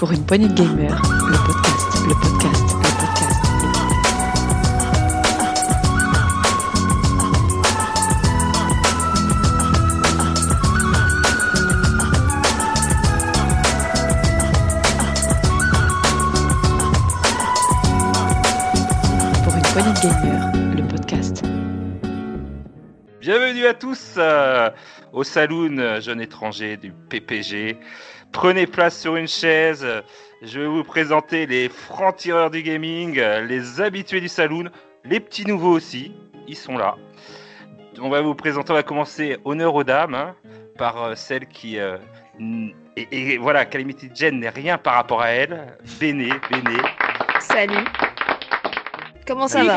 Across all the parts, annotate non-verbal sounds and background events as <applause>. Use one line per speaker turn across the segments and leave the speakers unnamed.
Pour une poignée de gamers, le podcast, le podcast, le podcast. Pour une poignée de gamers, le podcast.
Bienvenue à tous euh, au saloon euh, jeune étranger du PPG. Prenez place sur une chaise. Je vais vous présenter les francs-tireurs du gaming, les habitués du saloon, les petits nouveaux aussi. Ils sont là. On va vous présenter, on va commencer honneur aux dames hein, par euh, celle qui. euh, et, et voilà, Calamity Jen n'est rien par rapport à elle. Béné, Béné.
Salut. Comment ça va?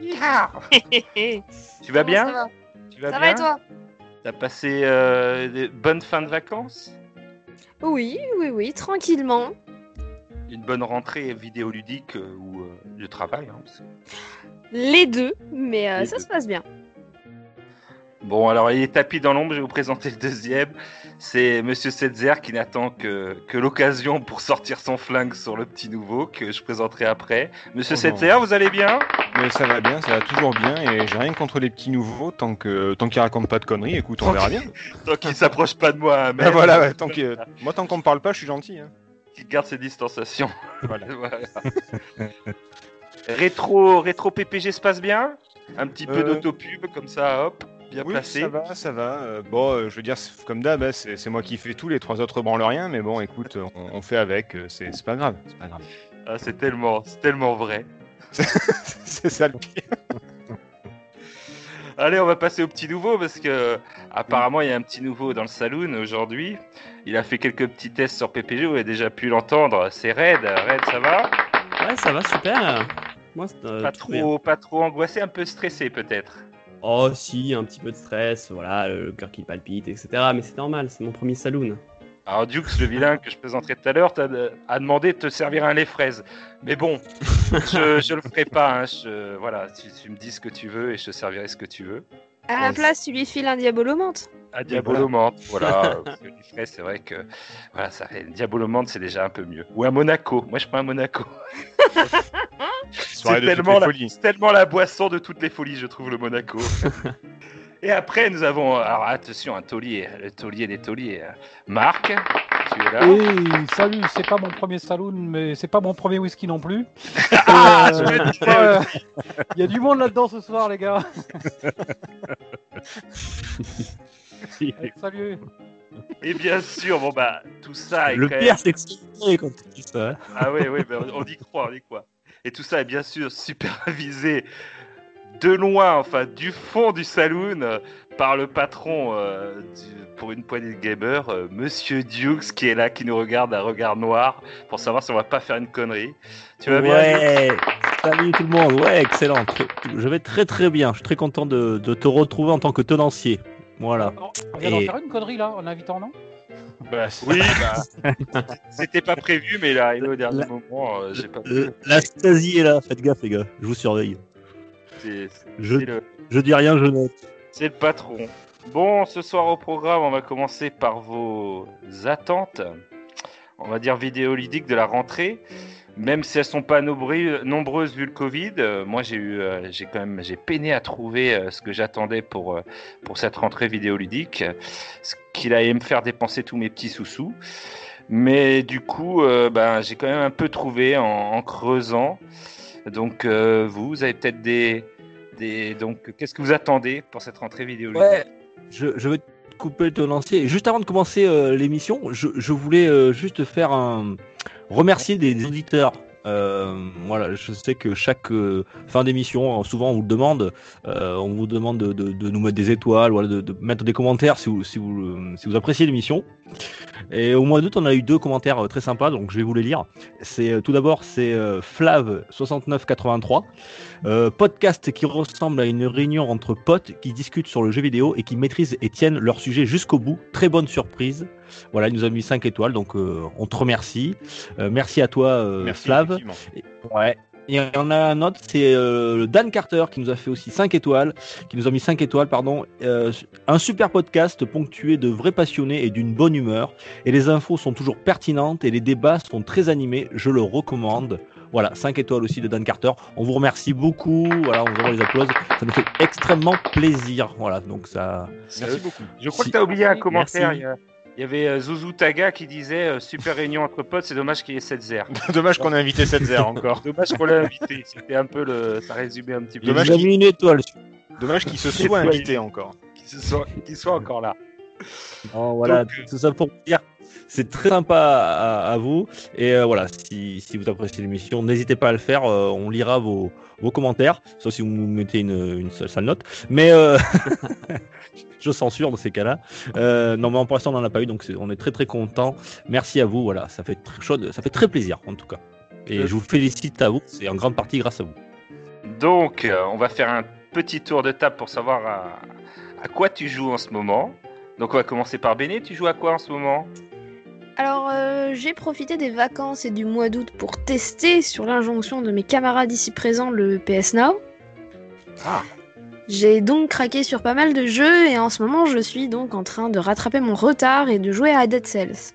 <laughs>
Tu vas bien?
Ça va,
Tu vas
ça
bien
va et toi?
T'as passé euh, de bonnes fins de vacances?
Oui, oui, oui, tranquillement.
Une bonne rentrée vidéoludique euh, ou euh, de travail. hein,
Les deux, mais euh,
Les
ça
deux.
se passe bien.
Bon, alors il est tapis dans l'ombre, je vais vous présenter le deuxième. C'est Monsieur Setzer qui n'attend que, que l'occasion pour sortir son flingue sur le petit nouveau que je présenterai après. Monsieur
Oh.
Setzer, vous allez bien?
Mais ça va bien, ça va toujours bien, et j'ai rien contre les petits nouveaux tant que tant qu'ils racontent pas de conneries. Écoute, on verra bien. <laughs>
Tant qu'il s'approche pas de moi, <laughs> même,
voilà, ouais, tant que moi tant qu'on me parle pas, je suis gentil. Hein.
qu'il garde ses distanciations.
Voilà. <laughs>
Voilà. rétro, rétro PPG se passe bien? Un petit peu
Euh,
d'autopub comme ça, hop, bien
Oui,
placé.
ça va, ça va. Euh, bon, euh, je veux dire, c'est- comme d'hab, hein, c'est c'est moi qui fais tout, les trois autres branlent rien, mais bon, écoute, on, on fait avec, euh, c'est c'est pas grave, c'est pas grave.
Ah, c'est tellement, c'est tellement vrai. <laughs>
c'est ça le pire. <laughs>
Allez, on va passer au petit nouveau parce que apparemment il y a un petit nouveau dans le saloon aujourd'hui. Il a fait quelques petits tests sur PPG, vous avez déjà pu l'entendre. C'est Red. Red, ça va?
Ouais, ça va super. Moi, c'est, euh,
Pas
bien.
trop, pas trop angoissé, un peu stressé peut-être.
Oh, si, un petit peu de stress, voilà, le cœur qui palpite, etc. Mais c'est normal, c'est mon premier saloon.
Alors Dukes, le vilain que je présenterai tout à l'heure, t'a- a demandé de te servir un lait fraise. Mais bon, <laughs> je, je le ferai pas. hein, je- voilà, tu, tu me dis ce que tu veux et je te servirai ce que tu veux.
À la place, tu lui files un diabolomante.
À Diabolomante, voilà. <laughs> fraises, c'est vrai que voilà, ça, Diabolomante, c'est déjà un peu mieux. Ou un Monaco. Moi, je prends un Monaco. <laughs> C'est tellement, la, tellement boisson de toutes les folies, je trouve, le Monaco. <laughs> Et après, nous avons. Alors attention, un taulier, le taulier des tauliers. hein. Marc, tu es là?
Et salut, c'est pas mon premier saloon, mais c'est pas mon premier whisky non plus.
Ah,
Euh. Il y a du monde là-dedans ce soir, les gars. Salut.
Et bien sûr, bon bah, tout ça est
Le
quand même-
pire, c'est que quand tu dis ça. hein.
Ah oui, oui, on y croit, on y croit. Et tout ça est bien sûr supervisé de loin, enfin du fond du saloon, euh, par le patron euh, du- pour une poignée de gamers, euh, Monsieur Dukes, qui est là, qui nous regarde d'un regard noir pour savoir si on va pas faire une connerie. Tu vas bien
Ouais, salut tout le monde, ouais, excellent. Je vais très très bien, je suis très content de, de te retrouver en tant que tenancier. Voilà.
On vient d'en
Et-
faire une connerie là, en invitant, non?
Bah, <laughs>
Oui, bah, c'était pas prévu, mais là, au dernier
La-
moment, euh, j'ai pas pu.
Euh, La Stasi est là, faites gaffe les gars, je vous surveille.
C'est c'est-
Je,
c'est le,
je dis rien, je note.
C'est le patron. Bon, ce soir au programme, on va commencer par vos attentes, on va dire vidéoludiques de la rentrée. Même si elles sont pas nombreuses vu le Covid, euh, moi j'ai eu, euh, j'ai quand même, j'ai peiné à trouver euh, ce que j'attendais pour pour cette rentrée vidéoludique, ce qu'il allait me faire dépenser tous mes petits sous-sous. Mais du coup, ben, j'ai quand même un peu trouvé en, creusant. Donc vous, vous avez peut-être des, des, donc qu'est-ce que vous attendez pour cette rentrée vidéoludique?
Ouais, je, je vais te couper ton lancier. Juste avant de commencer l'émission, je, je voulais juste faire un remercier des, auditeurs. Euh, voilà, je sais que chaque euh, fin d'émission, souvent on vous le demande, euh, on vous demande de, nous mettre des étoiles, voilà, de, mettre des commentaires euh, si vous appréciez l'émission. Et au mois d'août, on a eu deux commentaires euh, très sympas, donc je vais vous les lire. C'est tout d'abord c'est euh, Flav6983, euh, podcast qui ressemble à une réunion entre potes qui discutent sur le jeu vidéo et qui maîtrisent et tiennent leur sujet jusqu'au bout. Très bonne surprise. Voilà, il nous a mis 5 étoiles, donc euh, on te remercie. Euh, merci à toi, euh,
Merci.
Flav. Ouais. Il y en a un autre, c'est euh, Dan Carter qui nous a fait aussi 5 étoiles, qui nous a mis 5 étoiles, pardon. Euh, un super podcast ponctué de vrais passionnés et d'une bonne humeur. Et les infos sont toujours pertinentes et les débats sont très animés. Je le recommande. Voilà, 5 étoiles aussi de Dan Carter. On vous remercie beaucoup. Voilà, on vous envoie les applaudissements. Ça nous fait extrêmement plaisir. Voilà, donc ça.
Merci beaucoup.
Je crois
Si-
que tu as oublié un
Merci.
commentaire. Il y, avait euh, Zouzou Taga qui disait euh, Super réunion entre potes, c'est dommage qu'il y ait 7 0 <laughs>
Dommage qu'on ait invité 7 <laughs> encore.
Dommage qu'on l'ait invité. C'était un peu le. Ça résumait un petit peu.
Dommage qu'il-
mis une étoile.
Dommage qu'il se <laughs> soit invité encore.
Qu'il se soit- qu'il soit encore là.
Oh, voilà,
Donc, euh,
tout ça pour dire. C'est très sympa à, à vous. Et euh, voilà, si, si vous appréciez l'émission, n'hésitez pas à le faire. euh, on lira vos, vos commentaires, sauf si vous nous mettez une, une seule sale note. Mais euh, je censure dans ces cas-là. Euh, non, mais pour l'instant, on n'en a pas eu, donc on est très très content. Merci à vous. Voilà, ça fait très chaud, ça fait très plaisir en tout cas. Et
Euh,
je vous félicite à vous. C'est en grande partie grâce à vous.
Donc, euh, on va faire un petit tour de table pour savoir à, à quoi tu joues en ce moment. Donc, on va commencer par Béné. Tu joues à quoi en ce moment?
Alors, euh, j'ai profité des vacances et du mois d'août pour tester, sur l'injonction de mes camarades ici présents, le PS Now.
Ah.
J'ai donc craqué sur pas mal de jeux et en ce moment, je suis donc en train de rattraper mon retard et de jouer à Dead Cells.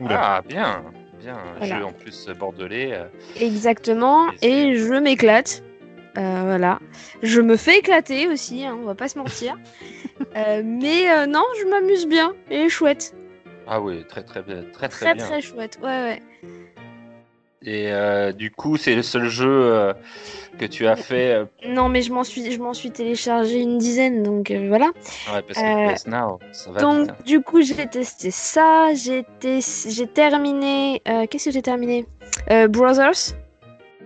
Oula.
Ah, bien. Bien. Un
Voilà.
jeu en plus bordelais. euh.
Exactement,
Et
je m'éclate. Euh, voilà. Je me fais éclater aussi, hein, on va pas se mentir. <laughs> Euh, mais euh, non, je m'amuse bien et chouette.
Ah oui, très très bien. Très très,
Très
bien.
très chouette. Ouais, ouais.
Et euh, du coup, c'est le seul jeu euh, que tu as fait. euh,
Non, mais je m'en suis, je m'en suis téléchargé une dizaine, donc euh, voilà.
ouais, parce que Now, ça va
Donc, du coup, j'ai testé ça. J'ai j'ai terminé. Qu'est-ce que j'ai terminé? Brothers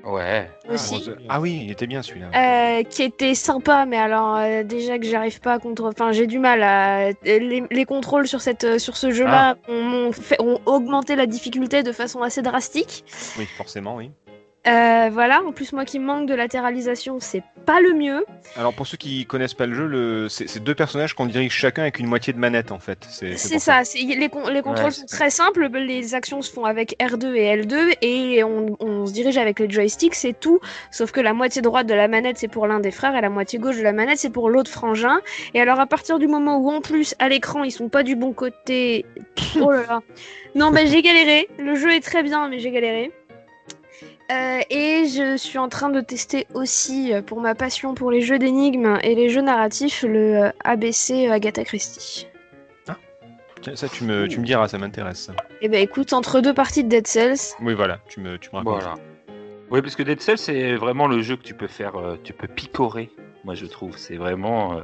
Ouais.
aussi.
Ah oui, il était bien celui-là.
Euh, qui était sympa, mais alors euh, déjà que j'arrive pas à contre, enfin j'ai du mal à les, les contrôles sur cette euh, sur ce jeu-là
Ah.
ont, ont fait- ont augmenté la difficulté de façon assez drastique.
Oui, forcément, oui.
Euh, voilà, en plus moi qui manque de latéralisation, c'est pas le mieux.
Alors pour ceux qui connaissent pas le jeu, le... c'est deux personnages qu'on dirige chacun avec une moitié de manette en fait. C'est
ça, les, con- les contrôles
Ouais,
sont très simples, les actions se font avec R2 et L2 et on, on se dirige avec les joysticks, c'est tout. Sauf que la moitié droite de la manette c'est pour l'un des frères et la moitié gauche de la manette c'est pour l'autre frangin. Et alors à partir du moment où en plus à l'écran ils sont pas du bon côté, oh là là. Non bah j'ai galéré, le jeu est très bien mais j'ai galéré. Euh, et je suis en train de tester aussi, euh, pour ma passion pour les jeux d'énigmes et les jeux narratifs, le euh, ABC Agatha Christie.
Tiens, Ça, tu me, tu me diras, ça m'intéresse.
Eh ben écoute, entre deux parties de Dead Cells,
Oui, voilà, tu me, tu me racontes.
Voilà. Oui, parce que Dead Cells, c'est vraiment le jeu que tu peux faire, tu peux picorer. Moi, je trouve, c'est vraiment, euh,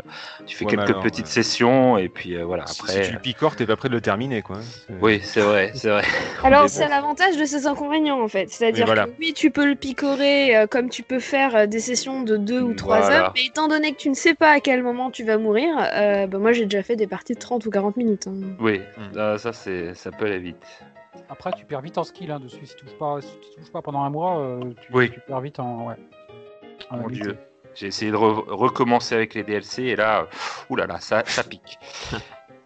tu fais
Ouais,
quelques
alors,
petites sessions et puis euh, voilà.
Si-
Après,
Si, tu le picores, t'es pas prêt de le terminer, quoi. C'est-
oui, c'est vrai, c'est vrai. <laughs>
alors c'est
bon.
l'avantage de ces inconvénients en fait. C'est-à-dire
voilà.
que oui, tu peux le picorer euh, comme tu peux faire euh, des sessions de deux ou trois
Voilà.
heures, mais étant donné que tu ne sais pas à quel moment tu vas mourir, euh, bah, moi j'ai déjà fait des parties de 30 ou 40 minutes. hein.
Oui,
Hmm.
euh, ça, c'est, ça peut aller vite.
Après, tu perds vite en skill hein, dessus. Si tu touches pas, si tu touches pas pendant un mois, euh, tu,
Oui.
tu perds vite en. Ouais. en
Mon. Dieu. J'ai essayé de re- recommencer avec les DLC et là, euh, oulala, ça, ça pique. <laughs>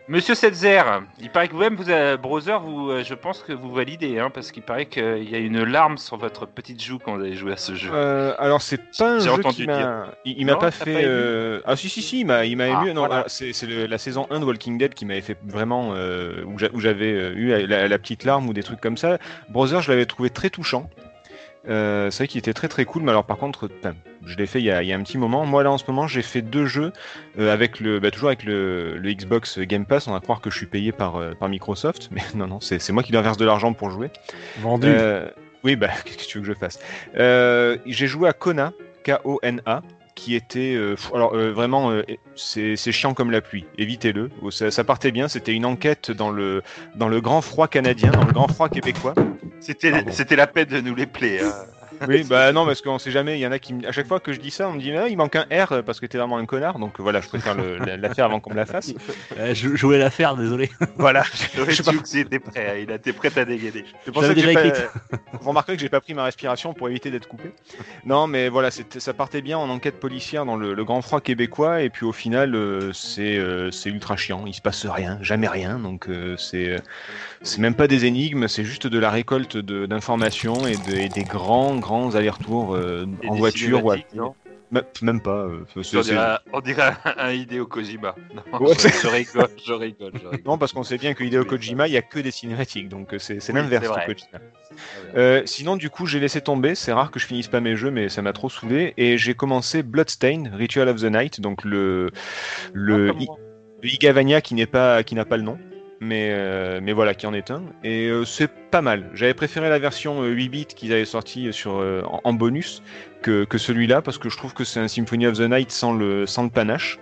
Monsieur Setzer, il paraît que vous-même, vous, euh, Brother, vous, euh, je pense que vous validez, hein, parce qu'il paraît qu'il y a une larme sur votre petite joue quand vous avez joué à ce jeu.
Euh, alors c'est pas un
J'ai
jeu
entendu
qui m'a, il, il m'a pas fait.
pas
euh, Ah si si si, il m'a, il m'a
Ah,
ému. Non,
voilà.
alors, c'est, la saison 1 de Walking Dead qui m'avait fait vraiment euh, où, j'a- où j'avais eu la, la petite larme ou des trucs comme ça. Brother, je l'avais trouvé très touchant. Euh, c'est vrai qu'il était très très cool, mais alors par contre, je l'ai fait il y, a, il y a un petit moment. Moi là en ce moment, j'ai fait deux jeux euh, avec le, bah, toujours avec le, le Xbox Game Pass. On va croire que je suis payé par, euh, par Microsoft, <laughs> mais non non, c'est, moi qui leur verse de l'argent pour jouer.
Vendu.
Oui, bah, <laughs> qu'est-ce que tu veux que je fasse? J'ai joué à Kona, K-O-N-A, qui était. euh, alors, euh, vraiment, euh, c'est chiant comme la pluie. Évitez-le. Oh, Ça, ça partait bien. C'était une enquête dans le, dans le grand froid canadien, dans le grand froid québécois.
C'était, c'était la peine de nous les plaire.
Oui, bah non, parce qu'on sait jamais. Il y en a qui. À chaque fois que je dis ça, on me dit, ah, il manque un R parce que t'es vraiment un connard. Donc voilà, je préfère le- la, la faire avant qu'on me la fasse. <laughs>
Euh, je, je voulais la faire, désolé. <laughs>
Voilà. <laughs> Je sais pas.
Hughes était prêt, hein, il était prêt à dégainer.
Ça
J'avais
que pas... remarquerez que j'ai pas pris ma respiration pour éviter d'être coupé. Non, mais voilà, c'était- ça partait bien en enquête policière dans le, le grand froid québécois, et puis au final, euh, c'est euh, c'est ultra chiant. Il se passe rien, jamais rien. Donc euh, c'est c'est même pas des énigmes, c'est juste de la récolte d'informations et, de- et des grands grands allers-retours euh, en voiture ou à
cinématiques, non
Même- pas. euh,
on, dirait, on dirait un Hideo Kojima. <laughs> Non,
Ouais,
je, rigole, je rigole, je rigole.
Non, parce qu'on sait bien que Hideo Kojima, il y a que des cinématiques, donc euh, c'est
Oui,
l'inverse. Euh, sinon, du coup, j'ai laissé tomber. C'est rare que je finisse pas mes jeux, mais ça m'a trop saoulé. Et j'ai commencé Bloodstain, Ritual of the Night, donc le le,
Ah,
I- le Igavania qui n'est pas qui n'a pas le nom, mais euh, mais voilà, qui en est un. Et euh, c'est pas mal. J'avais préféré la version euh, 8 bits qu'ils avaient sorti sur euh, en, bonus que, celui-là parce que je trouve que c'est un Symphony of the Night sans le sans le panache.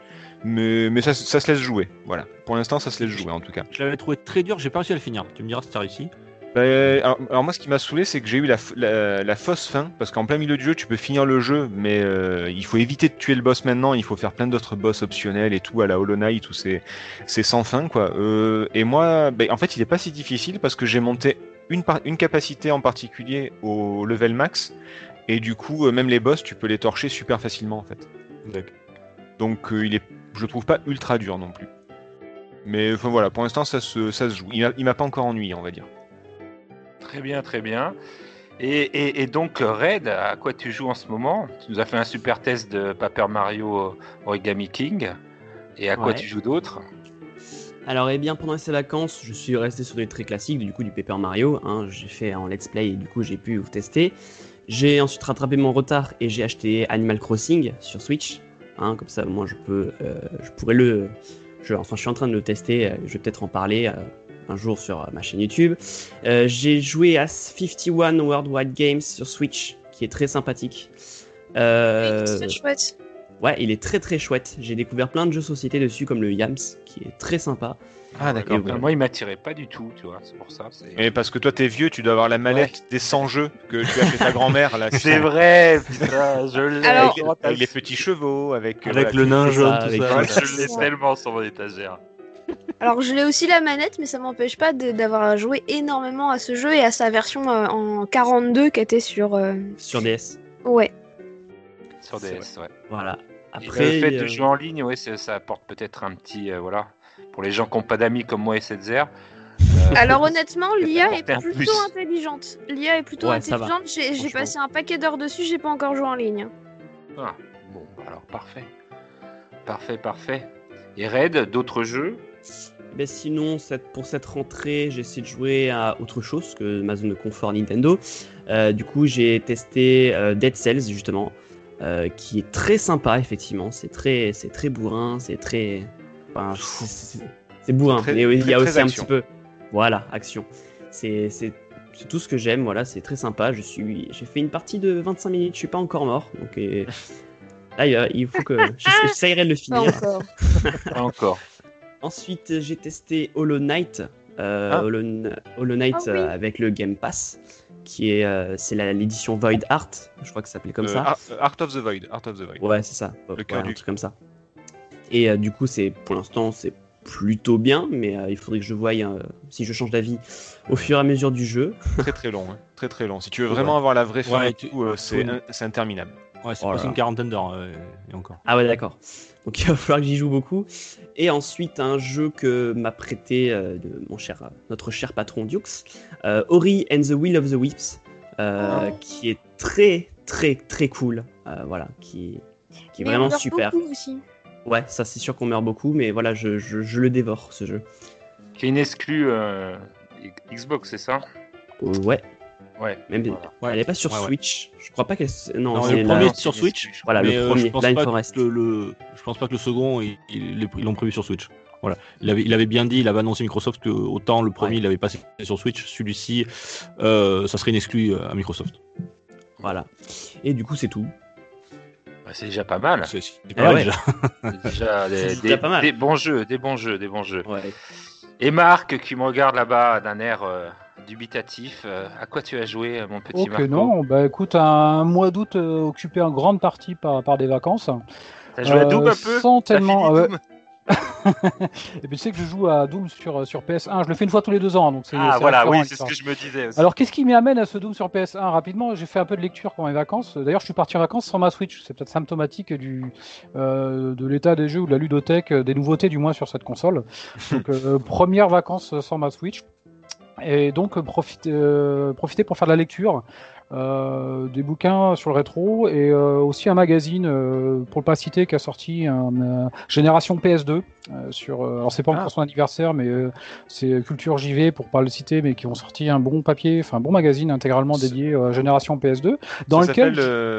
Mais, mais ça, ça se laisse jouer, voilà. Pour l'instant, ça se laisse jouer en tout cas.
Je l'avais trouvé très dur, j'ai pas réussi à le finir. Tu me diras si t'as réussi.
Bah, alors, alors moi, ce qui m'a saoulé, c'est que j'ai eu la, f- la, la fausse fin, parce qu'en plein milieu du jeu, tu peux finir le jeu, mais euh, il faut éviter de tuer le boss maintenant, il faut faire plein d'autres boss optionnels et tout, à la Hollow Knight, où c'est sans fin, quoi. Euh, et moi, bah, en fait, il est pas si difficile, parce que j'ai monté une, capacité en particulier au level max, et du coup, euh, même les boss, tu peux les torcher super facilement, en fait. Donc, euh, il est, je trouve pas ultra dur non plus. Mais enfin, voilà, pour l'instant, ça se, ça se joue. Il m'a pas encore ennuyé, on va dire.
Très bien, très bien. Et, et- et donc, Red, à quoi tu joues en ce moment? Tu nous as fait un super test de Paper Mario Origami King. Et à quoi tu joues d'autre?
Alors, eh bien, pendant ces vacances, je suis resté sur des très classiques, du coup, du Paper Mario. hein, j'ai fait en let's play et du coup, j'ai pu vous tester. J'ai ensuite rattrapé mon retard et j'ai acheté Animal Crossing sur Switch. hein, comme ça, moi, je peux, euh, je pourrais le. Je, enfin, je suis en train de le tester. euh, je vais peut-être en parler euh, un jour sur euh, ma chaîne YouTube. Euh, j'ai joué à 51 Worldwide Games sur Switch, qui est très sympathique. Euh,
C'est chouette.
Ouais, il est très très chouette. J'ai découvert plein de jeux société dessus, comme le Yams, qui est très sympa.
Ah,
d'accord.
Moi, il m'attirait pas du tout, tu vois. C'est pour ça.
Mais parce que toi t'es vieux, tu dois avoir la mallette des 100 jeux que tu as chez ta grand-mère là.
C'est vrai, putain, je l'ai.
Alors-
Avec, les- avec les petits chevaux, avec,
le nain jaune,
ça,
tout
avec-
ça.
Ouais, je l'ai tellement sur mon étagère. <laughs>
Alors je l'ai aussi la manette, mais ça m'empêche pas d'avoir joué énormément à ce jeu et à sa version euh, en 42 qui était sur. euh,
Sur DS.
Ouais.
Sur DS, ouais.
Voilà.
Et
Après,
le fait
euh,
de jouer en ligne, ouais, ça apporte peut-être un petit. euh, voilà. Pour les gens qui n'ont pas d'amis comme moi et Setzer. euh,
Alors <laughs> honnêtement, l'IA est plutôt intelligente. L'IA est plutôt
Ouais,
intelligente. J'ai passé un paquet d'heures dessus, j'ai pas encore joué en ligne.
Ah, bon, alors parfait. Parfait, parfait. Et Red, d'autres jeux
ben sinon, cette- pour cette rentrée, j'essaie de jouer à autre chose que ma zone de confort Nintendo. Euh, du coup, j'ai testé euh, Dead Cells, justement, euh, qui est très sympa, effectivement. C'est très, c'est très bourrin, c'est très. Enfin, c'est- bourrin,
Très-
mais il y a aussi un
action.
petit peu. Voilà, action. C'est c'est- c'est tout ce que j'aime, voilà, c'est très sympa. Je suis, J'ai fait une partie de 25 minutes, je suis pas encore mort. Donc, euh, <laughs> là, il faut que. j'essa- J'essayerai de le
Pas
finir.
encore.
Pas encore.
Ensuite, j'ai testé Hollow Knight, euh,
Ah.
Hollow, Hollow Knight
Ah oui.
euh, avec le Game Pass, qui est euh, c'est l'édition Void Art, je crois que ça s'appelait comme
euh,
ça.
Art, Art of the Void. Art of the Void.
Ouais, c'est ça.
Le
Ouais,
cœur
un
du-
truc comme ça. Et euh, du coup, c'est pour l'instant, c'est plutôt bien, mais euh, il faudrait que je voie euh, si je change d'avis au fur et à mesure du jeu.
Très très long, hein. très très long. Si tu veux vraiment avoir la vraie fin,
Ouais, tu-
euh, c'est interminable.
Ouais, c'est
Oh
une quarantaine d'heures euh, et encore.
Ah ouais, d'accord. Donc <laughs> il va falloir que j'y joue beaucoup. Et ensuite, un jeu que m'a prêté euh, de mon cher, notre cher patron Dukes, euh, Ori and the Will of the Whips, euh, qui est très très très cool. Euh, voilà, qui, qui est
Mais
vraiment
on meurt
super.
beaucoup aussi.
Ouais, ça c'est sûr qu'on meurt beaucoup, mais voilà, je, je, je le dévore ce jeu.
Qui est une exclue euh, Xbox, c'est ça?
Euh, ouais,
Ouais.
même
Voilà.
elle est pas sur
Ouais, ouais.
Switch. Je crois pas qu'elle. Non,
le
la-
premier
c'est
sur Switch.
Voilà,
mais
le
euh,
premier,
je pense
Blind
pas
Forest.
que le, le- je pense pas que le second, ils, l'ont prévu sur Switch. Voilà. Il avait, il avait bien dit, il avait annoncé Microsoft que autant le premier
Ouais.
il avait passé sur Switch, celui-ci, euh, ça serait une exclue à Microsoft.
Voilà. Et du coup, c'est tout.
Bah, c'est déjà pas mal.
C'est
Eh
pas mal déjà. <laughs>
C'est déjà des, des-
pas mal.
des bons jeux, des bons jeux, des bons jeux.
Ouais.
Et Marc, qui me regarde là-bas d'un air euh, dubitatif, euh, à quoi tu as joué, mon petit Marco
non, bah écoute, un mois d'août euh, occupé en grande partie par, par des vacances.
T'as joué à
Euh,
Doom un peu
Sans tellement. ah.
Doom <laughs>
Et puis tu sais que je joue à Doom sur, sur PS1, je le fais une fois tous les deux ans, donc
Ah voilà, oui,
avec
c'est ce que je me disais aussi.
Alors qu'est-ce qui m'y amène à ce Doom sur PS1 Rapidement, j'ai fait un peu de lecture pendant mes vacances. D'ailleurs, je suis parti en vacances sans ma Switch. C'est peut-être symptomatique du, euh, de l'état des jeux ou de la ludothèque, euh, des nouveautés du moins sur cette console. Donc euh, <laughs> première vacances sans ma Switch. Et donc, euh, profiter, euh, profiter pour faire de la lecture. euh, des bouquins sur le rétro et euh, aussi un magazine, pour le pas citer, qui a sorti un Génération PS2 euh, sur. alors c'est pas
Ah.
encore son anniversaire, mais c'est Culture JV pour pas le citer, mais qui ont sorti un bon papier, enfin un bon magazine intégralement dédié à Génération PS2, dans
ça
lequel.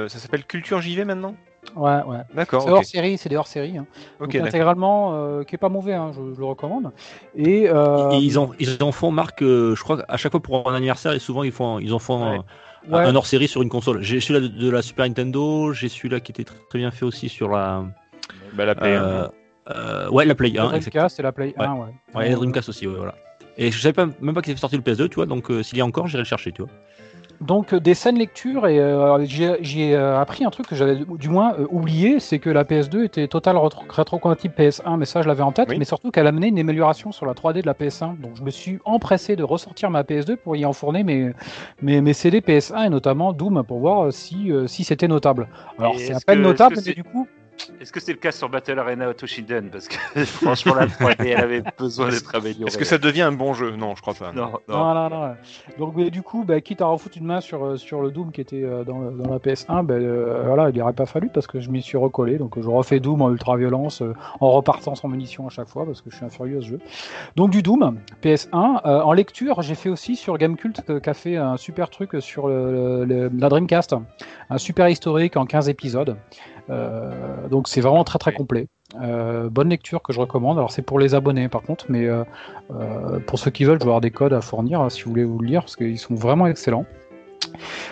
ça s'appelle Culture JV maintenant?
Ouais, ouais.
D'accord,
C'est hors série, c'est des hors série. Hein.
Ok,
Donc, intégralement, euh, qui est pas mauvais, hein, je, je le recommande. Et, euh,
Et ils en, ils en font, Marc, euh, je crois qu'à chaque fois pour un anniversaire, et souvent ils, font, ils en font
Ouais.
un-
ouais,
un hors série sur une console. J'ai celui-là de, de la Super Nintendo, j'ai celui-là qui était très, très bien fait aussi sur la.
Bah, la Play,
euh, euh, ouais, la Play
la
1. exactement.
Dreamcast et la Play
Ouais.
1, ouais.
Ouais, la Dreamcast aussi, ouais, voilà. Et je savais pas, même pas qu'il était sorti le PS2, tu vois, donc euh, s'il y a encore, j'irai le chercher, tu vois.
Donc euh, des scènes lecture et euh, j'ai euh, appris un truc que j'avais du moins euh, oublié, c'est que la PS2 était total rétro- rétrocompatible PS1, mais ça je l'avais en tête,
Oui.
mais surtout qu'elle amenait une amélioration sur la 3D de la PS1. Donc je me suis empressé de ressortir ma PS2 pour y enfourner mes, mes, mes CD PS1 et notamment Doom pour voir si, si c'était notable. Alors c'est à peine
que-
notable, mais du coup,
Est-ce que c'est le cas sur Battle Arena Toshinden? Parce que <laughs> franchement, la 3D, elle avait besoin d'être améliorée.
Est-ce que ça devient un bon jeu? Non, je crois pas.
Non, non.
Non, non, non. Donc, mais du coup, bah, quitte à refoutre une main sur, euh, sur le Doom qui était euh, dans, le- dans la PS1, bah, euh, voilà, il n'y aurait pas fallu parce que je m'y suis recollé. Donc, je refais Doom en ultra-violence euh, en repartant sans munition à chaque fois parce que je suis un furieux à ce jeu. Donc, du Doom, PS1. Euh, en lecture, j'ai fait aussi sur Gamecult euh, qui a fait un super truc sur le- le- la Dreamcast, un super historique en 15 épisodes. Euh, donc, c'est vraiment très très complet. Euh, bonne lecture que je recommande. Alors c'est pour les abonnés par contre, mais euh, pour ceux qui veulent, je vais avoir des codes à fournir hein, si vous voulez vous le lire parce qu'ils sont vraiment excellents.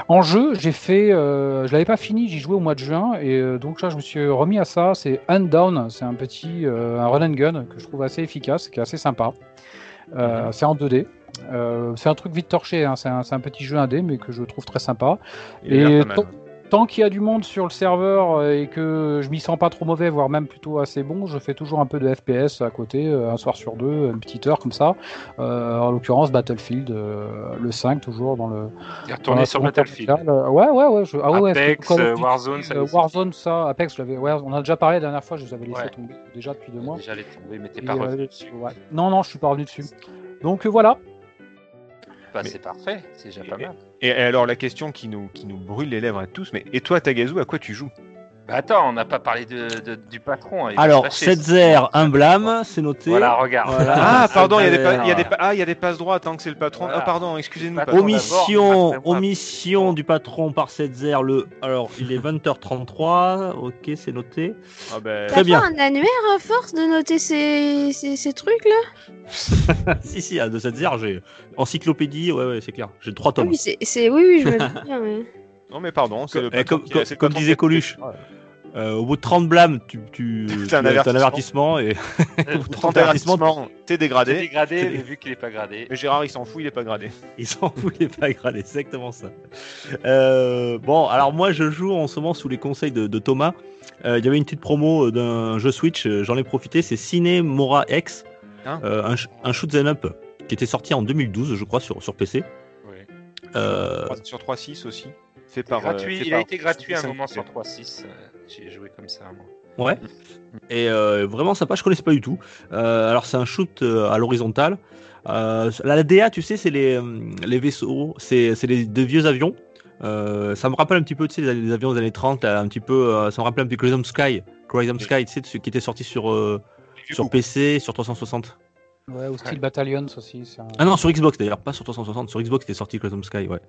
En jeu, j'ai fait, euh, je l'avais pas fini, j'y jouais au mois de juin et euh, donc là je me suis remis à ça. C'est Undown, c'est un petit euh, un run and gun que je trouve assez efficace, qui est assez sympa. Euh, c'est en 2D. Euh, c'est un truc vite torché, hein, c'est un, petit jeu 1D mais que je trouve très sympa.
Il
Et. Tant, qu'il y a du monde sur le serveur euh, et que je m'y sens pas trop mauvais, voire même plutôt assez bon, je fais toujours un peu de FPS à côté, euh, un soir sur deux, une petite heure comme ça. Euh, en l'occurrence Battlefield, euh, le 5 toujours dans le.
Retourné
la
sur Battlefield.
capitale. Ouais, ouais, ouais. Je... Ah ouais, ouais,
Apex,
Call of Duty,
Warzone, ça
euh. Warzone, ça, Apex, je l'avais. Ouais, on a déjà parlé la dernière fois, je les avais laissés
Ouais.
tomber déjà depuis deux mois.
Déjà les tomber, mais t'es
Et,
pas
euh,
revenu dessus.
ouais. Non, non, je suis pas revenu dessus. Donc euh, voilà.
Bah,
Mais-
c'est parfait, c'est déjà pas mal.
Et alors la question qui nous, qui nous brûle les lèvres à tous, mais et toi Tagazu, à quoi tu joues?
Bah, attends, on n'a pas parlé de, de- du patron. hein,
Alors,
se fâcher,
7-0, un blâme, c'est noté.
Voilà, regarde.
Voilà.
Ah, pardon, il y a des pa- y a des pa- ah, il y a des passes droits tant que c'est le patron.
Voilà.
Ah pardon, excusez-nous.
Omission, omission du patron par 7-0. Le... Alors, il est 20h33. Ok, c'est noté.
Ah ben,
Très
T'as
bien.
pas un annuaire à force de noter ces, ces, ces trucs là <laughs>
si, si, à de 7-0, j'ai encyclopédie. Ouais, ouais, c'est clair. J'ai trois
Ah
tomes.
oui, c'est, c'est- oui, oui, je me doute bien. mais-
non mais pardon, c'est le
Eh,
patron
comme,
qui-
comme-
c'est le
comme
patron
disait Coluche,
Ouais.
euh, au bout de 30 blâmes, tu, tu, <laughs>
un
as
avertissement.
avertissement et <laughs> au bout de 30
Ton
avertissements,
avertissement, t'es
T'es
dégradé.
dégradé, mais vu qu'il est pas gradé.
Mais Gérard, il s'en fout, il est pas gradé.
Ils s'en voulaient pas grader, exactement ça. Euh, bon, alors moi je joue en ce moment sous les conseils de, de Thomas. Euh, Il y avait une petite promo d'un jeu Switch, j'en ai profité, c'est Ciné Mora X,
Hein
euh, un, un shoot up qui était sorti en 2012, je crois, sur, sur PC.
Ouais.
Euh,
Sur 3.6 aussi. Fait par.
gratuit,
euh, fait
il a été gratuit à un moment sur 3.6. euh, J'ai joué comme ça, moi.
Ouais. Et euh, vraiment sympa, je connaissais pas du tout. Euh, alors c'est un shoot à l'horizontale. Euh, la DA, tu sais, c'est les, les vaisseaux, c'est c'est les de vieux avions. Euh, ça me rappelle un petit peu, tu sais, les, les avions des années 30, là, un petit peu, ça me rappelle un petit peu Crimson Sky, Crimson Sky, tu sais, qui était sorti sur euh, sur PC, sur 360.
Ouais, ou Steel Battalions aussi. un-
Ah non, sur Xbox d'ailleurs, pas sur 360, sur Xbox était sorti Crimson Sky, ouais.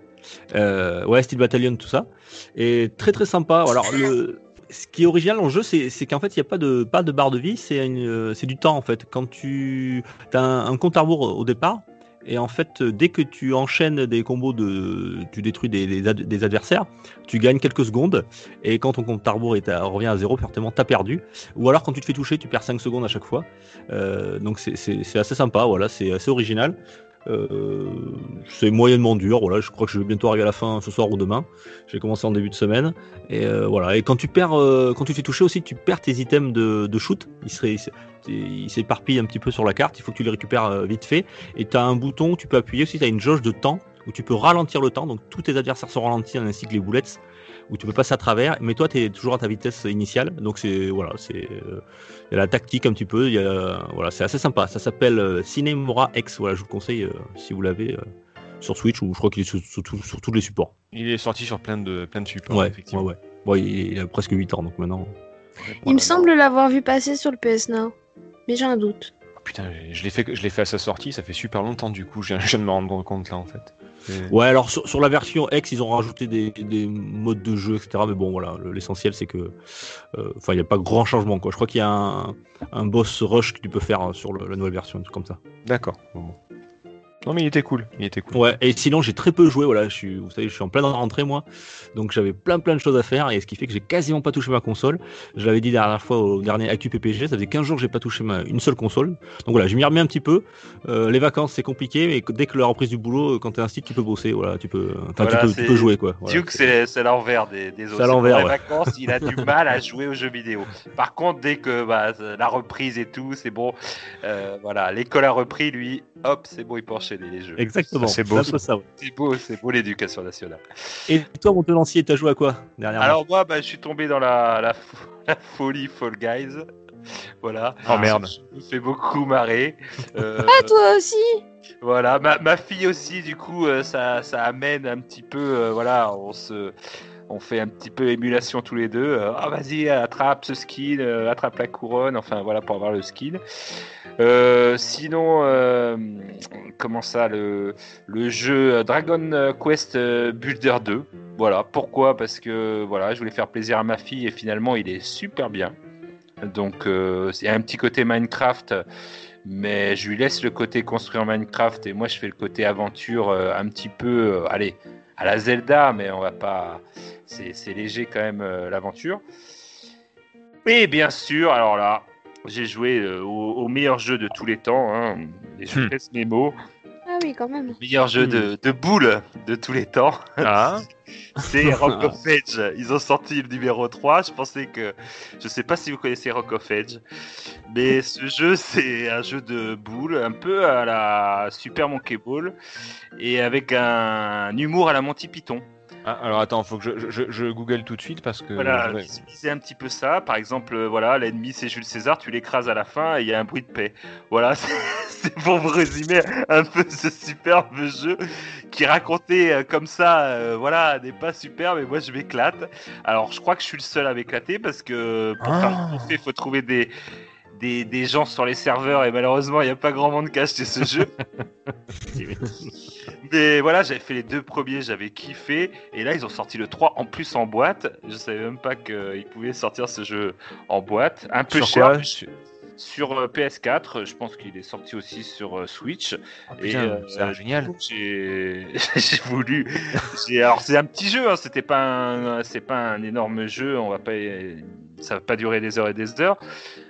Euh, ouais, Steel Battalion, tout ça. Et très très sympa. Alors, le, ce qui est original dans le jeu, c'est c'est qu'en fait, il n'y a pas de, pas de barre de vie, c'est une- euh, c'est du temps en fait. Quand tu as un, un compte à rebours au départ, et en fait, euh, dès que tu enchaînes des combos de. Tu détruis des, des, ad- des adversaires, tu gagnes quelques secondes, et quand ton compte à rebours est à- revient à zéro, fortement, t'as perdu. Ou alors, quand tu te fais toucher, tu perds 5 secondes à chaque fois. Euh, donc, c'est assez sympa, voilà, c'est assez original. Euh, c'est moyennement dur. Je crois que je vais bientôt arriver à la fin ce soir ou demain. J'ai commencé en début de semaine. Et euh, voilà. Et quand tu perds, euh, quand tu fais aussi, tu perds tes items de, shoot. Ils s'éparpillent un petit peu sur la carte. Il faut que tu les récupères vite fait. Et tu as un bouton, tu peux appuyer aussi. Tu une jauge de temps où tu peux ralentir le temps, donc tous tes adversaires sont ralentis ainsi que les bullets, où tu peux passer à travers, mais toi tu es toujours à ta vitesse initiale, donc c'est voilà, c'est euh, il y a la tactique un petit peu, il y a, voilà, c'est assez sympa. Ça s'appelle euh, Cinemora X, voilà, je vous le conseille euh, si vous l'avez euh, sur Switch ou je crois qu'il est sur, sur tous les supports.
Il est sorti sur plein de, plein de supports,
Ouais, ouais,
effectivement.
ouais. Bon, il, il a presque 8 ans donc maintenant.
Il me semble l'avoir vu passer sur le PS Now. Mais j'ai un doute.
Oh, Putain, je l'ai fait, je l'ai fait à sa sortie, ça fait super longtemps du coup, je viens de me rendre compte là en fait.
Ouais, alors sur, sur la version X, ils ont rajouté des, des modes de jeu, etc. Mais bon, voilà, le- l'essentiel c'est que, euh, enfin, il n'y a pas grand changement quoi. Je crois qu'il y a un, un boss rush que tu peux faire euh, sur la nouvelle version, un truc comme ça.
D'accord. bon. Non mais il était cool, il était cool.
Ouais, et sinon j'ai très peu joué, voilà, je suis, vous savez, je suis en pleine rentrée moi, donc j'avais plein plein de choses à faire, et ce qui fait que j'ai quasiment pas touché ma console. Je l'avais dit la dernière fois au dernier Actu PPG, ça faisait 15 jours que j'ai pas touché ma, une seule console. Donc voilà, je m'y remets un petit peu. Euh, les vacances c'est compliqué, mais dès que la reprise du boulot, quand t'es un site, tu peux bosser, voilà, tu peux, enfin
Voilà,
tu, peux, tu
c'est-
peux jouer quoi. Voilà.
Duke, c'est c'est l'envers des, des autres.
C'est à l'envers,
Pendant
ouais.
les vacances, il a du <laughs> mal à jouer aux jeux vidéo. Par contre, dès que bah, la reprise et tout, c'est bon. Euh, voilà, l'école a repris, lui, hop, c'est bon, il peut enchaîner les jeux.
Exactement.
C'est beau,
ça. ouais.
C'est beau, c'est beau l'éducation nationale.
Et toi, mon tenancier, t'as joué à quoi dernièrement?
Alors moi, bah, je suis tombé dans la, la, fo- <laughs> la folie Fall Guys. Voilà.
Oh merde.
Je me fais beaucoup marrer. <laughs> Euh,
Ah, toi aussi
Voilà, ma, ma fille aussi, du coup, euh, ça, ça amène un petit peu, euh, voilà, on se, on fait un petit peu émulation tous les deux. euh, Ah, vas-y, attrape ce skin, euh, attrape la couronne, enfin voilà, pour avoir le skin. Euh, sinon, comment ça, le, le jeu Dragon Quest Builder 2. Voilà, pourquoi? Parce que voilà, je voulais faire plaisir à ma fille et finalement, il est super bien. Donc, euh, y a un petit côté Minecraft mais je lui laisse le côté construire Minecraft et moi je fais le côté aventure un petit peu, allez, à la Zelda, mais on va pas, c'est c'est léger quand même euh, l'aventure. Et bien sûr, alors là, j'ai joué euh, au, au meilleur jeu de tous les temps, hein, et je
Hmm.
pèse mes mots,
Ah oui, quand même.
meilleur jeu de, de boules de tous les temps.
Ah, <laughs>
C'est Rock <laughs> of Edge. Ils ont sorti le numéro 3. Je pensais que. Je sais pas si vous connaissez Rock of Edge. Mais ce jeu, c'est un jeu de boules, un peu à la Super Monkey Ball. Et avec un humour à la Monty Python.
Ah, alors attends, faut que je, je, je- je google tout de suite parce que.
Voilà,
ouais.
visualiser un petit peu ça. Par exemple, euh, voilà, l'ennemi c'est Jules César, tu l'écrases à la fin et il y a un bruit de paix. Voilà, c'est- <laughs> c'est pour vous résumer un peu ce superbe jeu qui raconté euh, comme ça, euh, voilà, n'est pas super, mais moi je m'éclate. Alors, je crois que je suis le seul à m'éclater parce que pour
Ah.
faire le il faut trouver des. Des, des gens sur les serveurs et malheureusement il n'y a pas grand monde qui a acheté ce jeu. <laughs> Mais voilà, j'avais fait les deux premiers, j'avais kiffé. Et là, ils ont sorti le 3 en plus en boîte. Je savais même pas qu'ils pouvaient sortir ce jeu en boîte. Un peu
Sur
cher.
quoi?
Sur, euh, PS4, je pense qu'il est sorti aussi sur euh, Switch.
Ah,
Et,
putain,
euh,
génial. <laughs>
J'ai voulu. Alors, c'est un petit jeu, hein, c'était pas un, c'est pas un énorme jeu. On va pas, ça va pas durer des heures et des heures.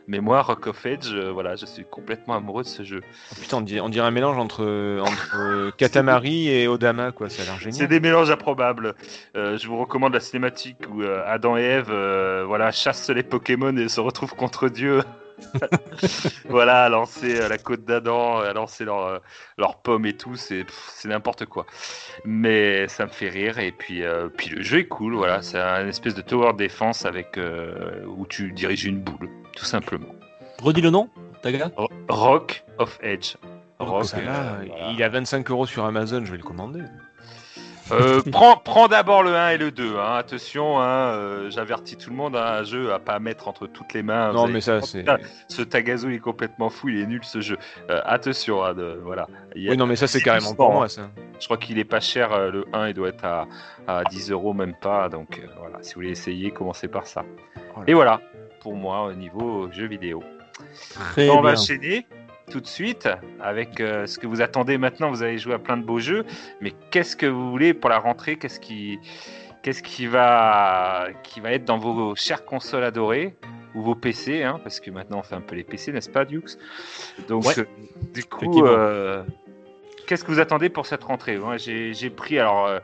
Mais moi, Rock of Edge, euh, voilà, je suis complètement amoureux de ce jeu.
Oh, putain, on dirait, on dirait un mélange entre, entre euh, <laughs> Katamari et Odama, quoi. Ça a l'air
C'est
génial.
des mélanges improbables. Euh, je vous recommande la cinématique où Adam et Ève voilà, chassent les Pokémon et se retrouvent contre Dieu. <laughs> voilà, à lancer euh, la côte d'Adam, à lancer leurs euh, leurs pommes et tout, c'est n'importe quoi. Mais ça me fait rire et puis, euh, puis le jeu est cool, voilà, c'est un espèce de tower defense avec euh, où tu diriges une boule, tout simplement.
Redis le nom, Taga
Ro- Rock of Edge. Rock,
Ça
euh,
va,
voilà.
Il a 25 euros sur Amazon, je vais le commander.
Euh, <laughs> prends, prends d'abord le 1 et le 2. Hein. Attention, hein, euh, j'avertis tout le monde, hein, un jeu à pas mettre entre toutes les mains.
Non, mais ça, c'est.
Ce Tagazo il est complètement fou, il est nul ce jeu. Euh, attention, hein, de- voilà. Il
Oui, non, mais ça, c'est carrément pour moi, ça.
Je crois qu'il est pas cher, euh, le 1 il doit être à, à 10 euros, même pas. Donc euh, voilà, si vous voulez essayer, commencez par ça.
Oh
Et voilà, pour moi, au niveau jeu vidéo.
Très
on va enchaîner tout de suite avec euh, ce que vous attendez maintenant. Vous allez jouer à plein de beaux jeux, mais qu'est-ce que vous voulez pour la rentrée? Qu'est-ce qui, qu'est-ce qui va, qui va être dans vos chères consoles adorées ou vos PC hein, Parce que maintenant on fait un peu les PC, n'est-ce pas, Dukes? Donc,
Ouais.
euh, du coup, euh, qu'est-ce que vous attendez pour cette rentrée Moi, j'ai, j'ai pris alors. euh,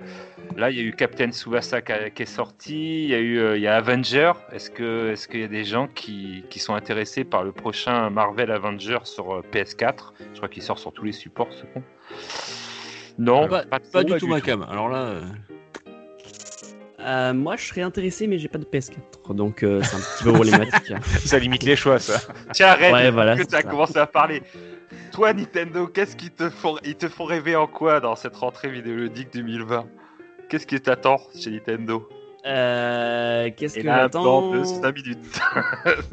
Là, il y a eu Captain Tsubasa qui, a- qui est sorti. Il y a eu, euh, il y a Avenger. Est-ce que, est-ce qu'il y a des gens qui, qui sont intéressés par le prochain Marvel Avenger sur euh, PS4 Je crois qu'il sort sur tous les supports, ce con. Non,
Pas,
pas,
pas
trop.
du tout ma cam. Alors là,
moi, je serais intéressé, mais j'ai pas de PS4, donc euh, c'est un petit peu <laughs> problématique.
Ça limite les choix, ça.
Tiens, arrête,
Ouais, voilà,
que tu as
ça.
commencé à parler. Toi, Nintendo, qu'est-ce qui te font, ils te font rêver en quoi dans cette rentrée vidéoludique 2020 Qu'est-ce qui t'attend chez Nintendo?
Euh, Qu'est-ce que j'attends
dans de 5 minutes. <laughs>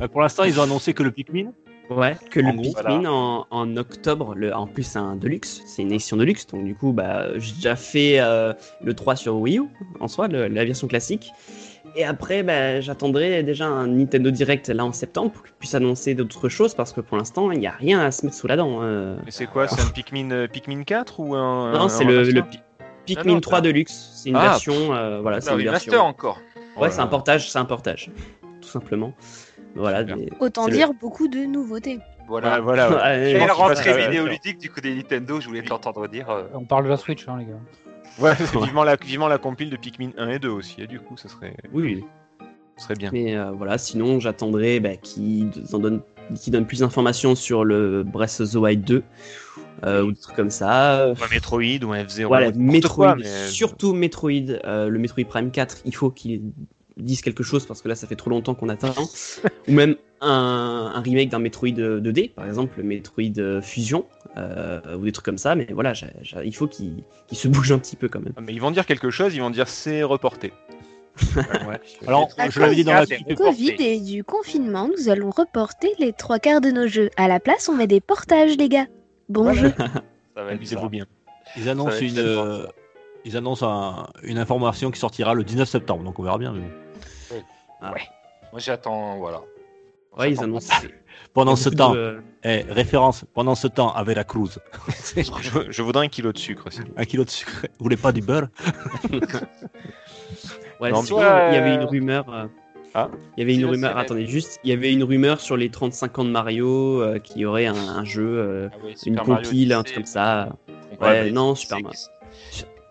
euh, pour l'instant, ils ont annoncé que le Pikmin.
Ouais, que le
gros,
Pikmin en, en octobre, le, en plus c'est un Deluxe, c'est une édition Deluxe, donc du coup bah, j'ai déjà fait euh, le 3 sur Wii U en soi, le- la version classique. Et après bah, j'attendrai déjà un Nintendo Direct là en septembre pour qu'il puisse annoncer d'autres choses parce que pour l'instant il n'y a rien à se mettre sous la dent. euh.
Mais c'est quoi C'est un Pikmin, euh, Pikmin 4 ou un.
Non,
un-
c'est le,
remaster
le Pi- Pikmin
non,
3
ça-
Deluxe, c'est une
Ah,
version, euh, voilà, c'est
C'est un
une
remaster
version.
encore.
Ouais, c'est un portage, c'est un portage, tout simplement. Voilà.
Autant
le-
dire beaucoup de nouveautés.
Voilà.
Voilà, voilà. ouais.
Ouais,
Quelle rentrée vidéoludique du coup des Nintendo, je voulais t'entendre dire. euh,
On parle de la Switch, hein, les gars. <laughs>
Ouais, vivement, la, vivement la compile de Pikmin 1 et 2 aussi. Et du coup, ça serait,
Oui, oui.
ça serait bien.
Mais euh, voilà, sinon j'attendrai bah, qu'ils en donnent, qu'ils donnent plus d'informations sur le Breath of the Wild 2 euh, ou des trucs comme ça.
Ou un Metroid ou un F-Zero.
Voilà,
n'importe
Metroid,
quoi, mais-
surtout Metroid, euh, le Metroid Prime 4, il faut qu'ils disent quelque chose parce que là ça fait trop longtemps qu'on attend. <laughs> ou même un, un remake d'un Metroid 2D, par exemple le Metroid Fusion, euh, ou des trucs comme ça. Mais voilà, il faut qu'ils qu'ils se <laughs> bougent un petit peu quand même.
Ah, Mais ils vont dire quelque chose, ils vont dire c'est reporté.
ouais. <laughs>
Alors,
À
je l'avais dit dans la
du. Covid et du confinement, nous allons reporter les trois quarts de nos jeux. À la place, on met des portages, les gars. Bon jeu.
Ça va.
Amusez-vous bien.
Ils annoncent une, euh, ils annoncent un- une information qui sortira le 19 septembre, donc on verra bien. mais bon.
Moi j'attends, voilà.
Ouais, ils annoncent.
Pendant ce temps,
de-
eh, référence, pendant ce temps, avec la Cruz,
Je, je voudrais un kilo de sucre aussi.
un kilo de sucre. Vous voulez pas du beurre? <laughs>
Ouais,
Non,
sinon,
mais-
il y avait une rumeur. euh,
Ah.
Il y avait une rumeur. Attendez, juste, il y avait une rumeur sur les 35 ans de Mario euh, qui y aurait un, un jeu, euh,
Ah oui,
une compile, un truc comme ça.
Ouais,
Ouais, non, Super Mario.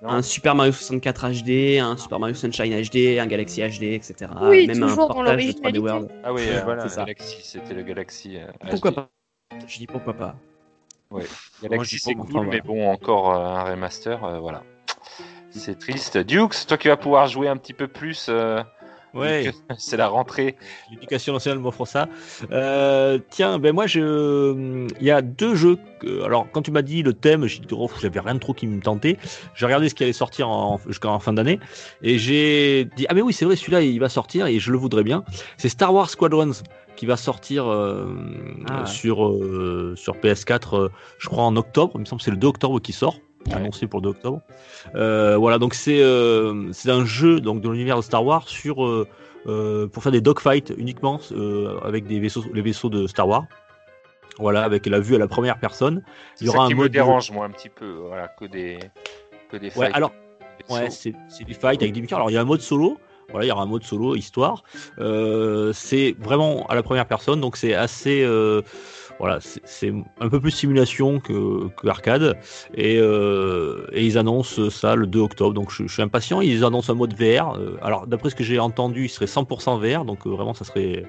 Un Super Mario 64 HD, un Super Mario Sunshine HD, un Galaxy HD, etc.
Oui,
Même un
toujours dans
portage de 3D
l'originalité.
World.
Ah oui,
Ouais,
euh,
voilà.
Galaxy, c'était le Galaxy. euh,
Pourquoi
HD.
pas? Je dis pourquoi pas.
Galaxy
dis
c'est cool, mais bon, encore euh, un remaster, euh, voilà. C'est triste. Dukes, toi qui vas pouvoir jouer un petit peu plus, euh,
Ouais. <laughs>
c'est la rentrée.
L'éducation nationale m'offre ça. Euh, tiens, ben moi, je, il y a deux jeux. que- alors, quand tu m'as dit le thème, j'ai dit, oh, j'avais rien de trop qui me tentait. J'ai regardé ce qui allait sortir en, jusqu'en fin d'année, et j'ai dit, ah mais oui, c'est vrai, celui-là, il va sortir, et je le voudrais bien. C'est Star Wars Squadrons qui va sortir euh,
Ah ouais.
sur euh, sur PS4, euh, je crois en octobre. Il me semble que c'est le 2 octobre qui sort.
Ouais.
annoncé pour le 2 octobre. Euh, voilà, donc c'est euh, c'est un jeu donc de l'univers de Star Wars sur euh, euh, pour faire des dogfights uniquement euh, avec des vaisseaux, les vaisseaux de Star Wars. Voilà, avec la vue à la première personne.
C'est
Il y
ça
aura
qui
un
me dérange, moi, un petit peu. Voilà, que des, que des
Ouais,
fights.
alors. Ouais, c'est c'est du fight avec des missions. Alors il y a un mode solo. Voilà, il y aura un mode solo histoire. Euh, c'est vraiment à la première personne, donc c'est assez. euh, voilà, c'est- un peu plus simulation que, arcade. Et, euh, et ils annoncent ça le 2 octobre, donc je, suis impatient. Ils annoncent un mode VR. euh, alors d'après ce que j'ai entendu, il serait 100% VR, donc euh, vraiment ça serait.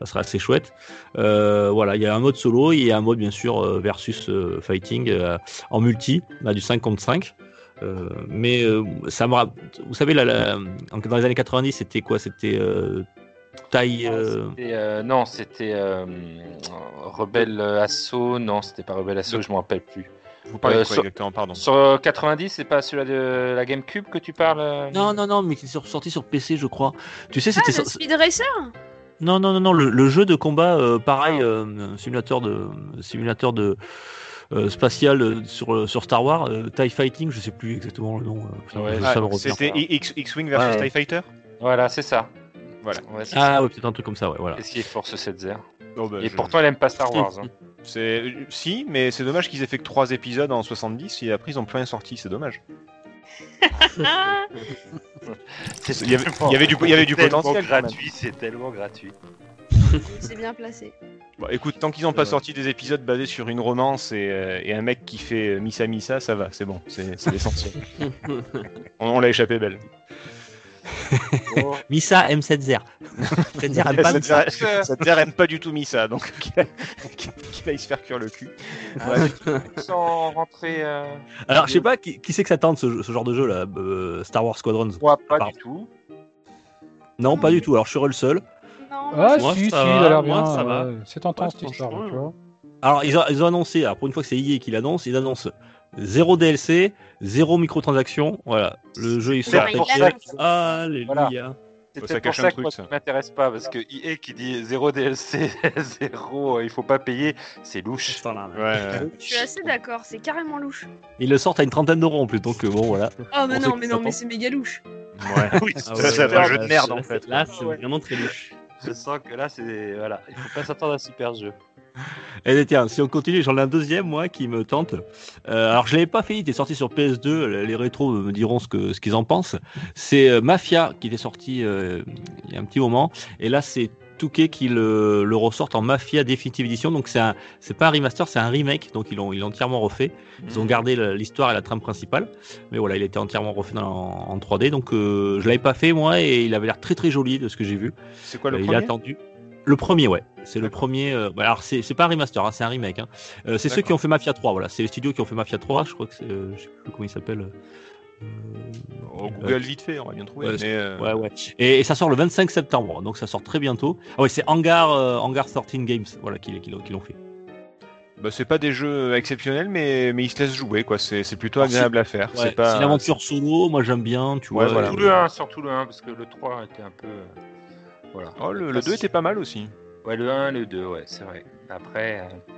Ça serait assez chouette. Voilà, il y a un mode solo, a un mode bien sûr versus fighting en multi, du 5 contre 5. Euh, mais ça me vous savez dans les années 90 c'était quoi? C'était taille euh,
euh, non, c'était euh, Rebelle Assaut. Non, c'était pas Rebelle Assaut, je me rappelle plus.
Vous parlez
Euh,
de quoi
sur-
exactement Pardon?
Sur euh, 90, c'est pas celui-là de la GameCube que tu parles
non non non mais c'est sur- sorti sur PC je crois tu sais
Ah,
c'était so-
Speed Racer?
Non non non non le, le jeu de combat euh, pareil euh, simulateur de simulateur de euh, spatial euh, sur euh, sur Star Wars euh, TIE Fighting je sais plus exactement le nom euh,
Ouais,
Ah. C'était X- X-Wing versus
Ouais.
TIE Fighter?
Voilà, c'est ça.
Voilà.
Ouais, c'est ça.
ah ouais peut-être un truc comme ça ouais voilà
Qu'est-ce qui est Force 7
Oh, bah,
Et
je-
pourtant, elle aime pas Star <laughs> Wars. hein.
c'est si, mais c'est dommage qu'ils aient fait que 3 épisodes en 70 et après ils ont plus rien sorti, c'est dommage. <laughs>
C'est
Il y avait-
tellement-
il y avait du- il y avait du
c'est tellement
potentiel,
gratuit, c'est tellement gratuit.
C'est bien placé.
Bon, écoute, tant qu'ils n'ont pas
Ouais.
sorti des épisodes basés sur une romance et, euh, et un mec qui fait euh, Missa Missa, ça va, c'est bon, c'est c'est l'essentiel. <laughs> on on l'a échappé belle.
Oh.
Misa M7Z. C'est-à-dire, elle
Ça
pas
te dirait- ça te dirait, aime pas du tout Misa, donc qu'il qu'il aille se faire cuire le cul. Ouais. <laughs>
Sans rentrer. euh,
Alors, je sais pas qui, qui c'est que ça tente ce, ce genre de jeu là, euh, Star Wars Squadrons?
Moi, pas
Pardon.
du tout.
Non, pas du tout. Alors, je serai le seul.
Non,
Ah,
Moi,
si, si, il
ça
a
va,
l'air
moi,
bien.
ça va.
ouais. C'est tentant
Ouais,
cette histoire,
franchement,
tu vois.
Alors, ils ont, ils ont annoncé, alors pour une fois que c'est EA qui l'annonce, ils annoncent zéro DLC, zéro microtransaction. Voilà, le jeu il
C'est
sort.
pour
il
ça
a-
que-
Alléluia.
C'est
Ça
pour
cache un
ça que
ça.
ça m'intéresse pas, parce que EA qui dit zéro DLC, <laughs> zéro, euh, il faut pas payer, c'est louche.
Ouais. <laughs>
Je suis assez d'accord, c'est carrément louche.
Ils le sortent à une trentaine d'euros en plus, donc euh, bon voilà.
Oh, mais non, mais non, mais c'est méga louche.
Ouais. Oui,
Ah ouais,
c'est un jeu de
là,
merde en fait.
Là, c'est
Ouais.
vraiment très louche.
Je sens que là, c'est. Voilà, il faut pas s'attendre à un super jeu.
Et <laughs> Eh, tiens, si on continue, j'en ai un deuxième moi qui me tente. Euh, alors je l'avais pas fait, il était sorti sur PS2. Les rétros me diront ce qu'ils en pensent. C'est euh, Mafia qui était sorti euh, il y a un petit moment, et là c'est Touquet qui le, le ressortent en Mafia Definitive Edition. Donc c'est un, c'est pas un remaster, c'est un remake. Donc ils l'ont ils l'ont entièrement refait. Ils ont gardé le- l'histoire et la trame principale, mais voilà, il était entièrement refait dans- en, en 3D. Donc euh, je l'avais pas fait moi, et il avait l'air très très joli de ce que j'ai vu.
C'est quoi le
Euh, il
premier?
attendu. Le premier, ouais. C'est le premier. euh, bah, alors, c'est pas un remaster, hein, c'est un remake. hein. Euh, c'est ceux qui ont fait Mafia 3, voilà. C'est les studios qui ont fait Mafia 3. Je crois que c'est. euh, je sais plus comment il s'appelle. Euh,
Oh, Google vite fait, on va bien trouver.
Ouais,
mais, euh,
Ouais, ouais. Et, et ça sort le 25 septembre, donc ça sort très bientôt. Ah ouais, c'est Hangar, euh, Hangar 13 Games, voilà, qui, qui l'ont qui l'ont fait.
bah, c'est pas des jeux exceptionnels, mais, mais ils se laissent jouer, quoi. C'est plutôt
Alors,
agréable à faire.
Ouais,
c'est pas.
une aventure solo, moi j'aime bien, tu
Ouais,
vois.
voilà.
Surtout le 1, surtout le 1, parce que le 3 était un peu. Voilà.
Oh, le, le 2 était pas mal aussi.
Ouais, le 1, le 2, ouais, c'est vrai. Après, euh,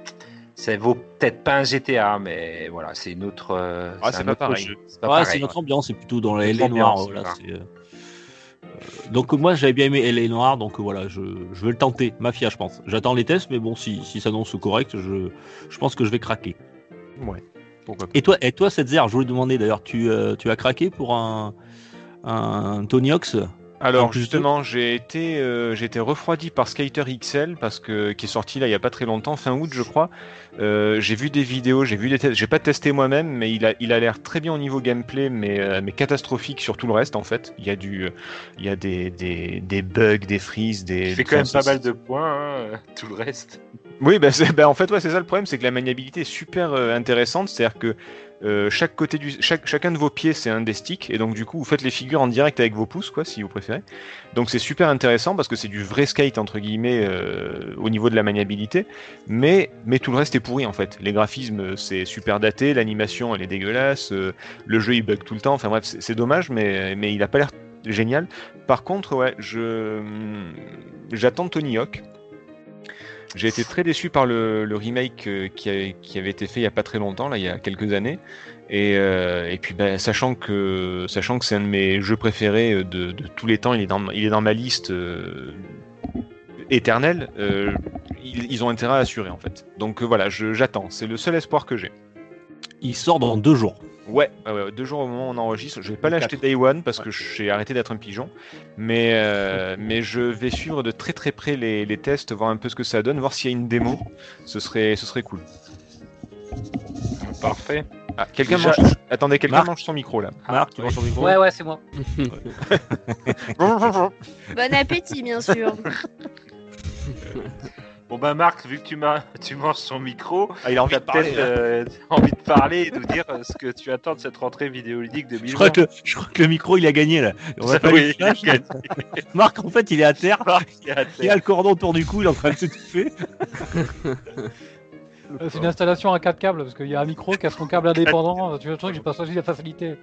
ça vaut peut-être pas un GTA, mais voilà, c'est une autre. euh,
Ah, c'est
un
pas pareil.
C'est pas
Ouais, c'est notre ambiance, c'est plutôt dans noire.
ambiance,
Voilà, euh, donc moi j'avais bien aimé LA noir, donc voilà, je, je vais le tenter. Mafia, je pense. J'attends les tests, mais bon, si, si ça annonce correct, je, je pense que je vais craquer.
Ouais. Pourquoi.
Et toi, et toi, Setzer, je voulais te demander d'ailleurs, tu, euh, tu as craqué pour un, un Tony Hawk's?
Alors justement, j'ai été, euh, j'ai été refroidi par Skater XL parce que qui est sorti là il y a pas très longtemps, fin août je crois. Euh, j'ai vu des vidéos, j'ai vu des tests, j'ai pas testé moi-même, mais il a, il a l'air très bien au niveau gameplay, mais, euh, mais catastrophique sur tout le reste en fait. Il y a du, il y a des, des, des bugs, des freezes, des.
Il fait quand même pas mal de points, hein, tout le reste.
Oui, bah, bah, en fait, ouais, c'est ça le problème, c'est que la maniabilité est super euh, intéressante. C'est-à-dire que euh, chaque côté du, chaque, chacun de vos pieds, c'est un des sticks, et donc du coup, vous faites les figures en direct avec vos pouces, quoi, si vous préférez. Donc c'est super intéressant parce que c'est du vrai skate entre guillemets euh, au niveau de la maniabilité, mais tout le reste est pourri en fait. Les graphismes, c'est super daté, l'animation, elle est dégueulasse, le jeu il bug tout le temps. Enfin bref, c'est dommage, mais il a pas l'air génial. Par contre, ouais, j'attends Tony Hawk. J'ai été très déçu par le, remake euh, qui, avait été fait il y a pas très longtemps, là, il y a quelques années. Et, euh, puis, ben, sachant que sachant que c'est un de mes jeux préférés euh, de, tous les temps, il est dans, il est dans ma liste éternelle. ils, ils ont intérêt à assurer en fait. Donc voilà, j'attends. C'est le seul espoir que j'ai.
Il sort dans deux jours.
Ouais, ouais, ouais, deux jours au moment où on enregistre. Je vais pas l'acheter
4.
Day One parce que j'ai arrêté d'être un pigeon. Mais, euh, mais je vais suivre de très très près les, les tests, voir un peu ce que ça donne, voir s'il y a une démo. Ce serait, ce serait cool.
Parfait.
Ah, quelqu'un
Déjà-
mange... Attendez, quelqu'un
Marc
mange son micro là.
Marc, tu son micro
Ouais, ouais, c'est moi. <laughs>
Bon appétit, bien sûr. <laughs>
Bon bah Marc, vu que tu, m'as- <laughs> tu manges son micro,
Ah, il a envie
tu as
de parler.
peut-être euh, <laughs> envie de parler et de nous dire euh, ce que tu attends de cette rentrée vidéoludique 2020.
Je crois, que, je crois que le micro il a gagné là. On va <laughs> pas
Oui,
lui
il a
flash.
gagné.
Marc en fait il est à terre.
Marc, il a
Il a le cordon autour du cou, il est en train de s'étouffer.
Euh, C'est une installation à quatre câbles parce qu'il y a un micro qui a son câble indépendant. Tu veux le truc, j'ai pas choisi la facilité.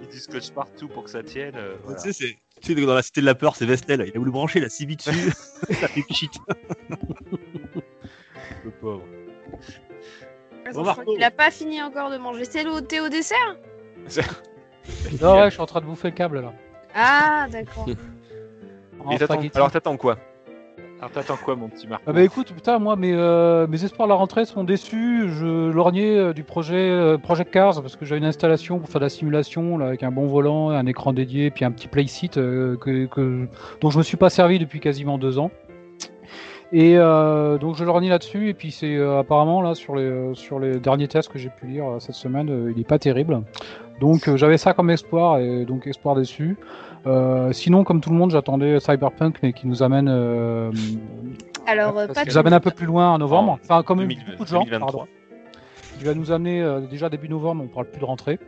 Il du scotch partout pour que ça tienne. euh, voilà.
Tu sais, c'est tu sais, dans la cité de la peur, c'est Vestel. Il a voulu brancher, il a si vite dessus. <laughs> ça fait le pauvre. Marco.
qu'il a pas fini encore de manger. C'est le thé au dessert <laughs>
Non, ouais, je suis en train de bouffer le câble là.
Ah, d'accord. <laughs>
Et t'attends-. Alors t'attends quoi?
Alors t'attends quoi mon petit Marc
Ah bah écoute, putain, moi mes, euh, mes espoirs de la rentrée sont déçus. Je lorgnais euh, du projet euh, Project Cars parce que j'ai une installation pour faire de la simulation là, avec un bon volant, un écran dédié, puis un petit playseat euh, que, que- dont je me suis pas servi depuis quasiment deux ans. Et donc je lorgnais là-dessus et puis c'est apparemment là sur les sur les derniers tests que j'ai pu lire cette semaine, il est pas terrible. Donc j'avais ça comme espoir et donc espoir déçu. Euh, sinon, comme tout le monde, j'attendais Cyberpunk, mais qui nous amène, euh,
Alors, euh,
qui nous amène un peu plus loin en novembre. Enfin, comme
2000
beaucoup de gens,
2023.
pardon. Qui va nous amener euh, déjà début novembre. On parle plus de rentrée.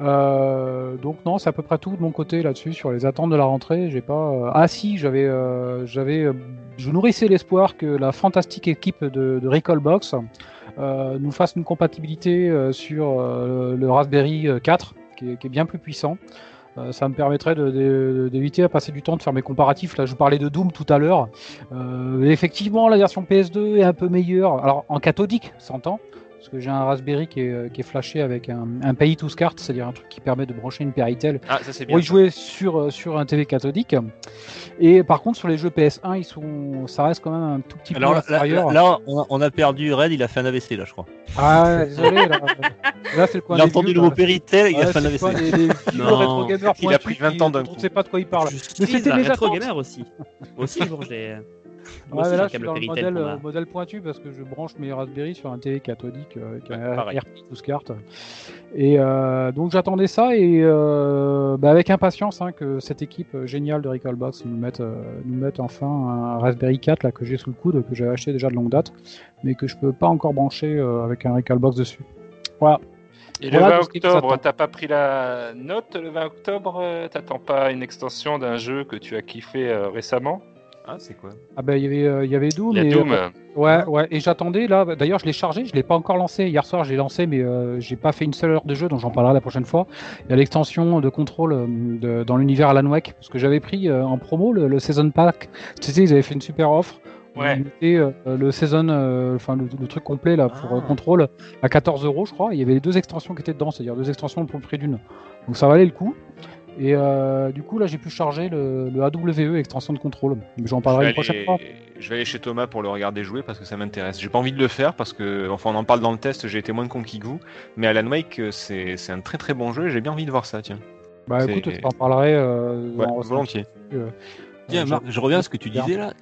Euh, donc non, c'est à peu près tout de mon côté là-dessus sur les attentes de la rentrée. J'ai pas. euh, Ah si, j'avais, euh, j'avais, je nourrissais l'espoir que la fantastique équipe de, de Recallbox euh, nous fasse une compatibilité euh, sur euh, le Raspberry 4, qui est, qui est bien plus puissant. Euh, ça me permettrait d'éviter à passer du temps de faire mes comparatifs. Là, je vous parlais de Doom tout à l'heure. Euh, effectivement, la version PS2 est un peu meilleure. Alors en cathodique, s'entend. Parce que j'ai un Raspberry qui est, qui est flashé avec un, un Pay to SCART, c'est-à-dire un truc qui permet de brancher une Péritel
Ah, ça c'est bien.
pour y jouer sur, euh, sur un TV cathodique. Et par contre, sur les jeux PS1, ils sont, ça reste quand même un tout petit
Alors
peu
là, là, on, a, on a perdu Red, il a fait un AVC là, je crois.
Ah, désolé. Là, là c'est le coin
Il a entendu
vieux,
le mot Péritel, il
Ouais,
a fait un AVC.
des, des vieux
Non.
Il a pris 20
qui-
ans d'un coup.
On ne sait pas de quoi il parle. Mais c'était mes
rétro gamer aussi. Aussi, bon,
Ouais,
Moi aussi,
mais
j'ai
là, je suis dans le modèle, euh, modèle pointu parce que je branche mes Raspberry sur un TV cathodique euh, avec un
Ouais.
RP ou SCART. Et euh, donc j'attendais ça et euh, bah, avec impatience hein, que cette équipe géniale de Recallbox nous mette, euh, nous mette enfin un Raspberry 4 là, que j'ai sous le coude, que j'ai acheté déjà de longue date, mais que je peux pas encore brancher euh, avec un Recallbox dessus. Voilà.
Et
Voilà
le 20
tout ce qui nous
octobre, t'as pas pris la note le 20 octobre T'attends pas une extension d'un jeu que tu as kiffé euh, récemment?
Ah, c'est quoi?
Ah ben il y avait, euh, il y avait Doom.
Il y a
et,
Doom.
euh, Ouais, ouais, et j'attendais là. D'ailleurs, je l'ai chargé, je l'ai pas encore lancé. Hier soir, j'ai lancé, mais euh, j'ai pas fait une seule heure de jeu, donc j'en parlerai la prochaine fois. Il y a l'extension de contrôle euh, de- dans l'univers Alan Wake, parce que j'avais pris euh, en promo le, le Season Pack. Tu sais, ils avaient fait une super offre.
Ouais.
Ils mettaient euh, le Season, euh, enfin le, le truc complet là pour
Ah.
euh, contrôle à 14 euros, je crois. Il y avait les deux extensions qui étaient dedans, c'est-à-dire deux extensions pour le prix d'une. Donc ça valait le coup. Et euh, du coup, là, j'ai pu charger le, le AWE, extension de contrôle. J'en
je
parlerai
vais,
une prochaine
aller...
fois.
je vais aller chez Thomas pour le regarder jouer parce que ça m'intéresse. J'ai pas envie de le faire parce que, enfin, on en parle dans le test, j'ai été moins conquis que vous. Mais Alan Wake, euh, c'est c'est un très très bon jeu et j'ai bien envie de voir ça, tiens.
Bah écoute, je t'en parlerai. Euh,
Ouais, volontiers.
euh,
Tiens, Marc, je reviens à ce que tu disais là.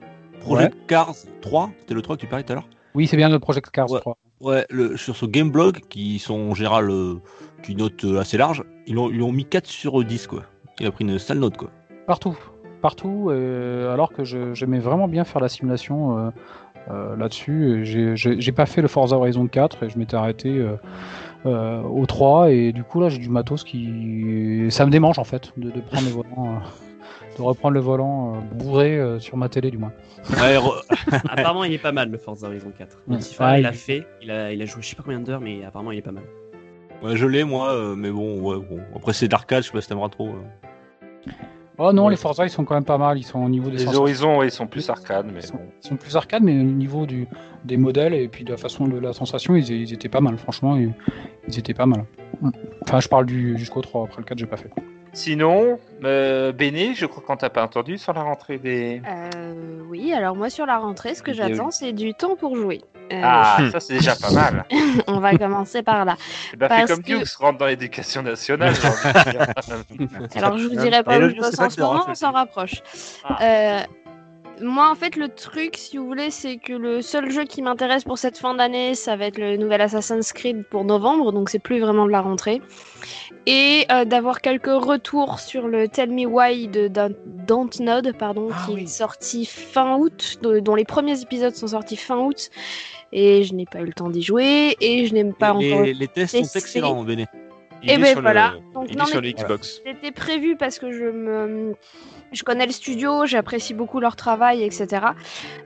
Project Cars 3, c'était le 3 que tu parlais tout à l'heure
Oui, c'est bien le Project Cars
Ouais.
3.
Ouais, le, sur ce Gameblog, qui sont en général euh, qui notent euh, assez large, ils ont, ils lui ont mis 4 sur 10 quoi. Il a pris une sale note quoi.
Partout. Partout. euh, alors que je- j'aimais vraiment bien faire la simulation euh, euh, là-dessus. J'ai- J'ai j'ai pas fait le Forza Horizon 4 et je m'étais arrêté euh, euh, au 3. Et du coup, là, j'ai du matos qui. Ça me démange en fait de, de prendre le volant. euh, de reprendre le volant euh, bourré euh, sur ma télé, du moins.
Ouais, re- <laughs>
Apparemment, il est pas mal le Forza Horizon 4.
Ouais.
Lucifer,
Ouais,
il a
il-
fait, il a, il a joué je sais pas combien d'heures, mais apparemment, il est pas mal.
Ouais, je l'ai moi, euh, mais bon, ouais, bon. Après c'est d'arcade, je sais pas si t'aimeras trop. euh.
Oh non,
Ouais.
les Forza, ils sont quand même pas mal. Ils sont au niveau des
Les horizons, ouais, ils sont plus arcades, mais
Ils sont,
bon.
ils sont plus arcades, mais au niveau du, des modèles et puis de la façon de la sensation, ils, ils étaient pas mal. Franchement, ils, ils étaient pas mal. Enfin, je parle du jusqu'au 3. Après le 4, j'ai pas fait.
Sinon, euh, Béné, je crois qu'on t'a pas entendu sur la rentrée des.
Euh, oui, alors moi sur la rentrée, ce que j'attends, c'est du temps pour jouer. Euh,
Ah, <laughs> ça c'est déjà pas mal.
On va commencer par là.
Fais
Parce
comme
que-
Dukes, rentre dans l'éducation nationale. <laughs>
Alors je vous dirai pas où
le
je bosse en
que
ce moment, on s'en rapproche.
Ah.
Moi en fait le truc, si vous voulez, c'est que le seul jeu qui m'intéresse pour cette fin d'année, ça va être le nouvel Assassin's Creed pour novembre, donc c'est plus vraiment de la rentrée. Et euh, d'avoir quelques retours sur le Tell Me Why de Dontnod, pardon,
Ah
qui
oui.
est sorti fin août, dont les premiers épisodes sont sortis fin août. Et je n'ai pas eu le temps d'y jouer, et je n'ai pas
les,
encore
les tests
testé.
sont excellents, Béné.
Il
Et
est
ben
sur le-
voilà. Donc,
Il
non,
est sur
mais-
le Xbox.
C'était prévu parce que je me, je connais le studio, j'apprécie beaucoup leur travail, etc.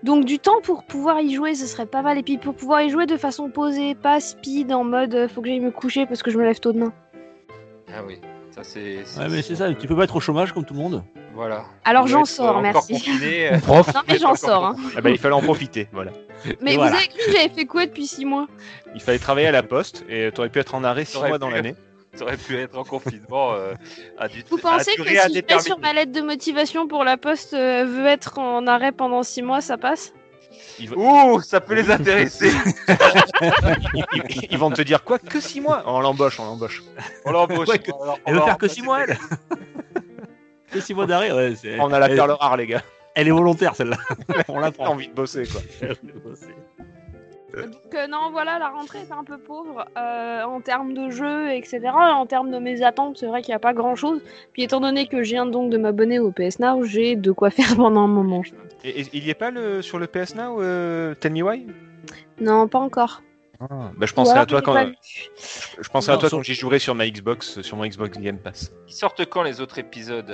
Donc du temps pour pouvoir y jouer, ce serait pas mal. Et puis pour pouvoir y jouer de façon posée, pas speed, en mode euh, faut que j'aille me coucher parce que je me lève tôt demain.
Ah oui, ça c'est.
Ouais, mais c'est ça, tu peux pas être au chômage comme tout le monde.
Voilà.
Alors j'en sors, merci.
confiné, <laughs> euh,
Prof.
Non mais j'en sors. Hein.
Ah bah, il fallait en profiter, voilà.
Mais
Et
vous
voilà.
avez cru que j'avais fait quoi depuis 6 mois?
Il fallait travailler à la poste et t'aurais pu être en arrêt 6
T'aurais
mois dans l'année.
Ça aurait pu être en confinement euh, à du
Vous pensez
à
que si je mets sur ma lettre de motivation pour la poste euh, veut être en arrêt pendant 6 mois, ça passe?
Ils,
Ouh, ça peut les intéresser. <laughs>
ils- ils vont te dire quoi Que 6 mois? On l'embauche, on l'embauche.
On l'embauche.
Ouais, que- Elle veut faire que
embauche
6 mois, elle <laughs> Que 6 mois d'arrêt, ouais. c'est-
On a la perle rare, les gars.
elle est volontaire celle-là. <laughs> On
On a
l'apprend.
envie de bosser, quoi.
Donc euh, non, voilà, la rentrée est un peu pauvre euh, en termes de jeux, etc. En termes de mes attentes, c'est vrai qu'il n'y a pas grand-chose. Puis étant donné que je viens donc de m'abonner au PS Now, j'ai de quoi faire <laughs> pendant un moment.
Et, et il y est pas le, sur le PS Now, euh, Tell Me Why?
Non, pas encore.
bah, Je penserai
Ou
à toi quand,
je
penserai à toi
sur-
quand j'y jouerai sur ma Xbox, sur mon Xbox Game Pass.
Ils sortent quand les autres épisodes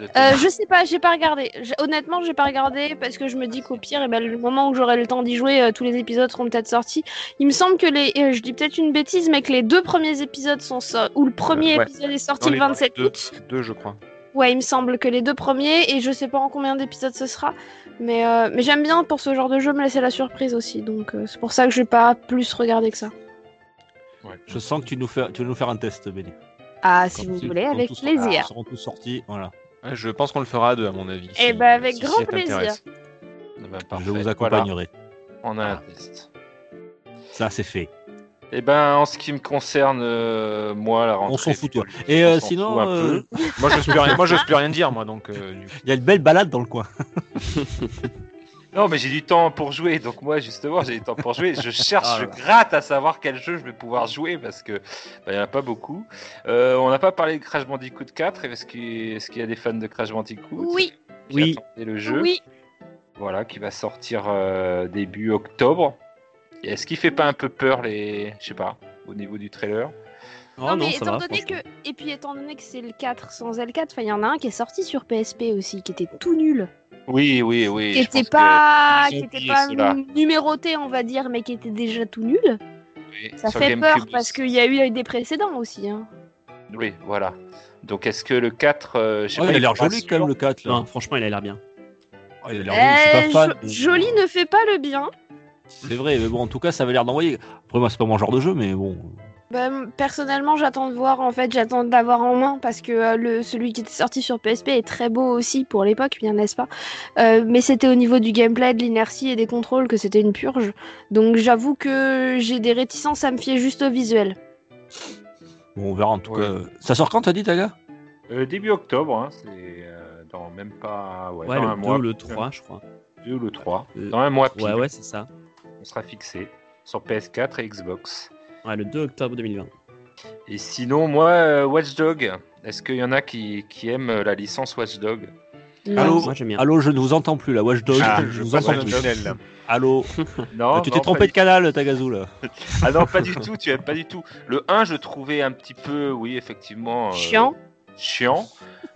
euh,
Euh, je sais pas, j'ai pas regardé. Honnêtement, j'ai pas regardé parce que je me dis qu'au pire, eh ben, le moment où j'aurai le temps d'y jouer, euh, tous les épisodes seront peut-être sortis. Il me semble que les, euh, je dis peut-être une bêtise, mais que les deux premiers épisodes sont sortis, ou le premier
Euh, ouais.
épisode est sorti le
les
27
deux,
août.
deux, je crois.
Ouais, il me semble que les deux premiers, et je sais pas en combien d'épisodes ce sera, mais, euh, mais j'aime bien pour ce genre de jeu me laisser la surprise aussi, donc euh, c'est pour ça que je vais pas plus regarder que ça.
Je sens que tu, nous fais, tu vas nous faire un test, Benny.
Ah, si vous voulez, avec plaisir.
Ils seront tous sortis, voilà.
Ouais, je pense qu'on le fera à deux, à mon avis.
Eh
si-
ben, avec
si
grand
ça t'intéresse.
plaisir.
Parfait.
Je vous
Voilà,
accompagnerai.
on a un test.
Ça, c'est fait.
Eh ben, en ce qui me concerne, euh, moi, la rentrée.
On s'en fout, toi. Et euh, sinon, euh.
Moi, je peux rien, moi, je peux rien dire, moi, donc. euh, <laughs>
il y a une belle balade dans le coin. <laughs>
Non, mais j'ai du temps pour jouer, donc moi, justement, j'ai du temps pour jouer. Je <laughs> cherche,
Ah,
je gratte à savoir quel jeu je vais pouvoir jouer parce que bah, il y en a pas beaucoup. Euh, on n'a pas parlé de Crash Bandicoot 4. Est-ce qu'il y a des fans de Crash Bandicoot
Oui,
Oui.
le jeu.
oui.
Voilà, qui va sortir euh, début octobre. Est-ce qu'il fait pas un peu peur les, je sais pas, au niveau du trailer?
Non,
non,
mais
ça
étant
va.
donné
franchement.
que et puis étant donné que c'est le 4 sans L4, enfin il y en a un qui est sorti sur PSP aussi qui était tout nul,
Oui, oui, oui.
qui
je
était
pense que-
pas qui était pas numéroté, on va dire, mais qui était déjà tout nul.
oui,
Ça fait peur parce qu'il y a eu des précédents aussi hein.
Oui, voilà. Donc est-ce que le 4, euh,
Oh,
pas,
il a l'air joli quand même, le 4. Là.
Non, franchement, il a l'air bien.
Oh, il a l'air joli, je suis
Euh,
pas fan.
jo- joli ne fait pas le bien.
C'est vrai, mais bon, en tout cas, ça avait l'air d'envoyer. Après, moi, c'est pas mon genre de jeu, mais bon.
Bah, personnellement, j'attends de voir. En fait, j'attends de l'avoir en main parce que euh, le celui qui était sorti sur PSP est très beau aussi pour l'époque, bien n'est-ce pas? Euh, Mais c'était au niveau du gameplay, de l'inertie et des contrôles que c'était une purge. Donc, j'avoue que j'ai des réticences à me fier juste au visuel.
Bon, on verra en tout
Ouais.
cas. Ça sort quand, t'as dit, Taga?
Euh, début octobre, hein, c'est euh, dans même pas ouais,
Ouais,
dans
le
un
2
mois.
ou le 3, je crois.
2 ou le 3.
Euh,
Dans un mois pile,
Ouais, ouais, c'est ça.
on sera fixé sur PS4 et Xbox.
Ouais, le 2 octobre 2020.
Et sinon, moi, euh, Watch Dog, est-ce qu'il y en a qui, qui aiment euh, la licence Watch Dog?
Non.
Allô?
Moi, j'aime bien.
Allô, je ne vous entends plus, la Watchdog.
Ah,
je
je
ne vous entends plus.
là.
Allô? <laughs>
Non,
Ah, Tu t'es trompé de canal, Tagazu, là. <laughs>
Ah non, pas du tout, tu aimes pas du tout. Le 1, je trouvais un petit peu, oui, effectivement. euh,
Chiant.
Chiant.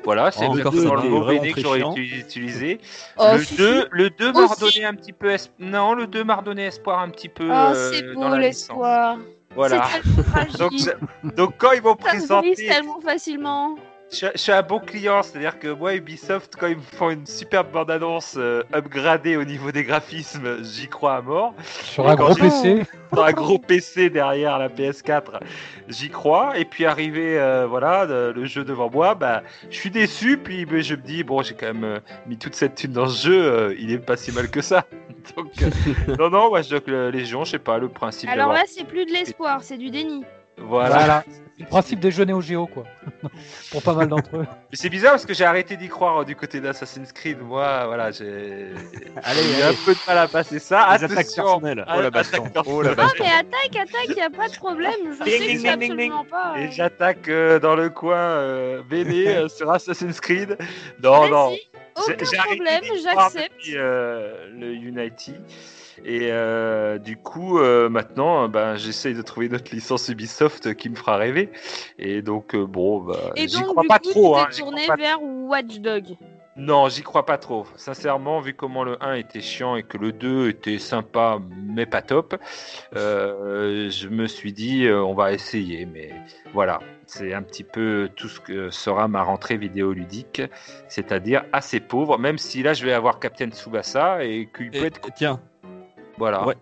Voilà, c'est
Oh,
exactement
le deux
le
était
mot béné que j'aurais utilisé.
Oh,
le
si,
2,
si.
le 2 m'a
Aussi.
redonné un petit peu es- non, le 2 m'a redonné espoir un petit peu
Oh,
euh,
c'est
dans
beau
la licence.
l'espoir.
Voilà.
C'est tellement <laughs> fragile.
Donc, quand ils vont
Ça se brise
présenter,
tellement facilement.
Je, je suis un bon client, c'est-à-dire que moi Ubisoft, quand ils me font une superbe bande-annonce euh, upgradée au niveau des graphismes, j'y crois à mort.
Sur un gros PC,
Dans un gros PC derrière la PS4, j'y crois. Et puis arrivé, euh, voilà, de- le jeu devant moi, bah, je suis déçu. Puis je me dis, bon, j'ai quand même euh, mis toute cette thune dans ce jeu, euh, il est pas si mal que ça. <laughs> Donc, euh, <laughs> non, non, Watch Dogs Légion, je sais pas, le principe
Alors là, c'est plus de l'espoir, c'est du déni.
Voilà.
voilà. C'est le principe jeux Neo Geo, quoi. <laughs> Pour pas mal d'entre eux.
Mais c'est bizarre parce que j'ai arrêté d'y croire euh, du côté d'Assassin's Creed. Moi, voilà, j'ai
Allez,
un peu de mal à passer ça.
Les attaques
Attention.
personnelles.
Ah,
Oh la baston.
attaque
Oh la
Non,
baston.
mais attaque, attaque, y a pas de problème. Je
Ding,
sais que
ding,
c'est
ding, ding,
absolument pas. euh,
Et j'attaque euh, dans le coin euh, BD <laughs> euh, sur Assassin's Creed. Non, non.
Aucun problème, j'accepte.
euh, le Unity. Et euh, du coup, euh, maintenant, ben, j'essaye de trouver une autre licence Ubisoft qui me fera rêver. Et donc, euh, bon, bah,
Et
j'y
donc,
crois
du
pas
coup,
trop. hein,
tourné
pas
vers Watch Dog.
Non, j'y crois pas trop. Sincèrement, vu comment le 1 était chiant et que le 2 était sympa mais pas top, euh, je me suis dit euh, on va essayer. Mais voilà, c'est un petit peu tout ce que sera ma rentrée vidéoludique, c'est-à-dire assez pauvre, même si là je vais avoir Captain Tsubasa et qu'il peut
Et-
être...
tiens,
Voilà.
Ouais.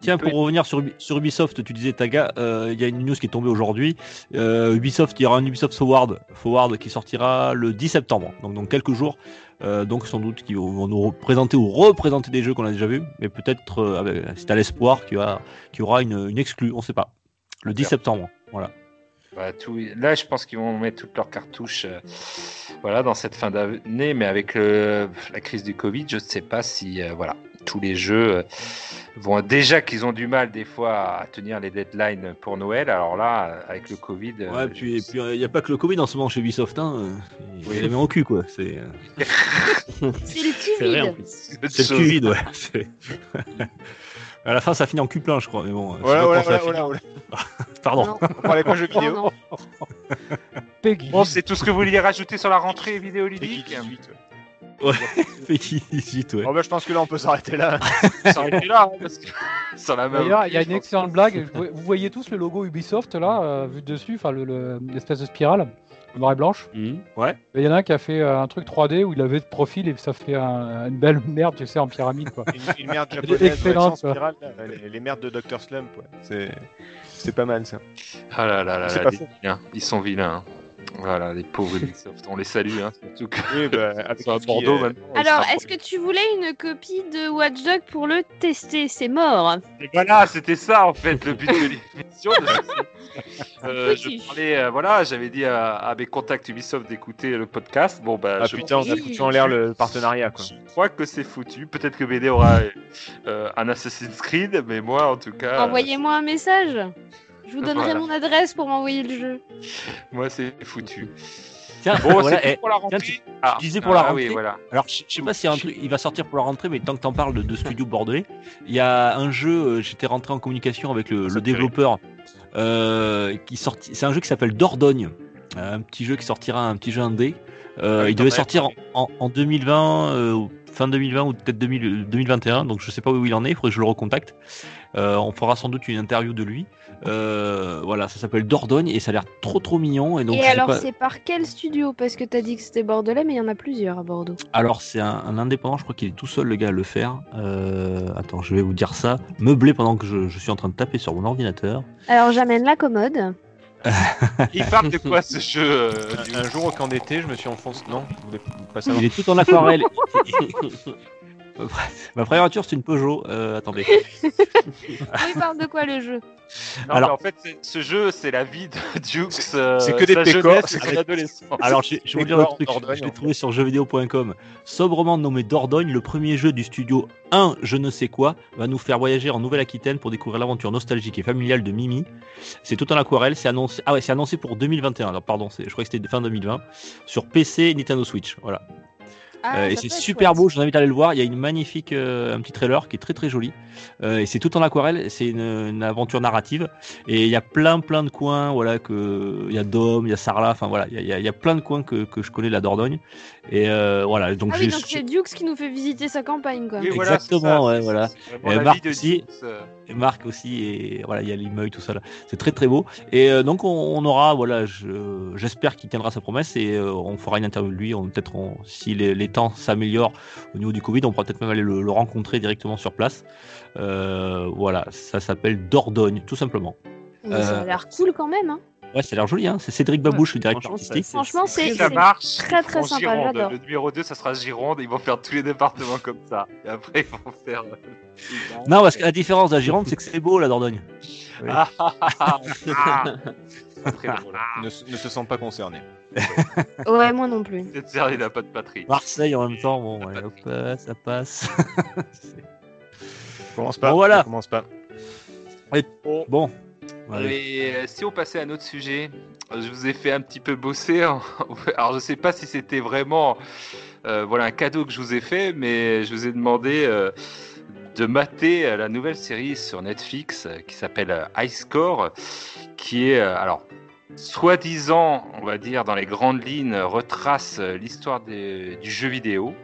Tiens, pour revenir sur, Ubi- sur Ubisoft, tu disais Taga, euh, il y a une news qui est tombée aujourd'hui. Euh, Ubisoft, il y aura un Ubisoft Forward, Forward qui sortira le 10 septembre, donc dans quelques jours. Euh, donc sans doute qu'ils vont nous présenter ou représenter des jeux qu'on a déjà vus, mais peut-être c'est à l'espoir qu'il y, y aura une, une exclue, on sait pas. Le 10 septembre, voilà.
Bah, tout... Là, je pense qu'ils vont mettre toutes leurs cartouches euh, voilà, dans cette fin d'année, mais avec euh, la crise du Covid, je ne sais pas si. euh, voilà. Tous les jeux euh, vont déjà qu'ils ont du mal des fois à tenir les deadlines pour Noël. Alors là, euh, avec le Covid, euh,
Ouais, puis et puis il n'y a pas que le Covid en ce moment chez Ubisoft. Hein. Il a les mains au cul, quoi. C'est euh, <laughs>
C'est le
en
Covid.
c'est le cul vide, ouais. <laughs> À la fin, ça finit en cul plein, je crois. Mais bon, je
Voilà, voilà.
Pardon.
Non.
On parlait pas jeux vidéo.
Peggy.
Bon, c'est tout ce que vous vouliez rajouter sur la rentrée vidéoludique.
18,
Peggy 18, ouais.
Oh <laughs> <laughs> bah je pense que là on peut s'arrêter là. <laughs>
Été là, hein, parce que sur la main.
D'ailleurs, il y a une excellente blague. Vous voyez tous le logo Ubisoft là, euh, vu de dessus, enfin le- le- l'espèce de spirale noir et blanche.
Mhm.
Il y en a un qui a fait euh, un truc 3D où il avait de profil et ça fait un- une belle merde, tu sais, en pyramide quoi.
Une, une merde japonaise, ouais,
excellente,
spirale, là, les, les merdes de Dr Slump, ouais. C'est c'est pas mal ça.
Ah là là là, là,
pas
des
faux.
vilains. Ils sont vilains. Voilà, les pauvres <laughs> Ubisoft. On les salue, hein, surtout que
Oui, bah, <laughs> avec
sont à Bordeaux
est-
maintenant.
Alors, est-ce que tu voulais une copie de Watch Dogs pour le tester? C'est mort.
Et voilà, c'était ça en fait le but de <laughs> l'émission. Euh, je parlais, euh, voilà, j'avais dit à, à mes contacts Ubisoft d'écouter le podcast. Bon bah,
Ah
je,
putain, on a foutu en l'air le partenariat quoi.
je crois que c'est foutu. Peut-être que BD aura euh, un Assassin's Creed, mais moi en tout cas,
Envoyez-moi un message. Je vous donnerai
Voilà.
mon adresse pour m'envoyer le jeu.
euh, moi c'est foutu.
Tiens,
Bon,
voilà, eh,
pour la rentrée.
tu-
Ah,
disais pour la
ah
rentrée.
oui, voilà.
Alors, je je sais pas un truc, il va sortir pour la rentrée, mais tant que t'en parles de, de <laughs> studio bordelais, il y a un jeu, euh, j'étais rentré en communication avec le, développeur, euh, qui sorti, c'est un jeu qui s'appelle Dordogne, Euh, un petit jeu qui sortira, un petit jeu indé. Euh, il devait sortir en,
parlé.
en- en 2020, euh, ou fin 2020 ou peut-être 2000 2021, donc je sais pas où il en est, il faudrait que je le recontacte. Euh, on fera sans doute une interview de lui. Euh, voilà, ça s'appelle Dordogne et ça a l'air trop trop mignon. Et donc,
Et alors,
pas-
c'est par quel studio? Parce que t'as dit que c'était bordelais, mais il y en a plusieurs à Bordeaux.
Alors c'est un, un indépendant, je crois qu'il est tout seul le gars à le faire. Euh, attends, je vais vous dire ça. Meublé pendant que je, je suis en train de taper sur mon ordinateur.
Alors, j'amène la commode. <laughs>
Il parle de quoi ce jeu
Un, un jour au camp d'été, je me suis enfoncé. Non, vous voulez pas savoir?
Il est tout en aquarelle. <laughs> Ma première voiture c'est une Peugeot. Euh, attendez. <laughs> <laughs>
Il parle de quoi le jeu?
Non,
Alors-
mais en fait, c'est- ce jeu, c'est la vie de <laughs> Dukes. euh,
c'est que des pécores, c'est
adolescence.
Alors je, je vais vous dire
en
truc.
Dordogne,
Je l'ai trouvé sur jeuxvideo.com. Sobrement nommé Dordogne, le premier jeu du studio 1 je ne sais quoi va nous faire voyager en Nouvelle-Aquitaine pour découvrir l'aventure nostalgique et familiale de Mimi. C'est tout en aquarelle. C'est annoncé. Ah ouais, c'est annoncé pour 2021. Alors pardon, je crois que c'était fin 2020 sur PC, et Nintendo Switch. Voilà.
Ah,
Euh, et c'est super
chouette.
beau, je vous invite à aller le voir. Il y a une magnifique, euh, un petit trailer qui est très très joli. Euh, et c'est tout en aquarelle, c'est une, une aventure narrative. Et il y a plein plein de coins, voilà, que il y a Dôme, il y a Sarlat, enfin voilà, y a- il y a plein de coins que, que je connais de la Dordogne. Et euh, voilà, donc
Ah oui, donc c'est Dukes qui nous fait visiter sa campagne, quoi.
Oui, voilà,
Exactement,
ça,
ouais, voilà. Et Marc aussi.
Euh.
et Marc aussi, et voilà, il y a l'Imeuil, tout ça là. C'est très très beau. Et euh, donc on, on aura, voilà, je- j'espère qu'il tiendra sa promesse et euh, on fera une interview de lui. On peut-être, si les, les temps s'améliorent au niveau du Covid, on pourra peut-être même aller le, le rencontrer directement sur place. Euh, voilà, ça s'appelle Dordogne, tout simplement.
Mais ça a l'air cool quand même. Hein.
Ouais, ça a l'air joli, hein. C'est Cédric Babouche, le directeur artistique.
Franchement, c'est
ça
c'est
marche.
très, très sympa.
Le numéro 2, ça sera Gironde. Ils vont faire tous les départements comme ça. Et après, ils vont faire.
Non, parce que la différence de la Gironde, c'est que c'est beau la Dordogne.
Ah, ah, ah, ah. C'est très drôle.
Ne, se- ne se sent pas concerné. <laughs>
Ouais, moi non plus.
Cette série n'a pas de patrie.
Marseille en même temps, bon, ouais, hop, euh, ça passe. <laughs>
Commence pas.
Bon, voilà.
Commence pas.
bon.
Et euh, si on passait à un autre sujet, euh, je vous ai fait un petit peu bosser. hein. <laughs> Alors je sais pas si c'était vraiment euh, voilà un cadeau que je vous ai fait, mais je vous ai demandé euh, de mater la nouvelle série sur Netflix qui s'appelle High Score, qui est alors soi-disant, on va dire dans les grandes lignes, retrace l'histoire des- du jeu vidéo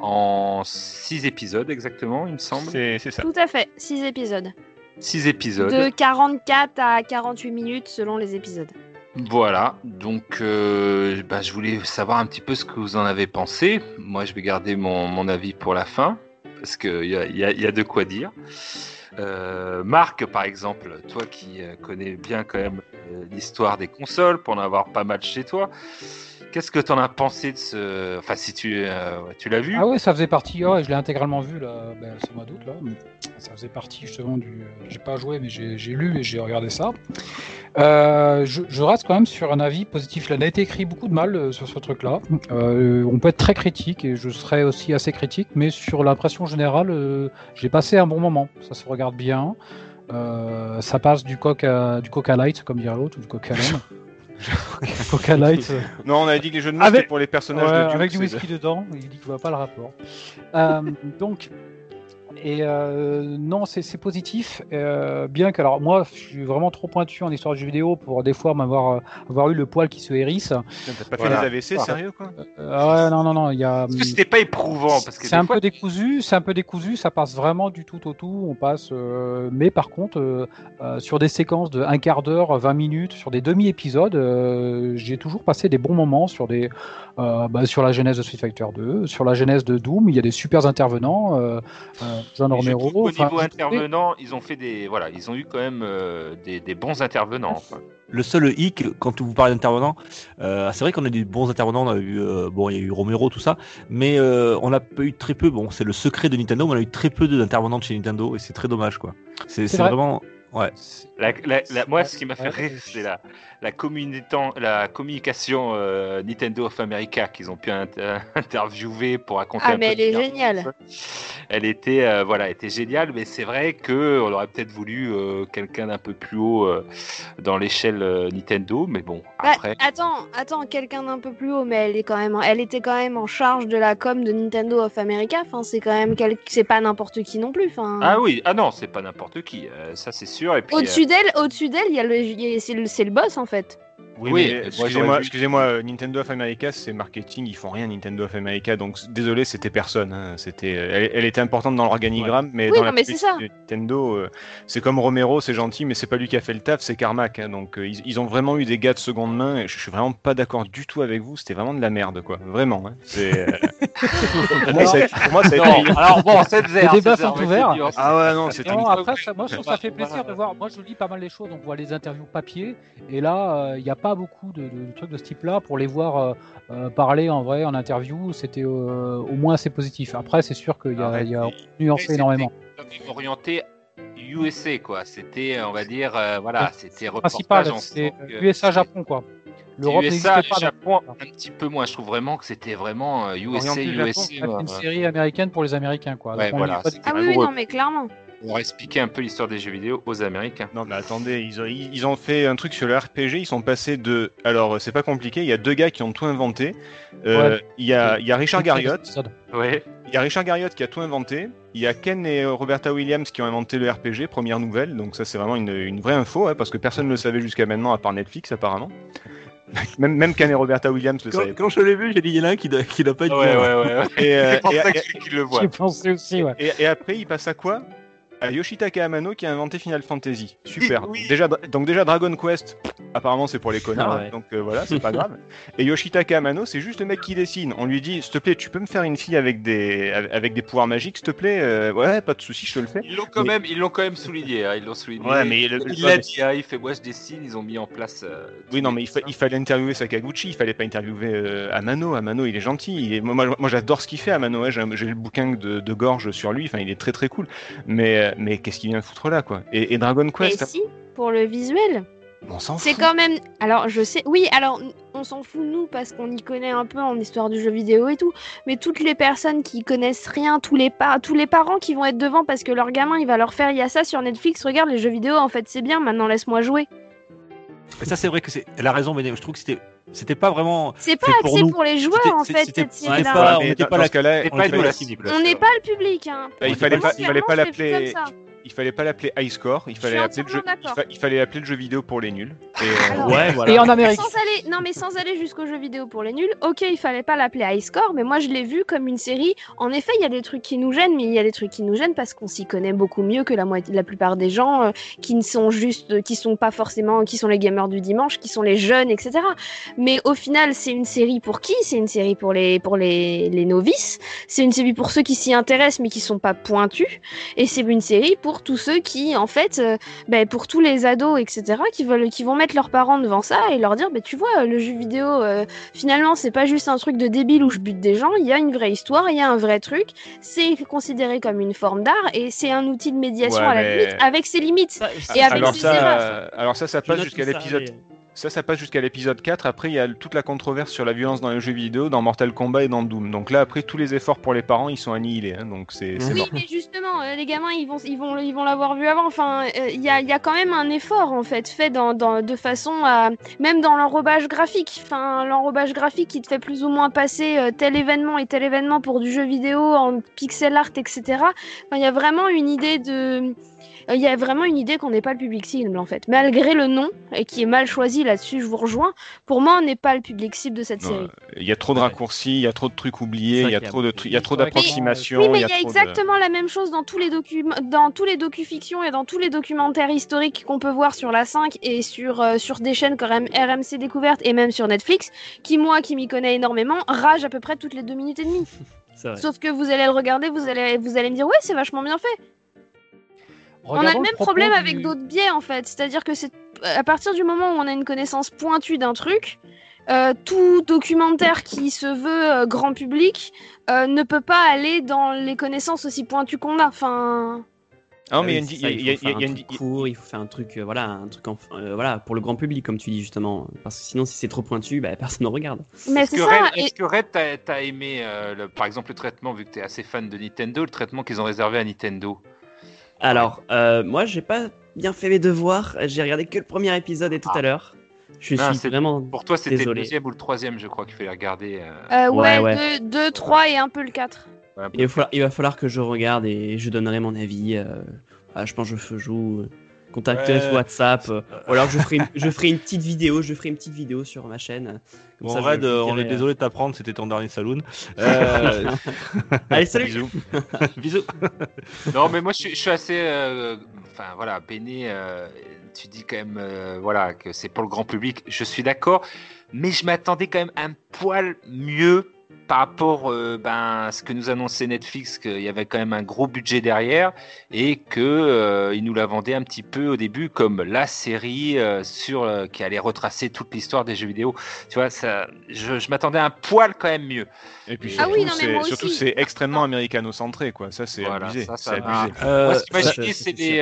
en six épisodes exactement, il me semble.
C'est c'est ça.
Tout à fait, 6 épisodes.
Six épisodes.
De 44 à 48 minutes selon les épisodes.
Voilà, donc euh, bah, je voulais savoir un petit peu ce que vous en avez pensé. Moi, je vais garder mon, mon avis pour la fin, parce qu'il y a, y a- y a de quoi dire. Euh, Marc, par exemple, toi qui euh, connais bien quand même l'histoire des consoles, pour en avoir pas mal chez toi, Qu'est-ce que t'en as pensé de ce. Enfin, si tu, euh, tu l'as vu?
Ah ouais, ça faisait partie. Ouais, je l'ai intégralement vu là, ben, ce mois d'août là. Ça faisait partie justement du. euh, J'ai pas joué, mais j'ai lu et j'ai regardé ça. Euh, je, je reste quand même sur un avis positif. Il a été écrit beaucoup de mal euh, sur ce truc-là. On peut être très critique et je serai aussi assez critique, mais sur l'impression générale, j'ai passé un bon moment. Ça se regarde bien. Ça passe du coca, du coca light, comme dirait l'autre, ou du coca lime. <laughs> <laughs> coca light. euh,
Non, on avait dit que les jeux de mots
Avec-
c'était pour les personnages
Ouais,
de Duke,
avec du whisky dedans, il dit qu'il voit pas le rapport. Euh, <laughs> donc, et euh, non, c'est positif, euh, bien que, alors moi, je suis vraiment trop pointu en histoire de jeux vidéo pour des fois m'avoir euh, avoir eu le poil qui se hérisse.
T'as pas
Voilà.
fait des AVC, sérieux quoi?
Euh, non, non, non, y a.
Est-ce que c'était pas éprouvant parce que
C'est un
fois,
peu décousu, c'est un peu décousu, ça passe vraiment du tout au tout. On passe, mais par contre, sur des séquences de un quart d'heure, 20 minutes, sur des demi-épisodes, j'ai toujours passé des bons moments sur des, bah, sur la genèse de Street Fighter 2, sur la genèse de Doom. Il y a des super intervenants, euh, euh, John
Et je
Romero. enfin,
niveau intervenant, ils ont fait des, voilà, ils ont eu quand même euh, des, des bons intervenants. enfin.
Le seul hic, quand vous parlez d'intervenants, euh, c'est vrai qu'on a des bons intervenants. On a eu, euh, bon, il y a eu Romero, tout ça, mais euh, on a pas eu très peu. Bon, c'est le secret de Nintendo, mais on a eu très peu d'intervenants de chez Nintendo et c'est très dommage, quoi. C'est c'est
vrai.
vraiment, ouais.
La- la- la- moi, ce qui m'a fait rire, c'est la, la, la communication euh, Nintendo of America qu'ils ont pu inter- <laughs> interviewer pour raconter
Ah,
un
mais
peu
elle est géniale.
Elle était, euh, voilà, était géniale, mais c'est vrai que on aurait peut-être voulu euh, quelqu'un d'un peu plus haut euh, dans l'échelle euh, Nintendo, mais bon,
Bah,
après.
attends, attends, quelqu'un d'un peu plus haut, mais elle est quand même, elle était quand même en charge de la com de Nintendo of America. Enfin, c'est quand même quel... c'est pas n'importe qui non plus. Enfin,
Ah oui, ah non, c'est pas n'importe qui, euh, ça c'est sûr.
Au-dessus d'elle, au-dessus d'elle, il y a le, il y a- c'est le, c'est le boss en fait.
Prophet Oui,
Oui,
mais
moi,
excusez-moi, euh, Nintendo of America, c'est marketing, ils font rien Nintendo of America, donc désolé, c'était personne. hein, C'était, euh, elle, elle était importante dans l'organigramme, mais
Oui,
dans
non,
la
mais c'est ça.
de Nintendo, euh, c'est comme Romero, c'est gentil, mais c'est pas lui qui a fait le taf, c'est Carmack. hein, donc euh, ils, ils ont vraiment eu des gars de seconde main, et je suis vraiment pas d'accord du tout avec vous. C'était vraiment de la merde, quoi. Vraiment. hein, c'est, euh, <laughs> pour, moi, ça a pour moi, ça a été-
Non, alors bon, cette
Les débats sont ouverts.
Ah ouais, non, c'était. Une-
après, ça, moi, je trouve que ça fait plaisir de voir. Moi, je lis pas mal les choses, donc on voit les interviews papier. Et là, euh, il n'y a pas beaucoup de, de trucs de ce type-là pour les voir euh, euh, parler en vrai, en interview. C'était euh, au moins assez positif. Après, c'est sûr qu'il y a,
Arrête,
il y a nuancé énormément.
orienté USA, quoi. C'était, on va dire, euh, voilà, c'était
Principal,
reportage
c'est USA-Japon, quoi. L'Europe
USA,
pas.
Japon, un petit peu moins. Je trouve vraiment que c'était vraiment USA, USA.
Une série américaine pour les Américains, quoi.
Ah oui, non, mais clairement.
Pour expliquer un peu l'histoire des jeux vidéo aux Américains.
Non mais attendez, ils ont, ils ils ont fait un truc sur le RPG, ils sont passés de... Alors c'est pas compliqué, il y a deux gars qui ont tout inventé. Euh,
Ouais.
Il y, a, il y a Richard Garriott,
Ouais.
il y a Richard Garriott qui a tout inventé. Il y a Ken et euh, Roberta Williams qui ont inventé le RPG, première nouvelle. Donc ça c'est vraiment une, une vraie info, hein, parce que personne ne le savait jusqu'à maintenant à part Netflix apparemment. <laughs> même, même Ken et Roberta Williams le
Quand,
savaient.
quand je l'ai vu, j'ai dit il y en a un qui doit pas être
Ouais, ouais.
Et, euh, et- et-
le
pensé aussi, ouais.
Et, et après, il passe à quoi? Yoshitaka Amano qui a inventé Final Fantasy. Super.
Oui.
Déjà, donc déjà Dragon Quest, apparemment c'est pour les connards,
Ah ouais.
donc euh, voilà, c'est pas <laughs> grave. Et Yoshitaka Amano, c'est juste le mec qui dessine. On lui dit, s'il te plaît, tu peux me faire une fille avec des avec des pouvoirs magiques, s'il te plaît Euh, Ouais, pas de souci, je te le fais.
Ils l'ont quand
Mais-
même, ils l'ont quand même souligné. hein, Ils l'ont souligné.
Ouais, mais le-
il l'a dit. hein, il fait, moi je dessine. Ils ont mis en place. euh,
Oui, non, mais il, fa- il fallait interviewer Sakaguchi, il fallait pas interviewer euh, Amano. Amano, il est gentil. il est- Moi, j'adore ce qu'il fait, Amano. ouais, J'ai j'ai le bouquin de, de Gorge sur lui. Enfin, il est très très cool. Mais, euh, mais qu'est-ce qu'il vient foutre là, quoi? Et, et Dragon Quest,
si, pour le visuel?
on s'en
C'est quand même. Alors, je sais. Oui, alors, on s'en fout, nous, parce qu'on y connaît un peu en histoire du jeu vidéo et tout. Mais toutes les personnes qui connaissent rien, tous les, pa- tous les parents qui vont être devant parce que leur gamin, il va leur faire il y a ça sur Netflix, regarde les jeux vidéo, en fait, c'est bien, maintenant laisse-moi jouer.
Et ça, c'est vrai que c'est. Elle a raison, mais je trouve que c'était, c'était pas vraiment.
C'est pas
pour
axé
nous.
pour, les joueurs, en fait, cette
on était
dans-
pas
pas
pas
la
cible.
cible.
On n'est pas le public, hein.
Bah, il fallait pas- l'appeler-. Il fallait pas l'appeler high score, il fallait
suis
l'appeler le jeu, il,
d'accord.
fa- il fallait l'appeler le jeu vidéo pour les nuls. Et, euh,
Alors,
Ouais, voilà.
Et en Amérique.
Sans <laughs> aller, non mais sans aller jusqu'au jeu vidéo pour les nuls, ok, il fallait pas l'appeler High Score, mais moi je l'ai vu comme une série. En effet, il y a des trucs qui nous gênent, mais il y a des trucs qui nous gênent parce qu'on s'y connaît beaucoup mieux que la moitié, la plupart des gens euh, qui ne sont juste, qui sont pas forcément, qui sont les gamers du dimanche, qui sont les jeunes, etc. Mais au final, c'est une série pour qui? C'est une série pour les, pour les, les novices. C'est une série pour ceux qui s'y intéressent mais qui sont pas pointus. Et c'est une série pour pour tous ceux qui, en fait, euh, ben, pour tous les ados, etc., qui veulent, qui vont mettre leurs parents devant ça et leur dire, ben, tu vois, le jeu vidéo, euh, finalement, c'est pas juste un truc de débile où je bute des gens. Il y a une vraie histoire, il y a un vrai truc. C'est considéré comme une forme d'art et c'est un outil de médiation
Ouais,
à la
mais-
limite avec ses limites.
Ça,
Et avec
alors
ses
ça,
erreurs.
euh, alors ça, ça passe jusqu'à l'épisode. Ça, ça passe jusqu'à l'épisode 4. Après, il y a toute la controverse sur la violence dans les jeux vidéo, dans Mortal Kombat et dans Doom. Donc là, après, tous les efforts pour les parents, ils sont annihilés. hein. donc c'est
Oui,
mort.
mais justement, euh, les gamins, ils vont, ils vont, ils vont l'avoir vu avant. Enfin, euh, il y, a, y a quand même un effort en fait fait dans, dans- de façon à, même dans l'enrobage graphique. Enfin, l'enrobage graphique qui te fait plus ou moins passer euh, tel événement et tel événement pour du jeu vidéo en pixel art, etc. Enfin, il y a vraiment une idée de, il y a vraiment une idée qu'on n'est pas le public cible en fait, malgré le nom et qui est mal choisi là-dessus. Je vous rejoins. Pour moi, on n'est pas le public cible de cette
Non,
série.
Il y a trop de raccourcis, il y a trop de trucs oubliés, il y a trop de il y a trop d'approximations.
Oui, mais il y a,
de-
exactement la même chose dans tous les documents, dans tous les docu-fictions et dans tous les documentaires historiques qu'on peut voir sur la 5 et sur, euh, sur des chaînes comme RMC Découverte et même sur Netflix, qui moi, qui m'y connais énormément, rage à peu près toutes les deux minutes et demie. <laughs> Sauf que vous allez le regarder, vous allez, vous allez me dire ouais, c'est vachement bien fait. On a le même problème
du-
avec d'autres biais en fait, c'est-à-dire que c'est à partir du moment où on a une connaissance pointue d'un truc. euh, tout documentaire qui se veut euh, grand public euh, ne peut pas aller dans les connaissances aussi pointues qu'on a. Enfin,
Ah,
Ah
mais il
faut faire un
une-
truc court, il faut faire un truc, euh, voilà, un truc en- euh, voilà, pour le grand public, comme tu dis justement. Parce que sinon, si c'est trop pointu, bah, <laughs> personne ne regarde.
mais
Est-ce
c'est
que,
ça.
Red,
et-
est-ce que Red, t'as aimé, euh, le- par exemple, le traitement, vu que tu es assez fan de Nintendo, le traitement qu'ils ont réservé à Nintendo?
Alors, euh, moi, j'ai pas bien fait mes devoirs. J'ai regardé que le premier épisode et tout
Ah.
à l'heure. Je
Ah,
suis
c'est-
vraiment.
Pour toi, c'était le deuxième ou le troisième, je crois, qu'il fallait regarder. euh,
Euh, ouais,
Ouais,
2, 3 et un peu le 4.
ouais.
Il va, falloir, il va falloir que je regarde et je donnerai mon avis. euh, ah, je pense que je joue. Contactez
Ouais.
sur WhatsApp. ou alors je ferai, une, je ferai une petite vidéo. Je ferai une petite vidéo sur ma chaîne. Comme
Bon,
ça,
Red, euh, on est
euh,
désolé de t'apprendre, c'était ton dernier saloon. <laughs> Euh,
Allez, salut
Bisous. <laughs>
Bisous.
Non, mais moi, je suis, je suis assez, euh, enfin voilà, peiné. euh, tu dis quand même, euh, voilà, que c'est pour le grand public. Je suis d'accord, mais je m'attendais quand même un poil mieux par rapport, euh, ben, à ce que nous annonçait Netflix, qu'il y avait quand même un gros budget derrière et que euh, ils nous la vendaient un petit peu au début comme la série euh, sur euh, qui allait retracer toute l'histoire des jeux vidéo. Tu vois, ça, je, je m'attendais un poil quand même mieux.
Et puis
Ah
surtout,
oui, non, mais
c'est- extrêmement américano-centré, quoi. Ça, c'est
Voilà,
abusé.
ça, ça
C'est
va.
abusé.
Euh,
Moi, ce qui m'a
ça,
gêné,
c'est-
c'est
c'est
des.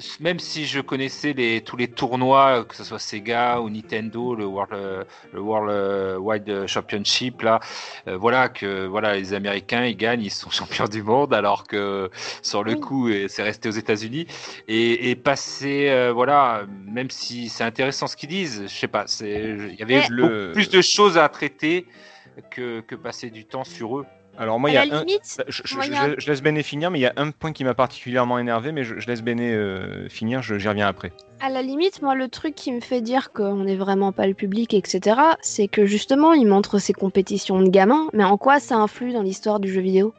Euh, même si je connaissais les, tous les tournois, que ce soit Sega ou Nintendo, le World, euh, le World euh, Wide Championship, là, euh, voilà que voilà les Américains ils gagnent, ils sont <laughs> champions du monde, alors que sur le coup et c'est resté aux États-Unis et, et passer, euh, voilà, même si c'est intéressant ce qu'ils disent, je sais pas, c'est il y avait
Le-
plus de choses à traiter que, que passer du temps sur eux.
Alors moi,
à
il y a un...
limite,
Je, je- laisse Béné finir, mais il y a un point qui m'a particulièrement énervé, mais je, laisse Béné euh, finir, je- j'y reviens après.
À la limite, moi, le truc qui me fait dire qu'on n'est vraiment pas le public, etc., c'est que justement, il montre ses compétitions de gamins, mais en quoi ça influe dans l'histoire du jeu vidéo?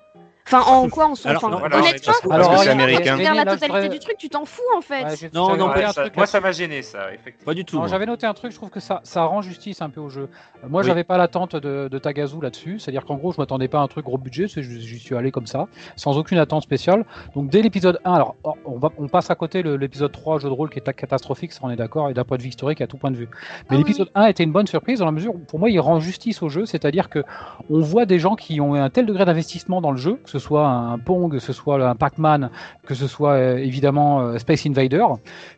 Enfin, en quoi on s'en
Alors,
enfin,
voilà,
Honnêtement,
parce que-
Alors,
parce que c'est
regarde,
américain.
tu regardes la totalité du truc, tu t'en fous en fait.
Ouais,
Non, non,
Ouais,
un
ça-
truc
moi ça m'a gêné ça, effectivement.
Pas du tout.
J'avais noté un truc, je trouve que ça, ça rend justice un peu au jeu. Euh, Moi,
Oui.
j'avais pas l'attente de, de Tagazu là-dessus, c'est-à-dire qu'en gros, je m'attendais pas à un truc gros budget, j'y suis allé comme ça, sans aucune attente spéciale. Donc, dès l'épisode 1, alors, on, va, on passe à côté l'épisode 3, jeu de rôle, qui est catastrophique, ça on est d'accord, et d'un point de vue historique, à tout point de vue. Mais
Ah
l'épisode 1 était une bonne surprise dans la mesure où, pour moi, il rend justice au jeu, c'est-à-dire que on voit des gens qui ont un tel degré d'investissement dans le jeu, que ce soit un Pong, que ce soit un Pac-Man, que ce soit euh, évidemment euh, Space Invader,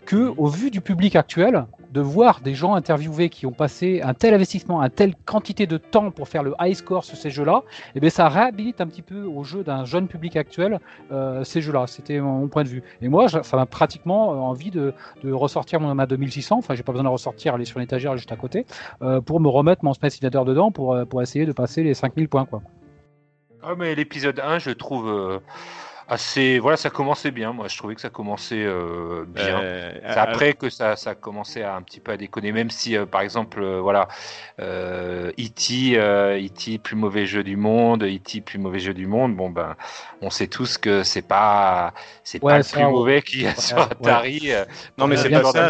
que au vu du public actuel, de voir des gens interviewés qui ont passé un tel investissement, un telle quantité de temps pour faire le high score sur ces jeux-là, eh bien ça réhabilite un petit peu au jeu d'un jeune public actuel euh, ces jeux-là. C'était mon, point de vue. Et moi, ça m'a pratiquement envie de, ressortir mon ma 2600. Enfin, j'ai pas besoin de ressortir, aller sur l'étagère juste à côté, pour me remettre mon Space Invader dedans pour, pour essayer de passer les 5000 points.
Ah, mais l'épisode 1, je trouve euh, assez. Voilà, ça commençait bien. Moi, je trouvais que ça commençait euh, bien.
Euh,
C'est après que ça, ça commençait à un petit peu à déconner, même si, euh, par exemple, euh, voilà, euh, E.T., euh, E.T., plus mauvais jeu du monde, E.T., plus mauvais jeu du monde, bon, ben, on sait tous que c'est pas, c'est
Ouais,
pas le plus
ouais.
mauvais qu'il y a sur
ouais.
Atari. euh,
Non mais
Euh,
c'est
bien
pas ça,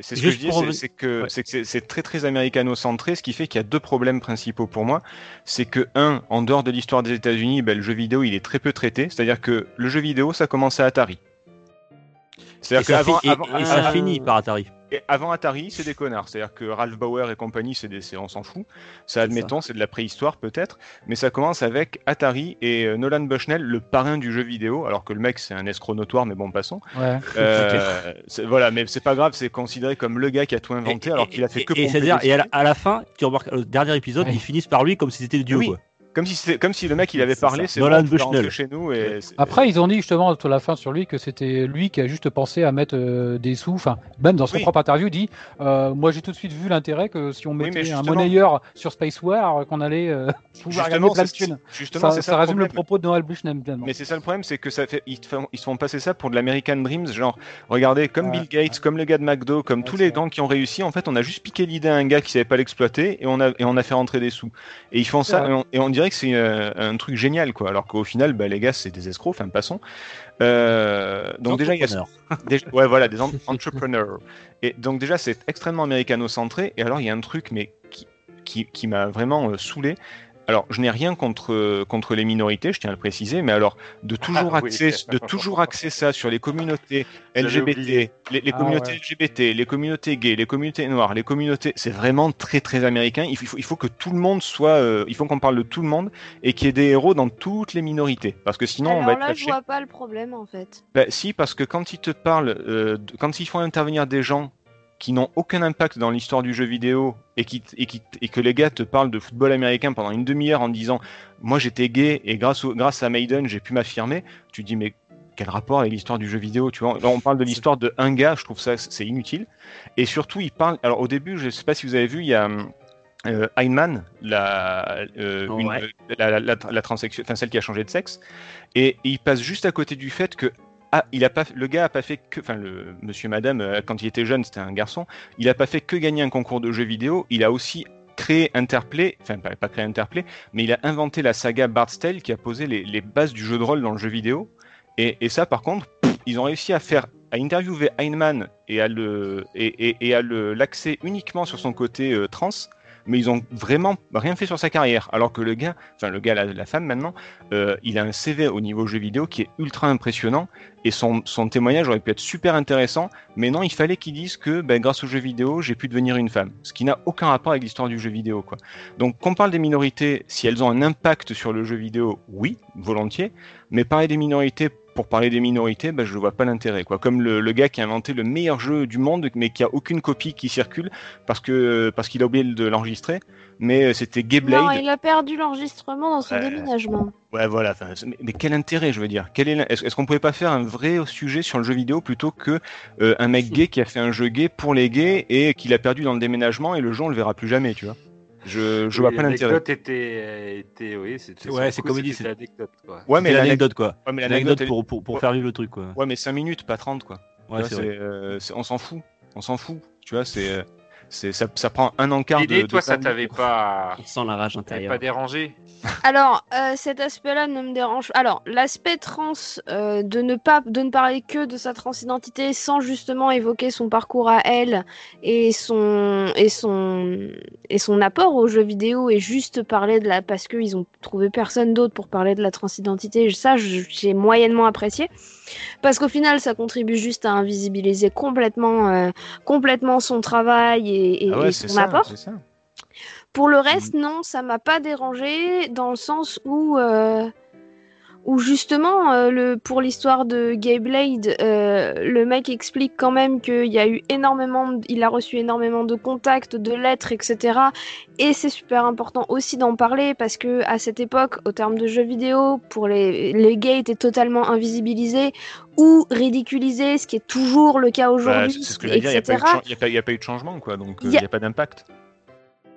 c'est ce que
Juste
je dis, c'est- que
Ouais.
c'est que c'est- c'est très très américano-centré, ce qui fait qu'il y a deux problèmes principaux pour moi. C'est que un, en dehors de l'histoire des États-Unis, ben, le jeu vidéo il est très peu traité. C'est-à-dire que le jeu vidéo, ça commence à Atari.
Et
C'est-à-dire
ça, fi- et-
avant-
et ça finit par Atari.
et avant Atari, c'est des connards. C'est-à-dire que Ralph Bauer et compagnie, c'est des, c'est- on s'en fout. Ça, admettons, c'est de la préhistoire peut-être. Mais ça commence avec Atari et euh, Nolan Bushnell, le parrain du jeu vidéo. Alors que le mec, c'est un escroc notoire, mais bon, passons.
Ouais.
Euh, c'est- voilà, mais c'est pas grave, c'est considéré comme le gars qui a tout inventé, alors qu'il a fait que
Et, c'est-à-dire, et à la,
sous.
à la fin, tu remarques, le dernier épisode, ils finissent par lui comme si c'était Dieu.
Oui.
Quoi.
Comme si, c'était- comme si le mec il avait parlé, c'est
Nolan
bon, chez nous et
Après, ils ont dit justement à la fin sur lui que c'était lui qui a juste pensé à mettre euh, des sous. Enfin, même dans son
Oui.
propre interview, il dit euh, Moi, j'ai tout de suite vu l'intérêt que si on mettait un monnayeur sur Space War, qu'on allait euh, <laughs> pouvoir gagner
justement,
plein de
c'est-
thunes.
justement,
Ça,
c'est
ça
ça, le
résume le
problème.
propos de Noël Bushnell.
Mais c'est ça le problème, c'est que ça fait, ils, font, ils se font passer ça pour de l'American Dreams, genre, regardez, comme
Ouais,
Bill Gates, comme le gars de McDo, comme
Ouais,
tous les gens qui ont réussi, en fait, on a juste piqué l'idée à un gars qui savait pas l'exploiter et on a, et on a fait rentrer des sous. Et ils font ça, et on, et on dirait que c'est euh, un truc génial, quoi, alors qu'au final, bah, les gars, c'est des escrocs, enfin, passons. Euh, donc déjà, il y a. <laughs> Déjà- ouais, voilà, des en- entrepreneurs. Et donc déjà, c'est extrêmement américano-centré. Et alors, il y a un truc, mais qui, qui, qui m'a vraiment euh, saoulé. Alors, je n'ai rien contre, contre les minorités, je tiens à le préciser, mais alors, de <laughs> toujours,
Ah oui.
axer, <laughs> de toujours axer ça sur les communautés LGBT, les, les
Ah
communautés
ouais.
LGBT, les communautés gays, les communautés noires, les communautés, c'est vraiment très très américain. Il faut, il faut que tout le monde soit, euh, il faut qu'on parle de tout le monde et qu'il y ait des héros dans toutes les minorités, parce que sinon on va
Alors
être
là,
lâché.
je vois pas le problème en fait.
Bah, si, parce que quand ils te parlent, euh, quand ils font intervenir des gens qui n'ont aucun impact dans l'histoire du jeu vidéo et, qui, et, qui, et que les gars te parlent de football américain pendant une demi-heure en disant Moi j'étais gay et grâce, au, grâce à Maiden j'ai pu m'affirmer, tu dis Mais quel rapport avec l'histoire du jeu vidéo? Tu vois Là, on parle de l'histoire de un gars, je trouve ça c'est inutile. Et surtout, ils parlent. Alors au début, je sais pas si vous avez vu, il y a. Euh, Heinemann, la, euh, une-
Ouais.
la, la, la, la transsexuelle, enfin celle qui a changé de sexe, et, et il passe juste à côté du fait que ah, il a pas, le gars a pas fait que, enfin le monsieur, madame, euh, quand il était jeune, c'était un garçon, il a pas fait que gagner un concours de jeux vidéo, il a aussi créé Interplay, enfin pas, pas créé Interplay, mais il a inventé la saga Bard's Tale qui a posé les, bases du jeu de rôle dans le jeu vidéo. Et, ça, par contre, ils ont réussi à faire, à interviewer Heinemann et à le l'axer uniquement sur son côté euh, trans. Mais ils ont vraiment rien fait sur sa carrière. Alors que le gars, enfin le gars, la, la femme maintenant, euh, il a un CV au niveau jeu vidéo qui est ultra impressionnant et son, témoignage aurait pu être super intéressant, mais non, il fallait qu'il dise que ben, grâce au jeu vidéo, j'ai pu devenir une femme, ce qui n'a aucun rapport avec l'histoire du jeu vidéo. Quoi. Donc, qu'on parle des minorités, si elles ont un impact sur le jeu vidéo, oui, volontiers, mais parler des minorités pour parler des minorités, ben, je ne vois pas l'intérêt. Quoi. Comme le, le gars qui a inventé le meilleur jeu du monde, mais qui a aucune copie qui circule parce que parce qu'il a oublié de l'enregistrer, mais euh, c'était Gay Blade.
Non, il a perdu l'enregistrement dans son
Ouais.
déménagement.
Ouais, voilà. mais, mais quel intérêt, je veux dire? Quel est l'in- Est-ce qu'on pouvait pas faire un vrai sujet sur le jeu vidéo plutôt que euh, un mec <laughs> gay qui a fait un jeu gay pour les gays et qui l'a perdu dans le déménagement et le jeu on le verra plus jamais, tu vois? Je, je vois pas l'intérêt.
L'anecdote était, était, oui, c'était.
Ouais, c'est
coup,
comme il dit,
c'était
c'est-
l'anecdote, quoi.
Ouais, mais l'anecdote,
l'anecdote quoi.
ouais, mais l'anecdote,
pour, pour, pour
Ouais.
faire vivre le truc quoi.
ouais, mais 5 minutes, pas 30 quoi.
Ouais, c'est
euh, on s'en fout, on s'en fout. Tu vois, c'est, euh, c'est, ça, ça prend un encart de.
L'idée,
de
toi, ça
temps.
t'avait pas,
sent la rage intérieure.
pas dérangé
Alors, euh, cet aspect-là ne me dérange. Alors, l'aspect trans, euh, de ne pas, de ne parler que de sa transidentité sans justement évoquer son parcours à elle et son et son et son apport aux jeux vidéo et juste parler de la parce qu'ils ont trouvé personne d'autre pour parler de la transidentité. Ça, je- j'ai moyennement apprécié parce qu'au final, ça contribue juste à invisibiliser complètement, euh, complètement son travail et, et-
Ah ouais,
et
c'est
son
ça,
apport.
ça.
Pour le reste, non, ça m'a pas dérangé dans le sens où, euh, où justement, euh, le, pour l'histoire de Gay Blade, euh, le mec explique quand même qu'il y a eu énormément, de- il a reçu énormément de contacts, de lettres, etc. Et c'est super important aussi d'en parler parce que à cette époque, au terme de jeux vidéo, pour les, les gays étaient totalement invisibilisés ou ridiculisés, ce qui est toujours le cas
Bah,
aujourd'hui,
c'est ce que j'allais dire, il n'y a, pas eu de a a pas eu changement, quoi, donc euh, il
a-
n'y a pas d'impact.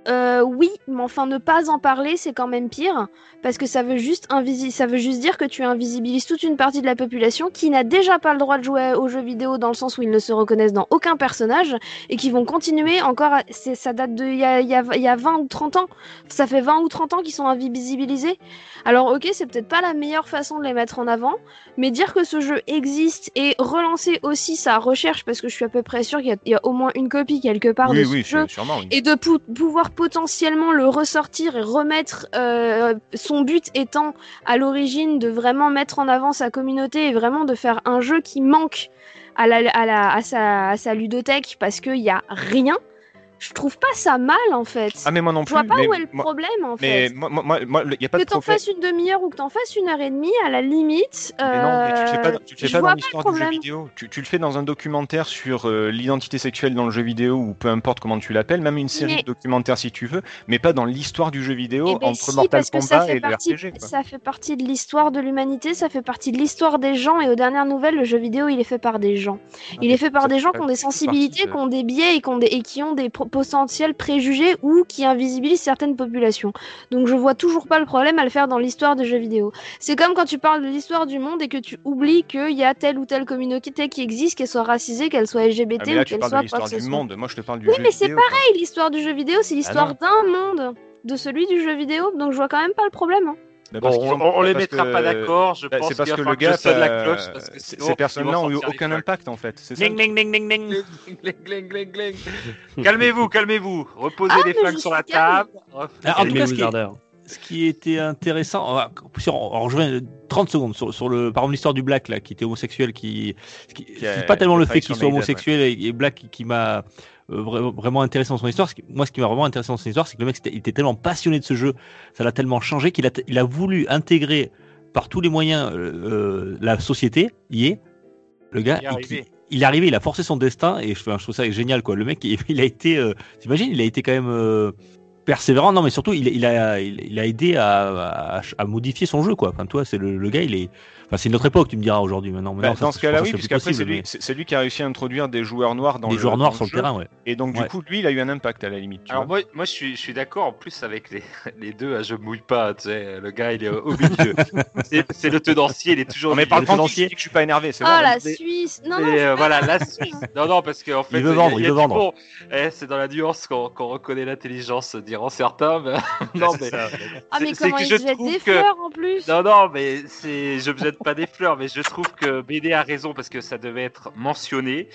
Euh, oui, mais enfin ne pas en parler, c'est quand même pire, parce que ça veut juste ça veut juste dire que tu invisibilises toute une partie de la population qui n'a déjà pas le droit de jouer aux jeux vidéo dans le sens où ils ne se reconnaissent dans aucun personnage et qui vont continuer encore. À... c'est- Ça date de il y a, y a- y a 20 ou 30 ans. Ça fait 20 ou 30 ans qu'ils sont invisibilisés. Alors ok, c'est peut-être pas la meilleure façon de les mettre en avant, mais dire que ce jeu existe et relancer aussi sa recherche, parce que je suis à peu près sûre qu'il y, a- il y a au moins une copie quelque part
Oui,
de
oui,
ce jeu
sûrement. oui.
et de pou- pouvoir potentiellement le ressortir et remettre euh, son but étant à l'origine de vraiment mettre en avant sa communauté et vraiment de faire un jeu qui manque à, la, sa, à sa ludothèque parce qu'il n'y a rien. Je trouve pas ça mal en fait.
Ah mais moi non
je
plus.
vois pas
mais
où est le
moi-
problème en
Mais
fait.
moi, moi, moi, moi, il y a pas
Que
de
t'en
problème.
fasses une demi-heure ou que t'en fasses une heure et demie, à la limite.
Mais non, mais tu le fais pas,
euh,
dans- tu le fais
je
pas dans
le
l'histoire du jeu vidéo. Tu, tu le fais dans un documentaire sur euh, l'identité sexuelle dans le jeu vidéo ou peu importe comment tu l'appelles, même une série
Mais-
de documentaires si tu veux, mais pas dans l'histoire du jeu vidéo
Eh ben
entre
si,
Mortal
que
Kombat et le
partie,
RPG. quoi.
ça fait partie de l'histoire de l'humanité, ça fait partie de l'histoire des gens, et aux dernières nouvelles, le jeu vidéo, il est fait par des gens. Il est fait par des gens qui ont des sensibilités, qui ont des biais et qui ont des, et qui ont des potentiels préjugés ou qui invisibilisent certaines populations. Donc je vois toujours pas le problème à le faire dans l'histoire des jeux vidéo. C'est comme quand tu parles de l'histoire du monde et que tu oublies qu'il y a telle ou telle communauté qui existe, qu'elle soit racisée, qu'elle soit
Ah,
LGBT
mais là,
ou
tu
qu'elle
parles de
soit
l'histoire du
soit.
monde. Moi, je te parle du
Oui,
jeu
mais c'est. Hey, l'histoire du jeu vidéo, c'est l'histoire
non.
d'un monde, de celui du jeu vidéo, donc je vois quand même pas le problème. hein.
Bah,
Bon,
parce qu'ils
on,
ont-
on les
parce
mettra
que-
pas d'accord. Je
bah,
pense
C'est parce que le gars,
sonne la
euh,
cloche parce que
ces
sinon,
ces personnes-là
ils vont
ont eu aucun impact en fait.
Calmez-vous, calmez-vous. Reposez
Ah,
les flingues sur la table.
Alors, en tout cas, ce qui, était intéressant, on va- rejoint 30 secondes sur, sur le, par exemple l'histoire du Black là, qui était homosexuel, qui, qui,
Qui
c'est pas tellement le fait qu'il soit homosexuel et, et Black qui, qui m'a euh, vraiment intéressé dans son histoire. Moi, ce qui m'a vraiment intéressé dans son histoire, c'est que le mec c'était- il était tellement passionné de ce jeu, ça l'a tellement changé qu'il a, il a voulu intégrer par tous les moyens euh, euh, la société. Y est, le gars,
Il est arrivé.
il est arrivé, il a forcé son destin et je, trouve ça génial quoi. Le mec, il, il a été, euh, t'imagines, il a été quand même euh, persévérant. Non, mais surtout, il, il a, il, il a aidé à, à, à modifier son jeu quoi. Enfin, toi, c'est le, le gars, il est, enfin, c'est une autre époque, tu me diras aujourd'hui. Maintenant,
Bah,
Maintenant, ça,
dans ce cas-là, oui,
que c'est
puisqu'après, c'est lui,
mais
qui a réussi à introduire des joueurs noirs dans
des
le
joueurs noirs
le
sur le
jeu.
terrain, ouais.
Et donc,
Ouais.
du coup, lui, il a eu un impact à la limite. tu
Alors
vois.
moi, moi je suis, je suis d'accord en plus avec les, <laughs> les deux. hein, Je mouille pas, tu sais. Le gars, il est au milieu. <laughs> c'est le tenancier, il est toujours.
Non, mais par il dit que je suis pas énervé, c'est
Oh
bon.
la Suisse Non, non,
euh, voilà, la Suisse. Non, non, parce qu'en fait,
Il veut vendre, il veut vendre.
c'est dans la nuance qu'on reconnaît l'intelligence, diront certains. <laughs> Non, mais.
Ah, mais comment il
je
te jette des fleurs en plus
Non, non, mais c'est, je me jette pas des fleurs, mais je trouve que BD a raison parce que ça devait être mentionné.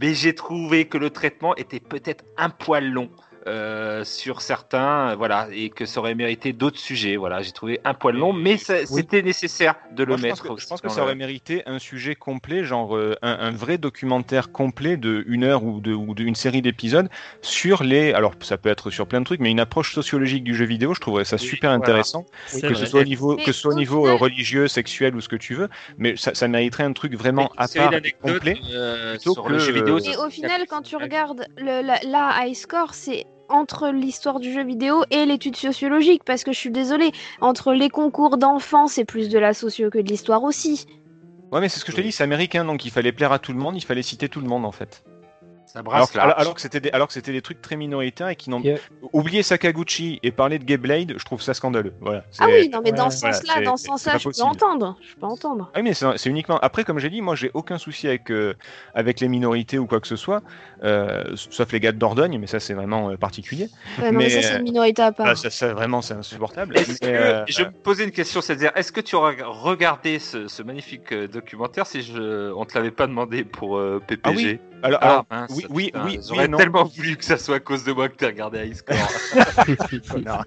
Mais j'ai trouvé que le traitement était peut-être un poil long. Euh, sur certains, euh, voilà, et que ça aurait mérité d'autres sujets. Voilà, j'ai trouvé un poil long, mais ça- c'était nécessaire de le
Moi, je pense
mettre.
que, je pense que ça
le-
aurait mérité un sujet complet, genre euh, un, un vrai documentaire complet de une heure ou de ou d'une série d'épisodes sur les. Alors ça peut être sur plein de trucs, mais une approche sociologique du jeu vidéo, je trouverais ça
Oui,
super
voilà.
intéressant. Que ce soit au niveau que ce soit au
au
niveau euh, religieux, sexuel ou ce que tu veux, mais ça, ça mériterait un truc vraiment à part complet.
euh, sur
que,
le jeu vidéo.
euh,
ça-
au final, quand tu regardes le, la, la high score, c'est entre l'histoire du jeu vidéo et l'étude sociologique, parce que je suis désolée, entre les concours d'enfants, c'est plus de la socio que de l'histoire aussi.
Ouais, mais c'est ce que je te dis, c'est américain, donc il fallait plaire à tout le monde, il fallait citer tout le monde en fait.
Ça
Alors,
brasse
que- alors,
large.
alors que c'était des, alors que c'était des trucs très minoritaires et qui n'ont
Yeah.
oublier Sakaguchi et parler de Gayblade, je trouve ça scandaleux. Voilà.
Ah oui, non, mais dans
Ouais,
ce sens-là, dans ce sens-là,
pas
je peux entendre. Je peux entendre.
Ah oui, mais c'est c'est uniquement. Après, comme j'ai dit, moi, j'ai aucun souci avec euh, avec les minorités ou quoi que ce soit, euh, sauf les gars de Dordogne, mais ça, c'est vraiment euh, particulier.
Ouais, non, mais,
Mais,
ça, c'est une minorité à part.
Bah, ça, ça, vraiment, c'est insupportable.
Est-ce
Mais,
que,
euh,
je me posais une question, c'est-à-dire, est-ce que tu aurais regardé ce, ce magnifique documentaire si je, on te l'avait pas demandé pour euh, PPG
Ah oui, alors,
Ah,
alors,
mince,
oui, oui,
putain,
oui,
J'aurais
oui et non.
tellement voulu que ça soit à cause de moi que tu regardé High Score. <laughs>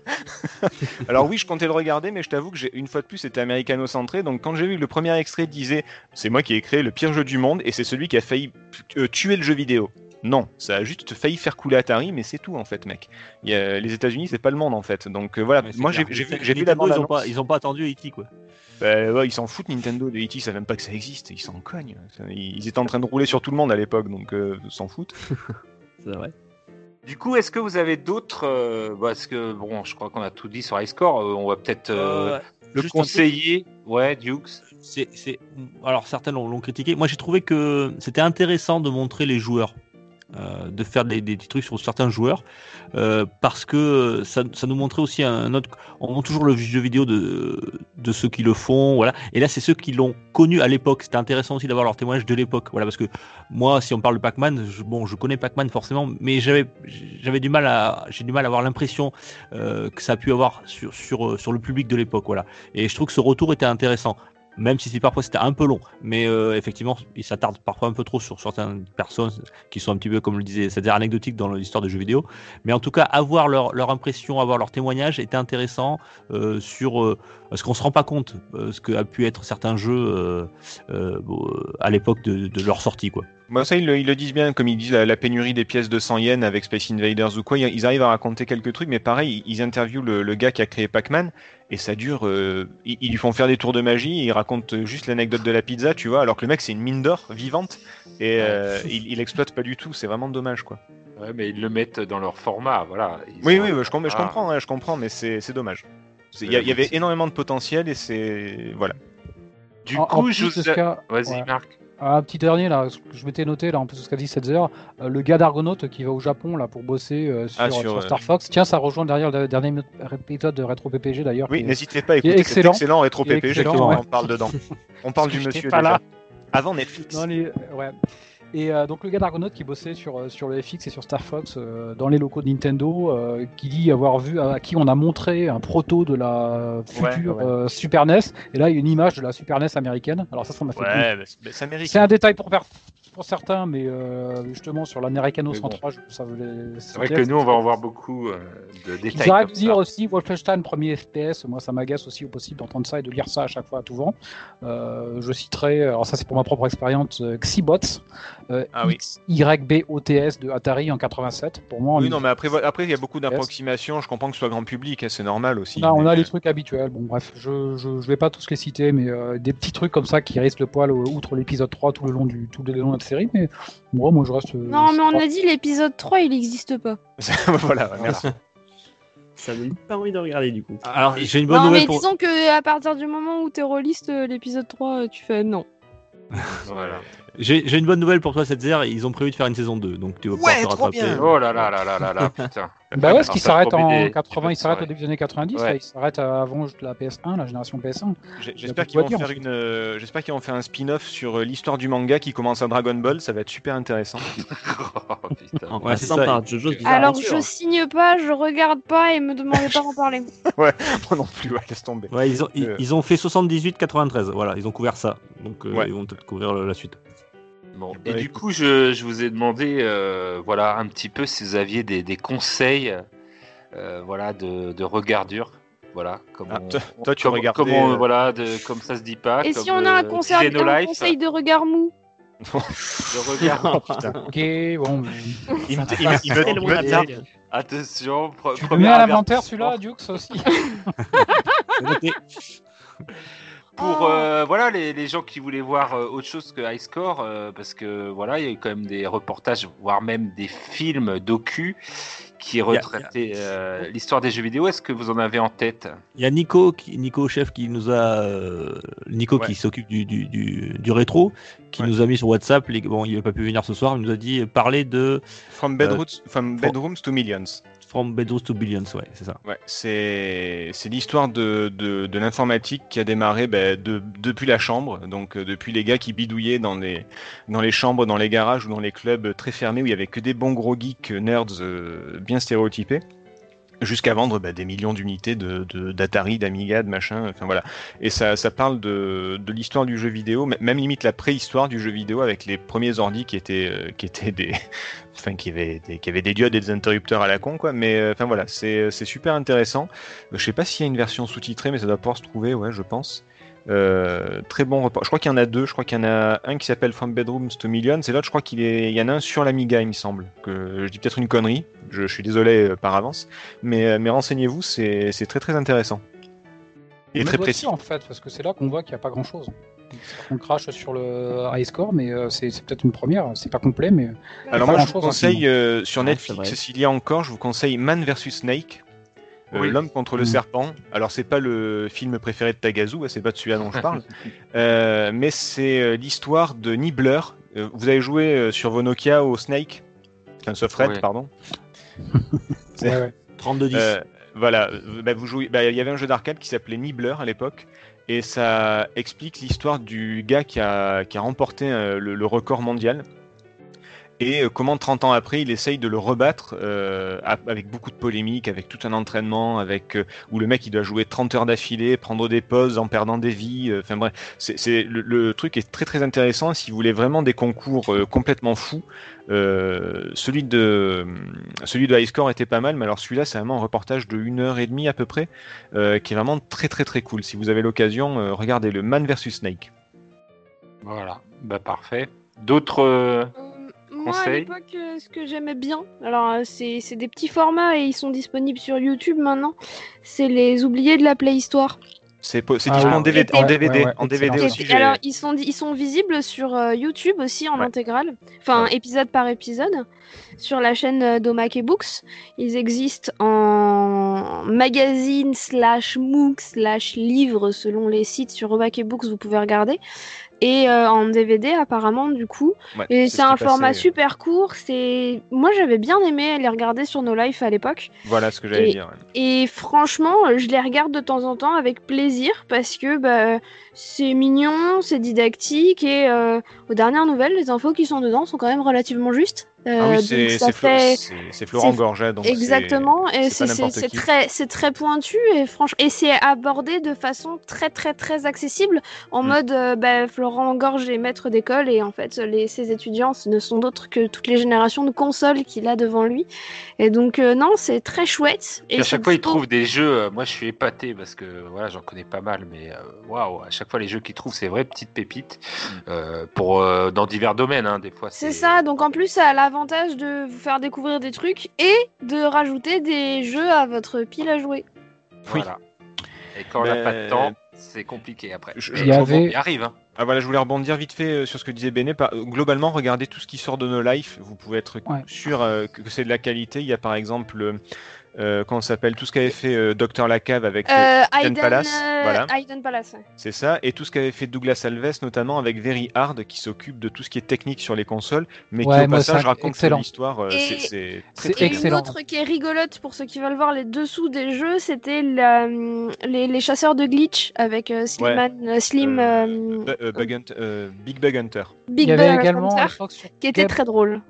<laughs>
Alors oui, je comptais le regarder, mais je t'avoue que j'ai une fois de plus c'était américano-centré. Donc quand j'ai vu le premier extrait disait c'est moi qui ai créé le pire jeu du monde et c'est celui qui a failli euh, tuer le jeu vidéo. Non, ça a juste failli faire couler Atari, mais c'est tout en fait, mec. Il y a- les États-Unis, c'est pas le monde en fait. Donc euh, voilà, moi j'ai vu, la bande
ils ont pas, ils ont pas attendu E.T. quoi.
Bah, ouais, ils s'en foutent Nintendo de E.T., ils savent même pas que ça existe, ils s'en cognent. Ils étaient en train de rouler sur tout le monde à l'époque, donc euh, ils s'en foutent. <laughs>
C'est vrai.
du coup, est-ce que vous avez d'autres euh, Parce que, bon, je crois qu'on a tout dit sur High Score. euh, on va peut-être euh, le conseiller. Ouais, Dukes.
c'est, c'est- alors certains l'ont critiqué. Moi, j'ai trouvé que c'était intéressant de montrer les joueurs, euh, de faire des, trucs sur certains joueurs, euh, parce que ça, ça nous montrait aussi un autre. On montre toujours le jeu vidéo de, de ceux qui le font, voilà. Et là, c'est ceux qui l'ont connu à l'époque. C'était intéressant aussi d'avoir leur témoignage de l'époque, voilà, parce que moi, si on parle de Pac-Man, je, bon, je connais Pac-Man forcément, mais j'avais, j'avais du mal à, j'ai du mal à avoir l'impression euh, que ça a pu avoir sur, sur, sur le public de l'époque, voilà. Et je trouve que ce retour était intéressant. Même si c'est parfois c'était un peu long. Mais euh, effectivement, il s'attarde parfois un peu trop sur certaines personnes qui sont un petit peu, comme je le disais, c'est-à-dire anecdotiques dans l'histoire des jeux vidéo. Mais en tout cas, avoir leur, impression, avoir leur témoignage était intéressant euh, sur euh, ce qu'on se rend pas compte, ce que a pu être certains jeux à l'époque de, leur sortie, quoi.
Ça, ils le, disent bien, comme ils disent la, pénurie des pièces de 100 yens avec Space Invaders ou quoi, ils arrivent à raconter quelques trucs, mais pareil, ils, interviewent le gars qui a créé Pac-Man, et ça dure, euh, ils, ils lui font faire des tours de magie, et ils racontent juste l'anecdote de la pizza, tu vois, alors que le mec, c'est une mine d'or vivante, et euh, il, il exploite pas du tout, c'est vraiment dommage, quoi.
Ouais, mais ils le mettent dans leur format, voilà. Ils
Oui,
ont-
oui, je, com- je comprends, hein, je comprends, mais c'est c'est dommage. C'est- Il y, il avait énormément de potentiel, et c'est... Voilà.
Du
En- en
coup, je vous...
cas-
Vas-y,
ouais.
Marc.
Un petit dernier là, ce que je m'étais noté là, en plus de ce qu'a dit Setzer, euh, le gars d'Argonaut qui va au Japon là pour bosser euh, sur,
Ah, sur,
sur
euh,
Star Fox. Tiens, ça rejoint derrière le dernier épisode de Retro PPG d'ailleurs.
Oui, n'hésitez pas à écouter cet
excellent.
excellent
est
PPG,
excellent, ouais.
on parle dedans. <laughs> On parle du monsieur
pas
déjà.
là.
Avant Netflix.
Dans les... ouais. Et euh, donc le gars d'Argonaut qui bossait sur, euh, sur le FX et sur Star Fox euh, dans les locaux de Nintendo, euh, qui dit avoir vu à qui on a montré un proto de la future
Ouais, ouais.
euh, Super NES. Et là, il y a une image de la Super NES américaine. Alors ça, ça m'a fait.
Ouais, c'est- c'est américain.
C'est un détail pour, per- pour certains, mais euh, justement sur l'Americano
Mais bon.
103, je- ça voulait.
C'est vrai que nous, on va en voir beaucoup euh, de détails.
De dire
ça.
aussi Wolfenstein premier FPS. Moi, ça m'agace aussi au possible d'entendre ça et de lire ça à chaque fois à tout vent. Euh, je citerai, alors ça c'est pour ma propre expérience, euh, Xibots, euh,
Ah oui.
YBOTS de Atari en 87. Pour moi, on
Oui, non, mais après, après, il y a beaucoup d'approximations. Je comprends que ce soit grand public, hein, c'est normal aussi.
Là, on a les trucs habituels. Bon, bref, je, je, je vais pas tous les citer, mais euh, des petits trucs comme ça qui risquent le poil outre l'épisode 3 tout le long du tout le long de la série. Mais moi, moi je reste. euh,
Non, mais on a dit l'épisode 3, il n'existe pas. <laughs>
voilà, ouais, merci.
Ça donne pas envie de regarder du coup.
Alors, j'ai une bonne
non,
nouvelle
mais
pour.
disons que à partir du moment où t'es reliste euh, l'épisode 3, euh, tu fais non. <laughs>
Voilà.
J'ai une bonne nouvelle pour toi, Setzer. Ils ont prévu de faire une saison 2, donc tu vas pouvoir
Ouais,
te
trop
rattraper.
bien.
Oh là là là là là là, <laughs> putain.
Bah ouais, ce qui
Alors, ça
s'arrête
promet
en
des-
80,
des
il s'arrête au début des années 90,
Ouais.
là, il s'arrête avant la PS1, la génération PS1.
J'ai-
Il y a
J'espère qu'ils vont
dire,
faire une. euh, J'espère qu'ils vont faire un spin-off sur euh, l'histoire du manga qui commence à Dragon Ball. Ça va être super intéressant. <laughs>
Oh, putain.
Ouais,
Ouais,
c'est
sympa. Jojo's Bizarre
Alors je signe pas, je regarde pas et me demandez pas d'en parler. <laughs>
Moi non plus, ouais, laisse tomber.
Ouais, ils ont, ils,
Euh.
ils ont fait 78-93. Voilà, ils ont couvert ça. Donc, euh,
Ouais.
ils vont peut-être couvrir la suite.
Bon.
Bah,
Et du coup, je, je vous ai demandé, euh, voilà, un petit peu si vous aviez des, des conseils, euh, voilà, de, de regardure. Voilà, comment,
Ah, toi- toi, tu regardais,
comment,
euh,
voilà, de, comme ça se dit pas.
Et
comme,
si on a un
euh,
conseil, un
Xenolife,
conseil de regard mou <laughs>
de regard. <laughs>
Ok, bon.
Il me, il me- il me-
Très
il
loin
me
la
tape.
blague.
Attention, pre-
Tu le
première
mets à l'inventaire celui-là, Dukes aussi. <laughs>
Pour
Oh.
euh, voilà les, les gens qui voulaient voir euh, autre chose que High Score, euh, parce que voilà, il y a eu quand même des reportages, voire même des films docu qui retraitaient euh, l'histoire des jeux vidéo. Est-ce que vous en avez en tête?
Il y a Nico, qui, Nico chef, qui nous a. euh, Nico
Ouais.
qui s'occupe du, du, du, du rétro, qui
Ouais.
nous a mis sur WhatsApp. Les, bon, il n'a pas pu venir ce soir. Il nous a dit parler de
From, bedrooms, from bedrooms to millions.
From Bedrooms to Billions. Ouais, c'est ça.
Ouais, c'est l'histoire de, de, de l'informatique qui a démarré ben, de, depuis la chambre, donc euh, depuis les gars qui bidouillaient dans les, dans les chambres, dans les garages ou dans les clubs très fermés où il y avait que des bons gros geeks euh, nerds euh, bien stéréotypés, jusqu'à vendre ben, des millions d'unités de de- d'Atari, d'Amiga, de machin, enfin voilà. Et ça, ça parle de, de l'histoire du jeu vidéo, même limite la préhistoire du jeu vidéo avec les premiers ordi qui étaient, euh, qui étaient des, <laughs> enfin qui avaient des, qui des diodes et des interrupteurs à la con quoi. Mais euh, enfin voilà c'est super intéressant. Je sais pas s'il y a une version sous-titrée mais ça doit pouvoir se trouver ouais je pense Euh, très bon report je crois qu'il y en a deux. Je crois qu'il y en a un qui s'appelle From Bedrooms to Millions et l'autre je crois qu'il est il y en a un sur l'Amiga il me semble que je dis peut-être une connerie. Je, je suis désolé euh, par avance. Mais euh, mais renseignez-vous c'est c'est très très intéressant. Et
Mais
très précis.
aussi, en fait, parce que c'est là qu'on voit qu'il n'y a pas grand chose. On crache sur le high score, mais euh, c'est c'est peut-être une première. C'est pas complet, mais.
Alors
pas
moi, je vous
hein,
conseille euh, sur
c'est
Netflix, s'il y a encore, je vous conseille Man vs Snake,
Oui.
l'homme contre le
Mm.
serpent. Alors c'est pas le film préféré de Tagazu, hein, c'est pas de celui-là dont je <laughs> parle, Euh, mais c'est euh, l'histoire de Nibbler. Euh, vous avez joué euh, sur vos Nokia au Snake, enfin sauf Red, pardon. C'est- <laughs>
Ouais, ouais.
32-10.
Euh, voilà, euh, bah, vous jouez. bah, Il y avait un jeu d'arcade qui s'appelait Nibbler à l'époque, et ça explique l'histoire du gars qui a, qui a remporté euh, le, le record mondial. Et euh, comment 30 ans après, il essaye de le rebattre euh, a- avec beaucoup de polémiques, avec tout un entraînement, avec euh, où le mec il doit jouer 30 heures d'affilée, prendre des pauses en perdant des vies. euh, Enfin bref, c'est le, le truc est très très intéressant. Si vous voulez vraiment des concours euh, complètement fous, euh, celui de celui de High Score était pas mal, mais alors celui-là c'est vraiment un reportage de une heure et demie à peu près, euh, qui est vraiment très très très cool. Si vous avez l'occasion, euh, regardez le Man vs Snake.
Voilà, bah parfait. D'autres.
Moi, à l'époque, euh, ce que j'aimais bien, alors euh, c'est c'est des petits formats et ils sont disponibles sur YouTube maintenant, c'est les oubliés de la Playhistoire.
C'est po- c'est
Ah
disponible
oui.
en DVD,
Ouais,
en DVD,
ouais, ouais,
en DVD aussi.
Et alors, ils sont, ils sont visibles sur euh, YouTube aussi en
Ouais.
intégrale, enfin
Ouais.
épisode par épisode, sur la chaîne euh, d'Omake Books. Ils existent en magazine slash MOOC slash livre selon les sites sur Omake Books, vous pouvez regarder. Et euh, en DVD apparemment du coup.
Ouais,
Et
ce
c'est un format
euh,
super court. C'est moi j'avais bien aimé les regarder sur No Life à l'époque.
Voilà ce que j'allais
Et-
dire.
Et franchement, je les regarde de temps en temps avec plaisir parce que bah, c'est mignon, c'est didactique et euh, aux dernières nouvelles, les infos qui sont dedans sont quand même relativement justes.
Ah
Euh,
oui, c'est
fait
Florent Gorget. donc
exactement et
c'est
très pointu et franchement et c'est abordé de façon très très très accessible en
Mm.
mode euh, bah, Florent Gorge est maître d'école et en fait les ses étudiants ce ne sont d'autres que toutes les générations de consoles qu'il a devant lui et donc euh, non c'est très chouette
Et à chaque fois, il trouve des jeux. moi, je suis épaté parce que voilà, j'en connais pas mal, mais waouh, à chaque fois, les jeux qu'il trouve, c'est vraies petites pépites euh, pour euh, dans divers domaines. hein, des fois,
C'est ça, donc en plus ça a l'avantage de vous faire découvrir des trucs et de rajouter des jeux à votre pile à jouer.
Voilà. Et quand on n'a pas de temps, c'est compliqué après.
Je- je-
Il y avait-
y arrive. hein.
Ah voilà, je voulais rebondir vite fait euh, sur ce que disait Béné. Euh, Globalement, regardez tout ce qui sort de nos lives. Vous pouvez être
Ouais.
sûr euh, que, que c'est de la qualité. Il y a par exemple, euh, comment s'appelle, tout ce qu'avait fait euh, Docteur Lacave avec euh,
Euh,
Palace,
euh,
voilà.
Hayden Palace, ouais.
C'est ça, et tout ce qu'avait fait Douglas Alves, notamment avec Very Hard, qui s'occupe de tout ce qui est technique sur les consoles, mais
Ouais,
qui au
moi,
passage raconte l'histoire. euh, c'est-
excellent.
une autre qui est rigolote pour ceux qui veulent voir les dessous des jeux, c'était les, les chasseurs de glitch avec euh, euh, Slim,
Euh,
euh,
euh, Bug euh, Big Bug Hunter.
Big
Il y avait
Bang
également,
Hunter, qui était très drôle.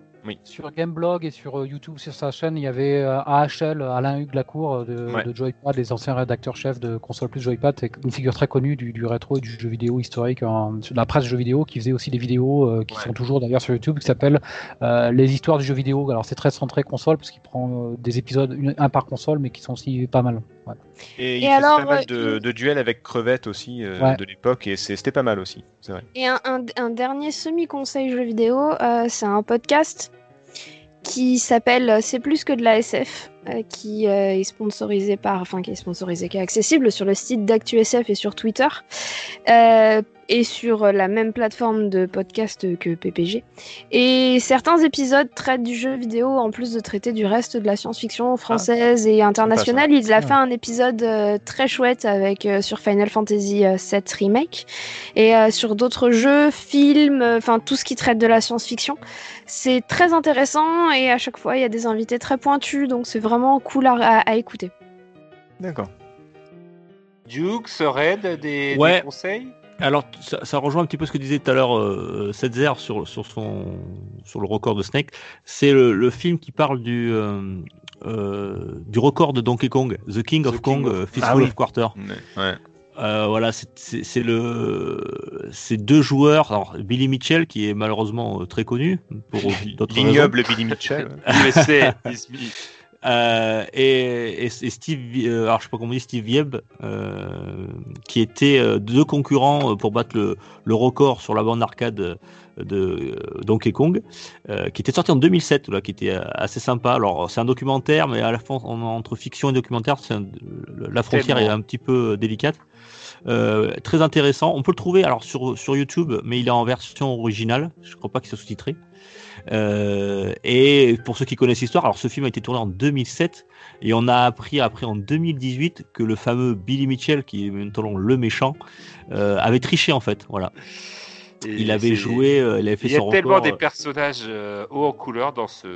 Sur Gameblog et sur euh, YouTube, sur sa chaîne, il y avait euh, AHL, Alain Hugues Lacour euh, de,
Ouais.
de Joypad, les anciens rédacteurs-chefs de Console Plus Joypad, une figure très connue du, du rétro et du jeu vidéo historique, de la presse jeux vidéo, qui faisait aussi des vidéos euh, qui
Ouais.
sont toujours d'ailleurs sur YouTube, qui s'appellent euh, Les histoires du jeu vidéo. Alors c'est très centré console, parce qu'il prend euh, des épisodes, une- un par console, mais qui sont aussi pas mal. Ouais.
Et, il
Et
faisait
alors,
pas mal
euh,
de,
il-
de duels avec Crevette aussi euh,
Ouais.
de l'époque, et c'était pas mal aussi, c'est vrai.
Et un, un- un dernier semi-conseil jeu vidéo, euh, c'est un podcast qui s'appelle C'est plus que de la SF, euh, qui euh, est sponsorisé par, enfin qui est sponsorisé, qui est accessible sur le site d'ActuSF et sur Twitter, euh, et sur euh, la même plateforme de podcast que PPG. Et certains épisodes traitent du jeu vidéo en plus de traiter du reste de la science-fiction française et internationale. Il a
Ouais.
fait un épisode euh, très chouette avec euh, sur Final Fantasy VII Remake et euh, sur d'autres jeux, films, enfin tout ce qui traite de la science-fiction. C'est très intéressant et à chaque fois il y a des invités très pointus, donc c'est vraiment cool à, à- à écouter.
D'accord.
Duke, Red, des,
Ouais.
des conseils?
Alors, ça, ça rejoint un petit peu ce que disait tout à l'heure euh, Setzer sur, sur, son, sur le record de Snake. C'est le, le film qui parle du, euh, euh, du record de Donkey Kong, The King of
The
Kong,
King of-
Fistful
Ah oui.
of Quarter.
Ouais.
Euh, voilà, c'est- le, c'est deux joueurs. Alors Billy Mitchell qui est malheureusement très connu pour <laughs> d'autres.
L'ignoble Billy Mitchell. <laughs>
Mais c'est.
Euh, et, et, Steve, euh, alors je sais pas comment on dit, Steve Vieb, euh, qui étaient euh, deux concurrents euh, pour battre le, le record sur la bande arcade de, de euh, Donkey Kong, euh, qui était sorti en 2007, là, qui était euh, assez sympa. Alors c'est un documentaire, mais à la fois en- entre fiction et documentaire, c'est un- la frontière est un petit peu euh, délicate. Euh, très intéressant. On peut le trouver alors sur sur YouTube, mais il est en version originale. Je crois pas qu'il soit sous-titré. Euh, et pour ceux qui connaissent l'histoire, alors ce film a été tourné en 2007 et on a appris après en 2018 que le fameux Billy Mitchell, qui est maintenant le méchant, euh, avait triché en fait. Voilà.
Et
Il avait joué, euh, il avait fait
Il y a tellement
record.
des personnages euh, hauts en couleur dans ce,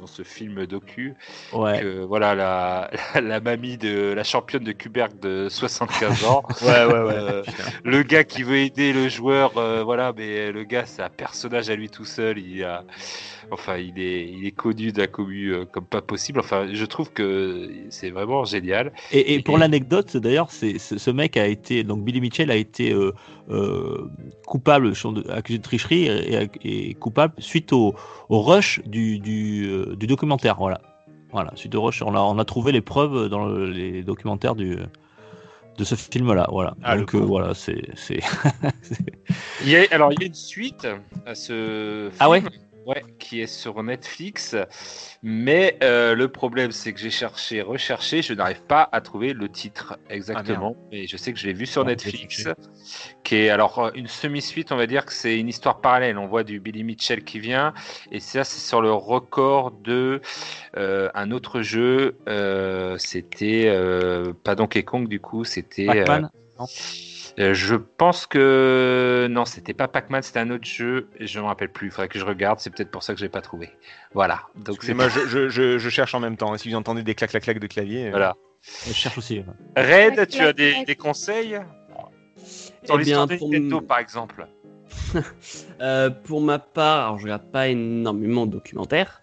dans ce film docu
euh, ouais.
que voilà la, <laughs> la, mamie de la championne de Kuberg de 75 <laughs> ans,
Ouais, ouais, ouais.
euh, <laughs> le gars qui veut aider le joueur, euh, voilà, mais le gars c'est un personnage à lui tout seul. Il a, enfin, il est, il est connu d'un commu euh, comme pas possible. Enfin, je trouve que c'est vraiment génial.
Et, et pour
Et-
l'anecdote, d'ailleurs, c'est c'est- ce mec a été donc Billy Mitchell a été euh, euh, coupable, accusé de tricherie et, et coupable suite au, au rush du, du, euh, du documentaire. Voilà, voilà. Suite au rush, on a on a trouvé les preuves dans le- les documentaires du de ce film-là. Voilà.
Ah,
donc euh, voilà, c'est <laughs>
alors, il y a une suite à ce film.
Ah ouais
Ouais, qui est sur Netflix. Mais euh, le problème, c'est que j'ai cherché, recherché, je n'arrive pas à trouver le titre exactement. et je sais que je l'ai vu sur
Ah,
Netflix. Qui est alors une semi-suite, on va dire que c'est une histoire parallèle. On voit du Billy Mitchell qui vient. Et ça, c'est sur le record de euh, un autre jeu. euh, c'était pas Donkey Kong, du coup, c'était. Euh, je pense que non, c'était pas Pac-Man, c'était un autre jeu. Je me rappelle plus. Il faudrait que je regarde. C'est peut-être pour ça que je l'ai pas trouvé. Voilà. Donc c'est
Excusez-moi, je, je, je, je cherche en même temps. Si vous entendez des clac clac clac de clavier. euh,
voilà.
Je cherche aussi.
Red,
Clac,
tu as des,
clac.
des conseils? Sur
Eh bien, pour
Nintendo,
m-
par exemple. <laughs>
Euh, pour ma part, alors je regarde pas énormément de documentaires,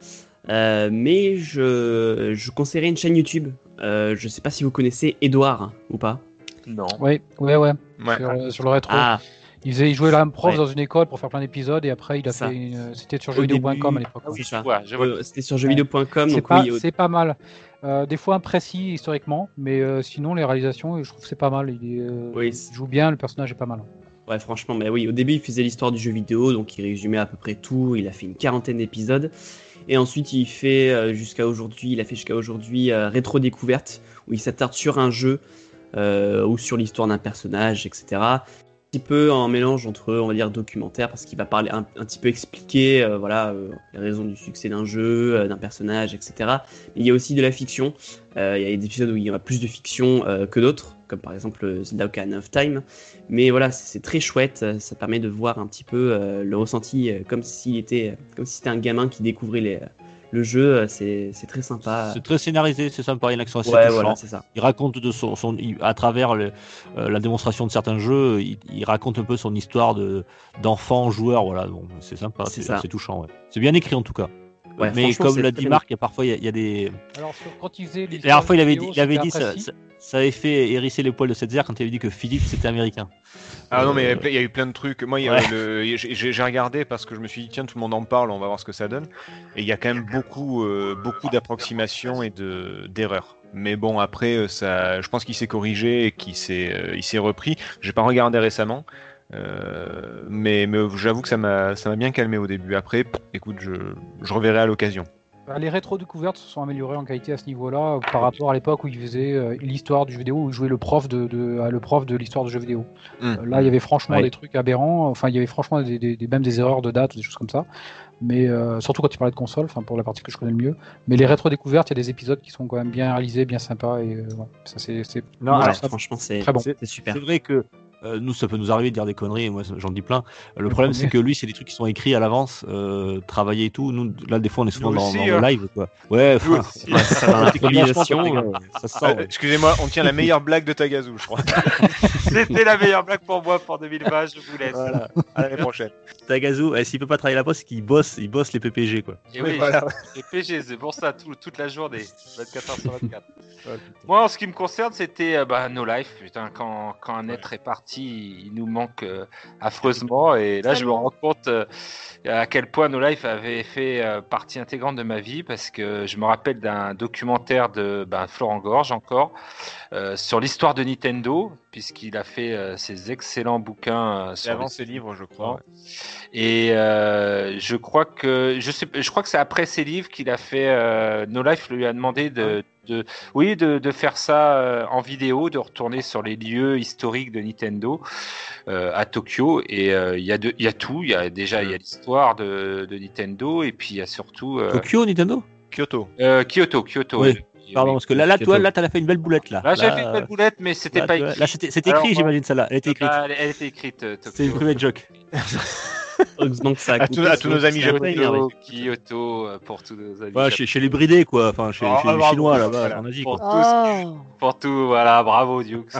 euh, mais je, je conseillerais une chaîne YouTube. Euh, je sais pas si vous connaissez Edouard ou pas?
Non.
Oui, ouais, ouais.
Ouais.
Sur, euh, sur le rétro.
Ah,
Il, faisait, il jouait la même prof
Ouais.
dans une école pour faire plein d'épisodes et après il a
Ça.
fait une... C'était sur jeuxvideo.com à l'époque.
Ah oui,
euh, c'était sur jeuxvideo.com.
C'est
Donc
pas,
oui,
pas mal. Euh, des fois imprécis historiquement, mais euh, sinon les réalisations, je trouve que c'est pas mal. Il, euh,
Oui,
joue bien, le personnage est pas mal.
Ouais, franchement, mais oui, au début, il faisait l'histoire du jeu vidéo, donc il résumait à peu près tout. Il a fait une quarantaine d'épisodes. Et ensuite, il fait euh, jusqu'à aujourd'hui, il a fait jusqu'à aujourd'hui euh, rétro découverte, où il s'attarde sur un jeu euh, ou sur l'histoire d'un personnage, etc. Un petit peu en mélange entre, on va dire, documentaire, parce qu'il va parler un, petit peu expliquer, euh, voilà, euh, les raisons du succès d'un jeu, euh, d'un personnage, etc. Mais il y a aussi de la fiction. Il y a des épisodes où il y a plus de fiction que d'autres, comme par exemple Zelda Ocarina of Time. Mais voilà, c'est très chouette. Ça permet de voir un petit peu le ressenti comme s'il était, comme si c'était un gamin qui découvrait les- le jeu. euh, C'est c'est très sympa.
C'est très scénarisé, c'est sympa, il y a une action assez
Ouais, voilà, c'est ça.
Il raconte de son, son- il- à travers le- euh, la démonstration de certains jeux, il, il raconte un peu son histoire de d'enfant joueur. Voilà, bon, c'est sympa,
C'est
c'est
ça.
c'est touchant. Ouais. C'est bien écrit en tout cas.
Ouais,
Mais comme l'a dit. Marc, il y a parfois il y y a des.
Alors quand il faisait
La dernière fois, il avait dit, il avait dit ça,
ça.
avait fait hérisser les poils de cette quand il avait dit que Philippe c'était américain.
Ah non, mais il y a eu plein de trucs. Moi,
Ouais.
j'ai regardé parce que je me suis dit, tiens, tout le monde en parle, on va voir ce que ça donne. Et il y a quand même beaucoup, euh, beaucoup d'approximations et de- d'erreurs. Mais bon, après, euh, ça, je pense qu'il s'est corrigé et qu'il s'est euh, il s'est repris. J'ai pas regardé récemment. Euh, mais mais j'avoue que ça m'a bien calmé au début. Après, écoute, je, je reverrai à l'occasion.
Bah, les rétro-découvertes se sont améliorées en qualité à ce niveau-là euh, par rapport à l'époque où il faisait euh, l'histoire du jeu vidéo, où il jouait le prof de, de, le prof de l'histoire du jeu vidéo.
Mm.
Euh, Là, il y avait franchement
Ouais.
des trucs aberrants, enfin, il y avait franchement des, des- des- même des erreurs de date, des choses comme ça. Mais euh, surtout quand il parlait de console, enfin, pour la partie que je connais le mieux. Mais les rétro-découvertes, il y a des épisodes qui sont quand même bien réalisés, bien sympas, et euh, ouais, ça, c'est.
Non,
Ouais, franchement, c'est
très bon.
c'est super.
C'est vrai que euh, nous, ça peut nous arriver de dire des conneries, et moi j'en dis plein. Le, problème, c'est que lui, c'est des trucs qui sont écrits à l'avance, euh, travaillés et tout. Nous, là, des fois, on est souvent dans, dans
hein.
le live, quoi. Ouais, enfin,
ouais.
Excusez-moi, on tient la meilleure blague de Tagazu, je crois. <laughs>
C'était la meilleure blague pour moi pour 2020. Je vous laisse.
Voilà.
À l'année prochaine.
Tagazu, eh, s'il peut pas travailler la poste, c'est qu'il bosse, il bosse les PPG, quoi.
Et oui,
Voilà.
c'est PG, c'est pour ça tout- toute la journée, 24 heures sur 24. <laughs> Moi, en ce qui me concerne, c'était euh, bah, No Life. Putain, quand, quand un être est parti, il nous manque euh, affreusement. Et là, je me rends compte euh, à quel point No Life avait fait euh, partie intégrante de ma vie parce que je me rappelle d'un documentaire de ben, Florent Gorge encore euh, sur l'histoire de Nintendo, puisqu'il a fait euh, ses excellents bouquins euh, sur
avant ses livres, je crois.
et euh, je crois que je sais, je crois que c'est après ses livres qu'il a fait. Euh, no Life lui a demandé de, de oui, de, de faire ça euh, en vidéo, de retourner sur les lieux historiques de Nintendo euh, à Tokyo. Et euh, il y a de, il y a tout. Il y a déjà il y a l'histoire de, de Nintendo et puis il y a surtout euh,
Tokyo, Nintendo?
Kyoto.
euh, Kyoto, Kyoto.
Oui, Pardon, parce que là, là, toi, là, t'as fait une belle boulette, là.
Là, j'ai
Là,
fait une belle boulette, mais c'était
là,
pas écrit.
Là, c'était écrit, j'imagine, celle-là. Elle était écrite.
Ah, elle, était écrite.
C'est une private joke. <laughs>
Que ça a
À tous- à tous nos amis japonais.
Kyoto, Kyoto, euh, pour tous nos amis.
Ouais, chez, chez les bridés, quoi. Enfin, chez,
Oh,
chez les
bravo,
Chinois, là-bas,
voilà.
en Asie,
Pour
quoi.
tous,
Oh.
pour tout, voilà, bravo Dukes.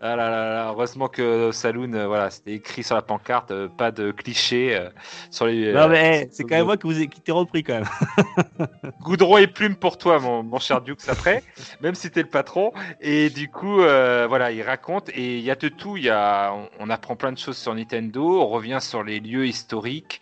ah là là là, heureusement que Saloon, euh, voilà, c'était écrit sur la pancarte, euh, pas de clichés euh, sur les.
Non,
euh,
mais eh, c'est quand même moi qui vous ai, qui t'ai repris, quand même. <laughs>
Goudron et plume pour toi, mon, mon cher Dukes, après, même si t'es le patron. Et du coup, euh, voilà, il raconte et il y a de tout. Il y a, on, on apprend plein de choses sur Nintendo. On revient sur les lieux historiques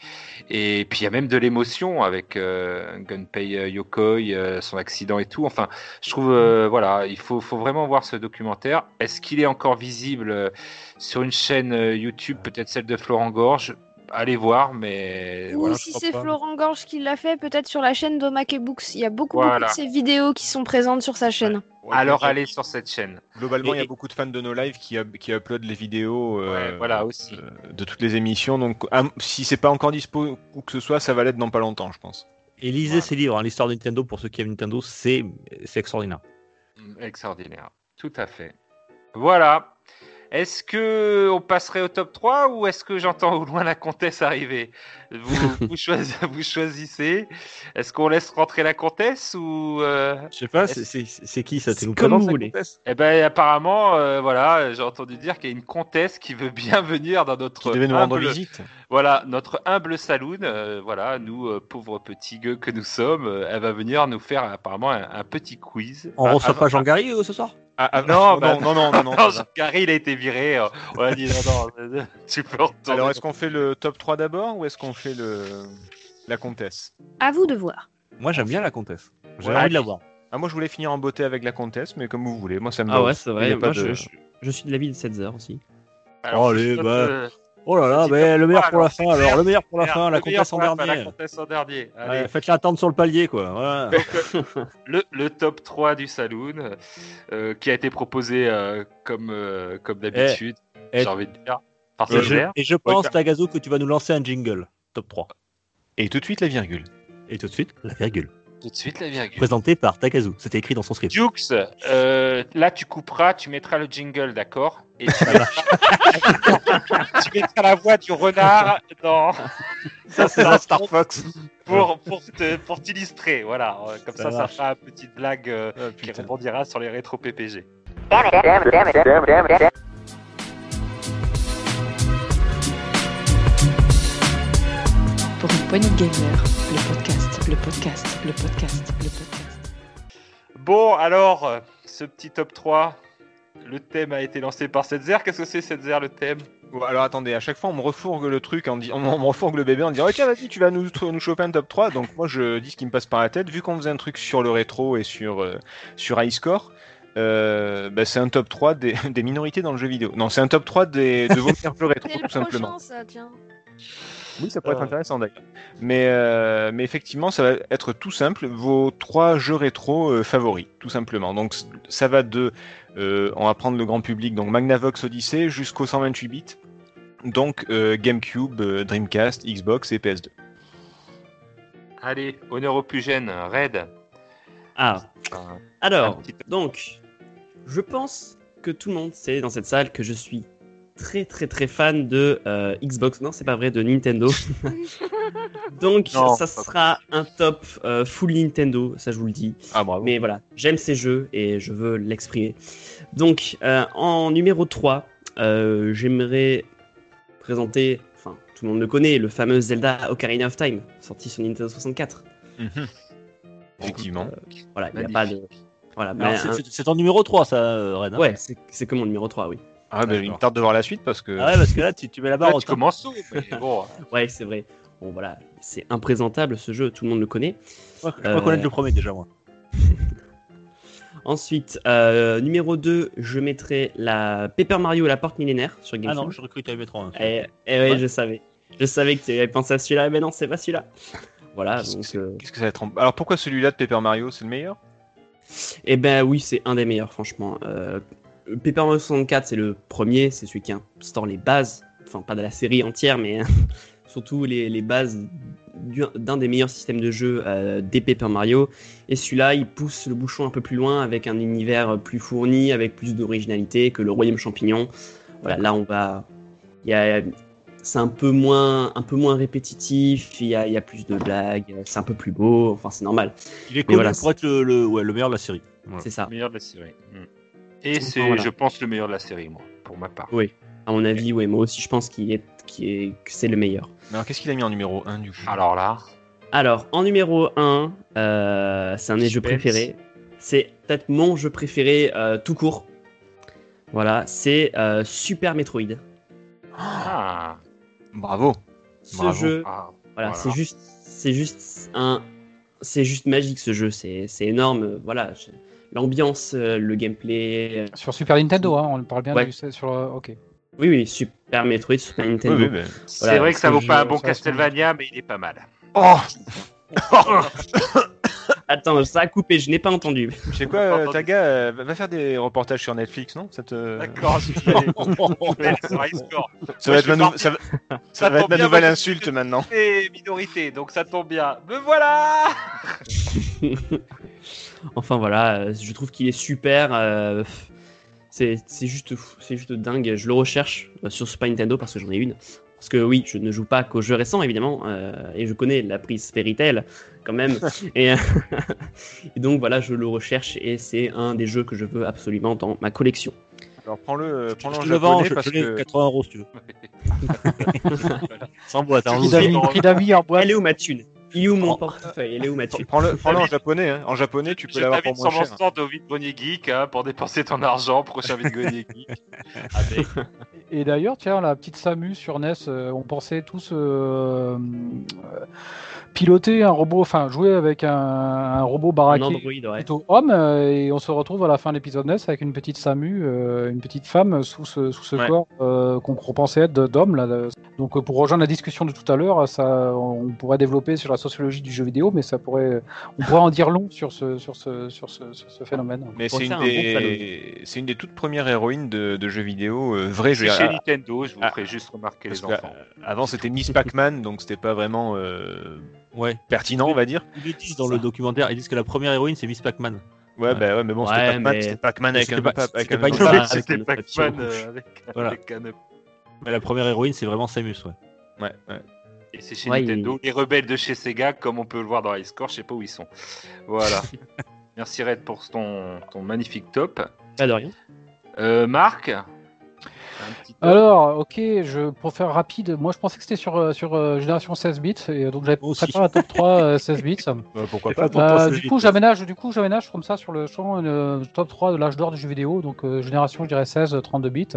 et puis il y a même de l'émotion avec euh, Gunpei euh, Yokoi, euh, son accident et tout. Enfin, je trouve, euh, voilà, il faut, faut vraiment voir ce documentaire. Est-ce qu'il est encore visible sur une chaîne YouTube, peut-être celle de Florent Gorge? Allez voir, mais
Ou
voilà.
si c'est. Florent Gorge qui l'a fait, peut-être sur la chaîne d'Omake Books. Il y a beaucoup,
Voilà.
beaucoup de ses vidéos qui sont présentes sur sa chaîne.
Ouais,
Alors allez sur cette chaîne.
Globalement, il y a beaucoup de fans de nos lives qui, up- qui uploadent les vidéos euh,
Ouais, voilà aussi.
euh, de toutes les émissions. Donc, ah, si c'est pas encore dispo ou que ce soit, ça va l'être dans pas longtemps, je pense.
Et lisez
Voilà.
ces livres, hein, l'histoire de Nintendo, pour ceux qui aiment Nintendo, c'est c'est extraordinaire.
Mm, Extraordinaire. Tout à fait. Voilà. Est-ce que on passerait au top 3 ou est-ce que j'entends au loin la comtesse arriver? Vous, <laughs> vous, choisi- <laughs> vous choisissez. Est-ce qu'on laisse rentrer la comtesse ou euh,
Je sais pas, c'est- qui ça?
C'est comme vous voulez.
comtesse?
Eh ben apparemment, euh, voilà, j'ai entendu dire qu'il y a une comtesse qui veut bien <laughs> venir dans
Qui
notre
devait nous rendre
humble-
visite.
Voilà, notre humble saloon, euh, voilà, nous euh, pauvres petits gueux que nous sommes, euh, elle va venir nous faire apparemment un, un petit quiz.
On
Ah,
reçoit
avant-
pas Jean Garry euh, ce soir?
Ah, ah,
Non,
non,
bah,
non, non, non, non, <laughs>
Non. Gary, il a été viré. euh, On a dit non, non, tu peux retourner.
Alors, est-ce qu'on fait le top 3 d'abord ou est-ce qu'on fait le la comtesse?
À vous de voir.
Moi j'aime bien la comtesse. J'ai
Ouais.
envie de la voir.
ah, Moi, je voulais finir en beauté avec la comtesse, mais comme vous voulez. Moi, ça me
Ah ouais, c'est
Il y
vrai.
a pas
Moi,
de-
je, je- je suis de l'avis de 7 heures aussi.
Alors,
Allez, bah,
euh,
Oh là là, mais
top
le meilleur
trois,
pour la fin alors, le meilleur pour la fin, la comtesse en
la La
dernier.
comtesse en dernier. Allez.
Ouais, Faites-la attendre sur le palier quoi. Voilà.
le, le top 3 du saloon euh, qui a été proposé euh, comme, euh, comme d'habitude,
eh,
j'ai envie de dire, par
Et je, et je pense, Tagazo, que tu vas nous lancer un jingle. Top 3.
Et tout de suite, la virgule.
Et tout de suite, la virgule.
Tout de suite la virgule.
Présenté par Tagazu. C'était écrit dans son script.
Dukes, euh, là tu couperas, tu mettras le jingle, d'accord? Et tu mettras... <laughs> tu mettras la voix du renard dans... <laughs>
Ça, c'est dans Star Fox.
pour, pour, te- pour t'illustrer. Voilà, Euh, comme
Ça
ça, fera une petite blague euh,
Ah,
qui rebondira sur les rétro PPG.
Pour une poignée de gamers, le podcast, le podcast, le podcast, le podcast.
Bon, alors, ce petit top 3, le thème a été lancé par Setzer. Qu'est-ce que c'est Setzer le thème?
Bon, alors attendez, à chaque fois on me refourgue le truc, on, on me refourgue le bébé en disant Ok, vas-y, tu vas nous, nous choper un top 3. Donc moi je dis ce qui me passe par la tête. Vu qu'on faisait un truc sur le rétro et sur, euh, sur iScore, euh, bah, c'est un top 3 des, <laughs> des minorités dans le jeu vidéo. Non, c'est un top 3 des, de <laughs> vos meilleurs jeux rétro, tout simplement.
prochain, ça, tiens.
Oui, ça pourrait être
Euh.
intéressant d'ailleurs. Mais, euh, mais effectivement, ça va être tout simple. Vos trois jeux rétro euh, favoris, tout simplement. Donc ça va de, euh, on va prendre le grand public, donc Magnavox Odyssey jusqu'au 128 bits. Donc euh, GameCube, euh, Dreamcast, Xbox et PS2.
Allez, honneur au plus jeune, Red.
Ah, alors, donc, je pense que tout le monde sait dans cette salle que je suis très très très fan de euh, Xbox. Non, c'est pas vrai, de Nintendo. <laughs> Donc,
Non,
ça sera un top euh, full Nintendo, ça je vous le dis.
Ah bravo.
Mais voilà, j'aime ces jeux et je veux l'exprimer. Donc, euh, en numéro 3, euh, j'aimerais présenter, enfin, tout le monde le connaît, le fameux Zelda Ocarina of Time, sorti sur Nintendo 64.
Mhm. Effectivement.
Voilà, il n'y a pas de. Voilà,
c'est-
un-
ton numéro 3, ça, Ren. hein
Ouais, c'est c'est que mon numéro 3, oui.
Ah ben il me tarde de voir la suite parce que.
Ah ouais, parce que là, tu, tu mets la <laughs>
Là,
barre au
tu commences mais <laughs> bon.
Ouais, c'est vrai. Bon, voilà, c'est imprésentable ce jeu, tout le monde le connaît.
Je crois
Euh,
connaître le premier déjà, moi. <laughs>
Ensuite, euh, numéro 2, je mettrai la Paper Mario la porte millénaire sur
Ah
GameCube.
non, je recrute à mettre en
Et, et ouais,
Ouais.
je savais. Je savais que tu avais pensé à celui-là, mais non, c'est pas celui-là. Voilà,
Qu'est-ce que
euh,
que ça va être en- Alors pourquoi celui-là de Paper Mario c'est le meilleur?
Eh ben oui, c'est un des meilleurs, franchement. Euh, Paper Mario 64, c'est le premier, c'est celui qui instaure les bases, enfin pas de la série entière, mais <laughs> surtout les, les bases du- d'un des meilleurs systèmes de jeu euh, des Paper Mario. Et celui-là, il pousse le bouchon un peu plus loin avec un univers plus fourni, avec plus d'originalité que le Royaume Champignon. Voilà, là on va. Il y a, c'est un peu moins, un peu moins répétitif. Il y a, il y a plus de blagues. C'est un peu plus beau. Enfin, c'est normal.
Il est connu
voilà,
pour être le, le- ouais, le meilleur de la série. Voilà.
C'est ça.
Meilleur de la série. Mm. Et
Enfin,
c'est,
voilà.
je pense, le meilleur de la série, moi, pour ma part.
Oui. À mon avis, ouais. Moi aussi, je pense qu'il est, qu'il est, que c'est le meilleur.
Mais Alors, qu'est-ce qu'il a mis en numéro 1 du coup?
Alors là,
Alors, en numéro 1, c'est un de mes jeux préférés. C'est peut-être mon jeu préféré euh, tout court. Voilà, c'est euh, Super Metroid.
ah,
Bravo.
Ce
Bravo.
jeu,
ah,
voilà,
voilà.
c'est juste, c'est juste un, c'est juste magique ce jeu. C'est, c'est énorme. euh, Voilà, l'ambiance, euh, le gameplay. euh,
Sur Super Nintendo, hein, on parle bien
Ouais.
du sur. euh, Ok.
Oui, oui, Super Metroid, Super Nintendo.
Oui, oui,
c'est vrai que ça vaut pas un bon Castlevania, mais il est pas mal.
Oh <laughs> <laughs>
Attends, ça a coupé, je n'ai pas entendu.
Je sais quoi, <laughs> euh, Taga, euh, va faire des reportages sur Netflix, non? Ça, te...
D'accord, <laughs> je vais
ça va être ma, nou- ça va-
Ça
ça va être ma nouvelle insulte maintenant.
Et minorité, donc ça tombe bien. Me voilà <laughs>
Enfin voilà, euh, je trouve qu'il est super. euh, c'est c'est juste, fou, c'est juste dingue. Je le recherche sur Super Nintendo parce que j'en ai une. Parce que oui, je ne joue pas qu'aux jeux récents évidemment, euh, et je connais la prise Fairy Tail quand même. <laughs> et, euh, <laughs> et donc voilà, je le recherche et c'est un des jeux que je veux absolument dans ma collection.
Alors prends-le euh, prends-le
Je
en
te le vends, je
parce
te l'ai
que...
80 euros si tu veux. <laughs> Sans boîte, hein, je-
prix d'amis en boîte.
Elle est où ma thune? Il est où mon portefeuille? Elle est où ma thune
Prends-le en japonais, hein. en japonais tu peux
Je
l'avoir pour
t'invite
moins
sur mon
cher.
stand au Vide Grenier Geek hein, pour dépenser ton argent. Prochain Vide Grenier Geek. <laughs> Avec
Et d'ailleurs, tiens, la petite Samus sur NES, euh, on pensait tous euh, euh, piloter un robot, enfin jouer avec un, un robot
Un
baraqué
Android, ouais.
plutôt homme, euh, et on se retrouve à la fin de l'épisode NES avec une petite Samu, euh, une petite femme sous ce, sous ce
Ouais.
corps euh, qu'on pensait être d'homme. là. Donc euh, pour rejoindre la discussion de tout à l'heure, ça, on pourrait développer sur la sociologie du jeu vidéo, mais ça pourrait, on pourrait en dire long sur ce, sur ce, sur ce, sur ce phénomène.
Mais c'est une,
un
des... c'est une des toutes premières héroïnes de, de jeux vidéo euh, veux
chez
dire,
Nintendo, je vous
ah,
ferai juste remarquer les enfants.
euh, avant c'était Miss Pac-Man, donc c'était pas vraiment euh,
Ouais.
pertinent, on va dire.
Ils disent dans le documentaire, ils disent que la première héroïne c'est Miss Pac-Man.
Ouais,
Ouais.
bah ouais, mais bon, c'était
Ouais,
Pac-Man,
mais-
c'était Pac-Man avec un pap- avec
c'était
un
avec
C'était Pac-Man euh, avec,
Voilà.
avec un
Mais la première héroïne c'est vraiment Samus, ouais.
Ouais, ouais.
Et c'est chez
Ouais,
Nintendo. Les rebelles de chez Sega, comme on peut le voir dans High Score, je sais pas où ils sont. Voilà. <laughs> Merci Red pour ton, ton magnifique top.
Pas de rien.
Euh, Marc
Alors, ok, je, pour faire rapide, moi je pensais que c'était sur, euh, sur euh, génération 16 bits, et euh, donc j'avais préparé un top 3 euh, 16 bits. <laughs>
Bah, pourquoi pas
Euh, du coup, j'aménage, du coup, j'aménage comme ça sur le champ le top 3 de l'âge d'or du jeu vidéo, donc euh, génération, je dirais 16, 32 bits.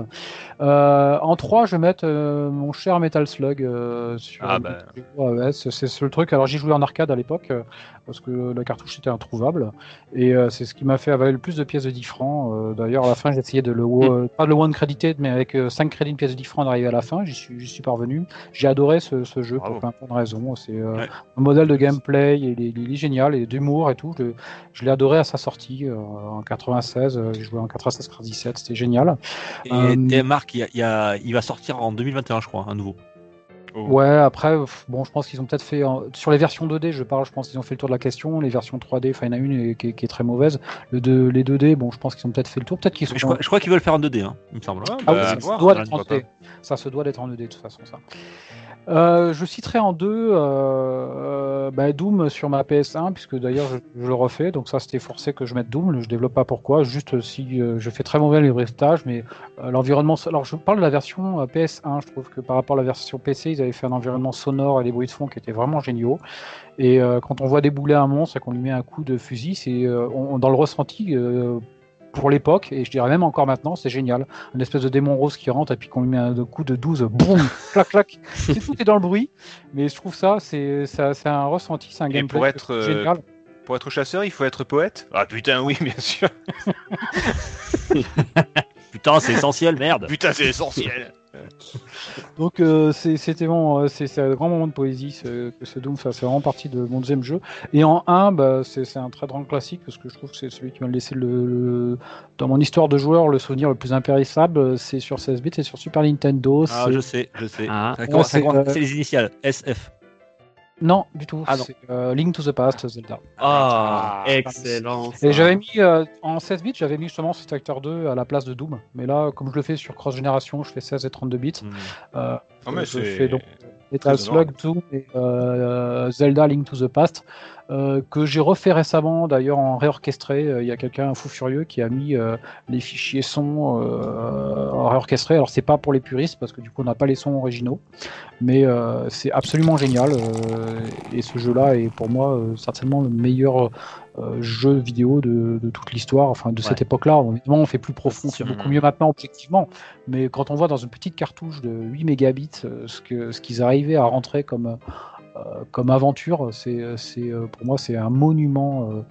Euh, en 3, je vais mettre euh, mon cher Metal Slug euh, sur.
Ah, bah.
Ouais, ouais, c'est c'est- c'est le truc. Alors, j'y jouais en arcade à l'époque euh, parce que la cartouche était introuvable, et euh, c'est ce qui m'a fait avaler le plus de pièces de 10 francs. Euh, D'ailleurs, à la fin, j'ai essayé de le euh, pas de le one credited, mais avec 5 crédits de pièces de 10 francs d'arriver à la fin. J'y suis, j'y suis parvenu. J'ai adoré ce, ce jeu
Bravo.
pour plein, de raisons. C'est euh,
Ouais.
un modèle de gameplay, il est, il est génial, et d'humour et tout. Je, je l'ai adoré à sa sortie euh, en 96. euh, J'ai joué en 96 97 c'était génial.
Et
Euh,
Marc, il, y a- il y a- il va sortir en 2021, je crois, un nouveau.
Oh.
Ouais, après, bon, je pense qu'ils ont peut-être fait en- sur les versions 2D, je parle, je pense qu'ils ont fait le tour de la question. Les versions 3D, enfin, il y en a une qui, est- qui est très mauvaise. Le 2, les 2D, bon, je pense qu'ils ont peut-être fait le tour. Peut-être qu'ils sont.
Je crois, je crois qu'ils veulent faire un 2D, hein, il me semble.
Ouais,
Ah oui,
bah,
doit
ça
d'être en
ne va
2D. Ça se doit d'être en 2D de toute façon, ça. Euh, je citerai en deux euh, euh, bah, Doom sur ma PS1, puisque d'ailleurs je, le refais, donc ça c'était forcé que je mette Doom, je développe pas pourquoi, juste si je fais très mauvais les brieftages, mais l'environnement. Alors je parle de la version euh, PS1, je trouve que par rapport à la version PC, ils avaient fait un environnement sonore et des bruits de fond qui étaient vraiment géniaux. Et quand on voit débouler un monstre et qu'on lui met un coup de fusil, c'est dans le ressenti. Pour l'époque, et je dirais même encore maintenant, c'est génial. Un espèce de démon rose qui rentre et puis qu'on lui met un coup de 12, boum, <laughs> clac, clac. C'est tout est dans le bruit, mais je trouve ça, c'est un ressenti, c'est un gameplay
pour être, euh,
génial.
Pour être chasseur, il faut être poète? Ah putain, oui, bien sûr. <laughs> <laughs>
Putain, c'est essentiel, merde.
Putain, c'est essentiel. <laughs>
Donc euh, c'est- c'était bon, euh, c'est un grand moment de poésie ce, que ce Doom, ça c'est vraiment partie de mon deuxième jeu. Et en 1, bah, c'est un très grand classique parce que je trouve que c'est celui qui m'a laissé le, le- dans mon histoire de joueur le souvenir le plus impérissable. C'est sur 16 bits, c'est sur Super Nintendo.
Ah, je sais, je sais.
Ah.
Euh,
c'est les initiales, SF.
Non, du tout.
Ah
c'est euh, Link to the Past, Zelda.
Ah,
Ah,
excellent.
Et j'avais mis euh, en 16 bits, j'avais mis justement Street Fighter 2 à la place de Doom. Mais là, comme je le fais sur Cross Génération, je fais 16 et 32 bits.
Hmm.
Euh,
Ah, mais
je
c'est-
fais donc Metal. Slug 2 et euh, Zelda Link to the Past, euh, que j'ai refait récemment d'ailleurs en réorchestré. Euh, Il y a quelqu'un, un fou furieux, qui a mis euh, les fichiers sons en réorchestré. Alors c'est pas pour les puristes parce que du coup on n'a pas les sons originaux, mais c'est absolument génial. et ce jeu-là est pour moi certainement le meilleur jeu vidéo de, de toute l'histoire, enfin de cette époque-là. Évidemment, on fait plus profond,
C'est
beaucoup mieux maintenant objectivement, mais quand on voit dans une petite cartouche de 8 mégabits ce qu'ils arrivaient à rentrer comme comme aventure, c'est c'est euh, pour moi c'est un monument euh,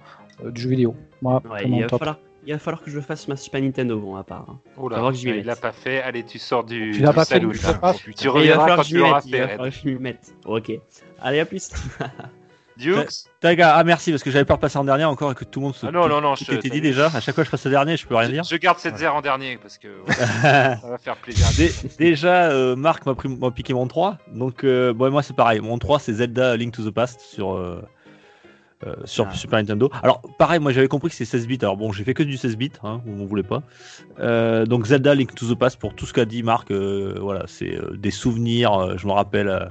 euh, du jeu vidéo. Moi,
Ouais,
vraiment
il, va falloir, il va falloir que je fasse ma Super Nintendo, bon, à part. hein.
Oh là,
que je
il l'a pas fait. Allez, tu sors du,
Tu l'as
du
pas fait,
Tu
Et il va
reviendras
falloir
quand
que
tu l'auras
mette, il va
fait.
falloir que je m'y mette. Ok. Allez, à plus. <laughs>
Dukes
Taga, ah merci parce que j'avais peur de passer en dernier encore et que tout le monde se.
Ah non, non, non, je-
était dit déjà. À chaque fois que je passe le dernier, je peux rien dire.
Je garde cette zère en dernier parce que <laughs> ouais, ça va faire plaisir.
Dé- Déjà, euh, Marc m'a pris- m'a piqué mon 3. Donc, euh, bon, moi, c'est pareil. Mon 3, c'est Zelda Link to the Past sur, euh, euh, sur
Ah.
Super Nintendo. Alors, pareil, moi, j'avais compris que c'est 16 bits. Alors, bon, j'ai fait que du 16 bits, hein, vous ne voulez pas. Euh, donc, Zelda Link to the Past, pour tout ce qu'a dit Marc, euh, voilà, c'est euh, des souvenirs. euh, je me rappelle.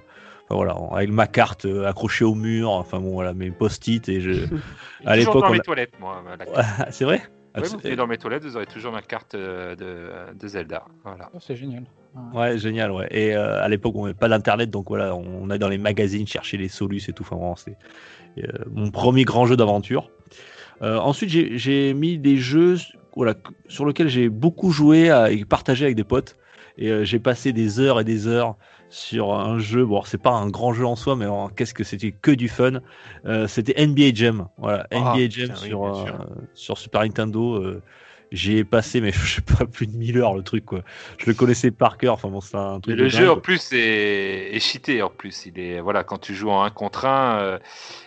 Euh, enfin, voilà, avec ma carte euh, accrochée au mur, enfin bon voilà, mes post-it et je. <laughs> À
toujours
l'époque,
dans
on
mes
a-
toilettes, moi. <laughs>
c'est vrai? C'est-
vous dans mes toilettes, vous aurez toujours ma carte euh, de, de Zelda. Voilà.
Oh, c'est génial.
Ouais, génial, ouais. Et euh, à l'époque, on n'avait pas d'internet, donc voilà, on allait dans les magazines chercher les solus et tout. Enfin, vraiment, c'est euh, mon premier grand jeu d'aventure. Euh, ensuite, j'ai j'ai mis des jeux voilà, sur lesquels j'ai beaucoup joué à- et partagé avec des potes. Et euh, j'ai passé des heures et des heures sur un jeu. Bon, c'est pas un grand jeu en soi, mais qu'est-ce que c'était que du fun. Euh, c'était NBA Jam. Voilà,
Ah,
NBA Jam
oui,
sur, euh, sur Super Nintendo. Euh, J'y ai passé, mais <laughs> je sais pas, plus de 1000 heures le truc, quoi. Je le connaissais par cœur. Enfin, bon, c'est un
Mais
truc.
le jeu en plus est, est cheaté en plus. Il est voilà quand tu joues en 1 contre 1,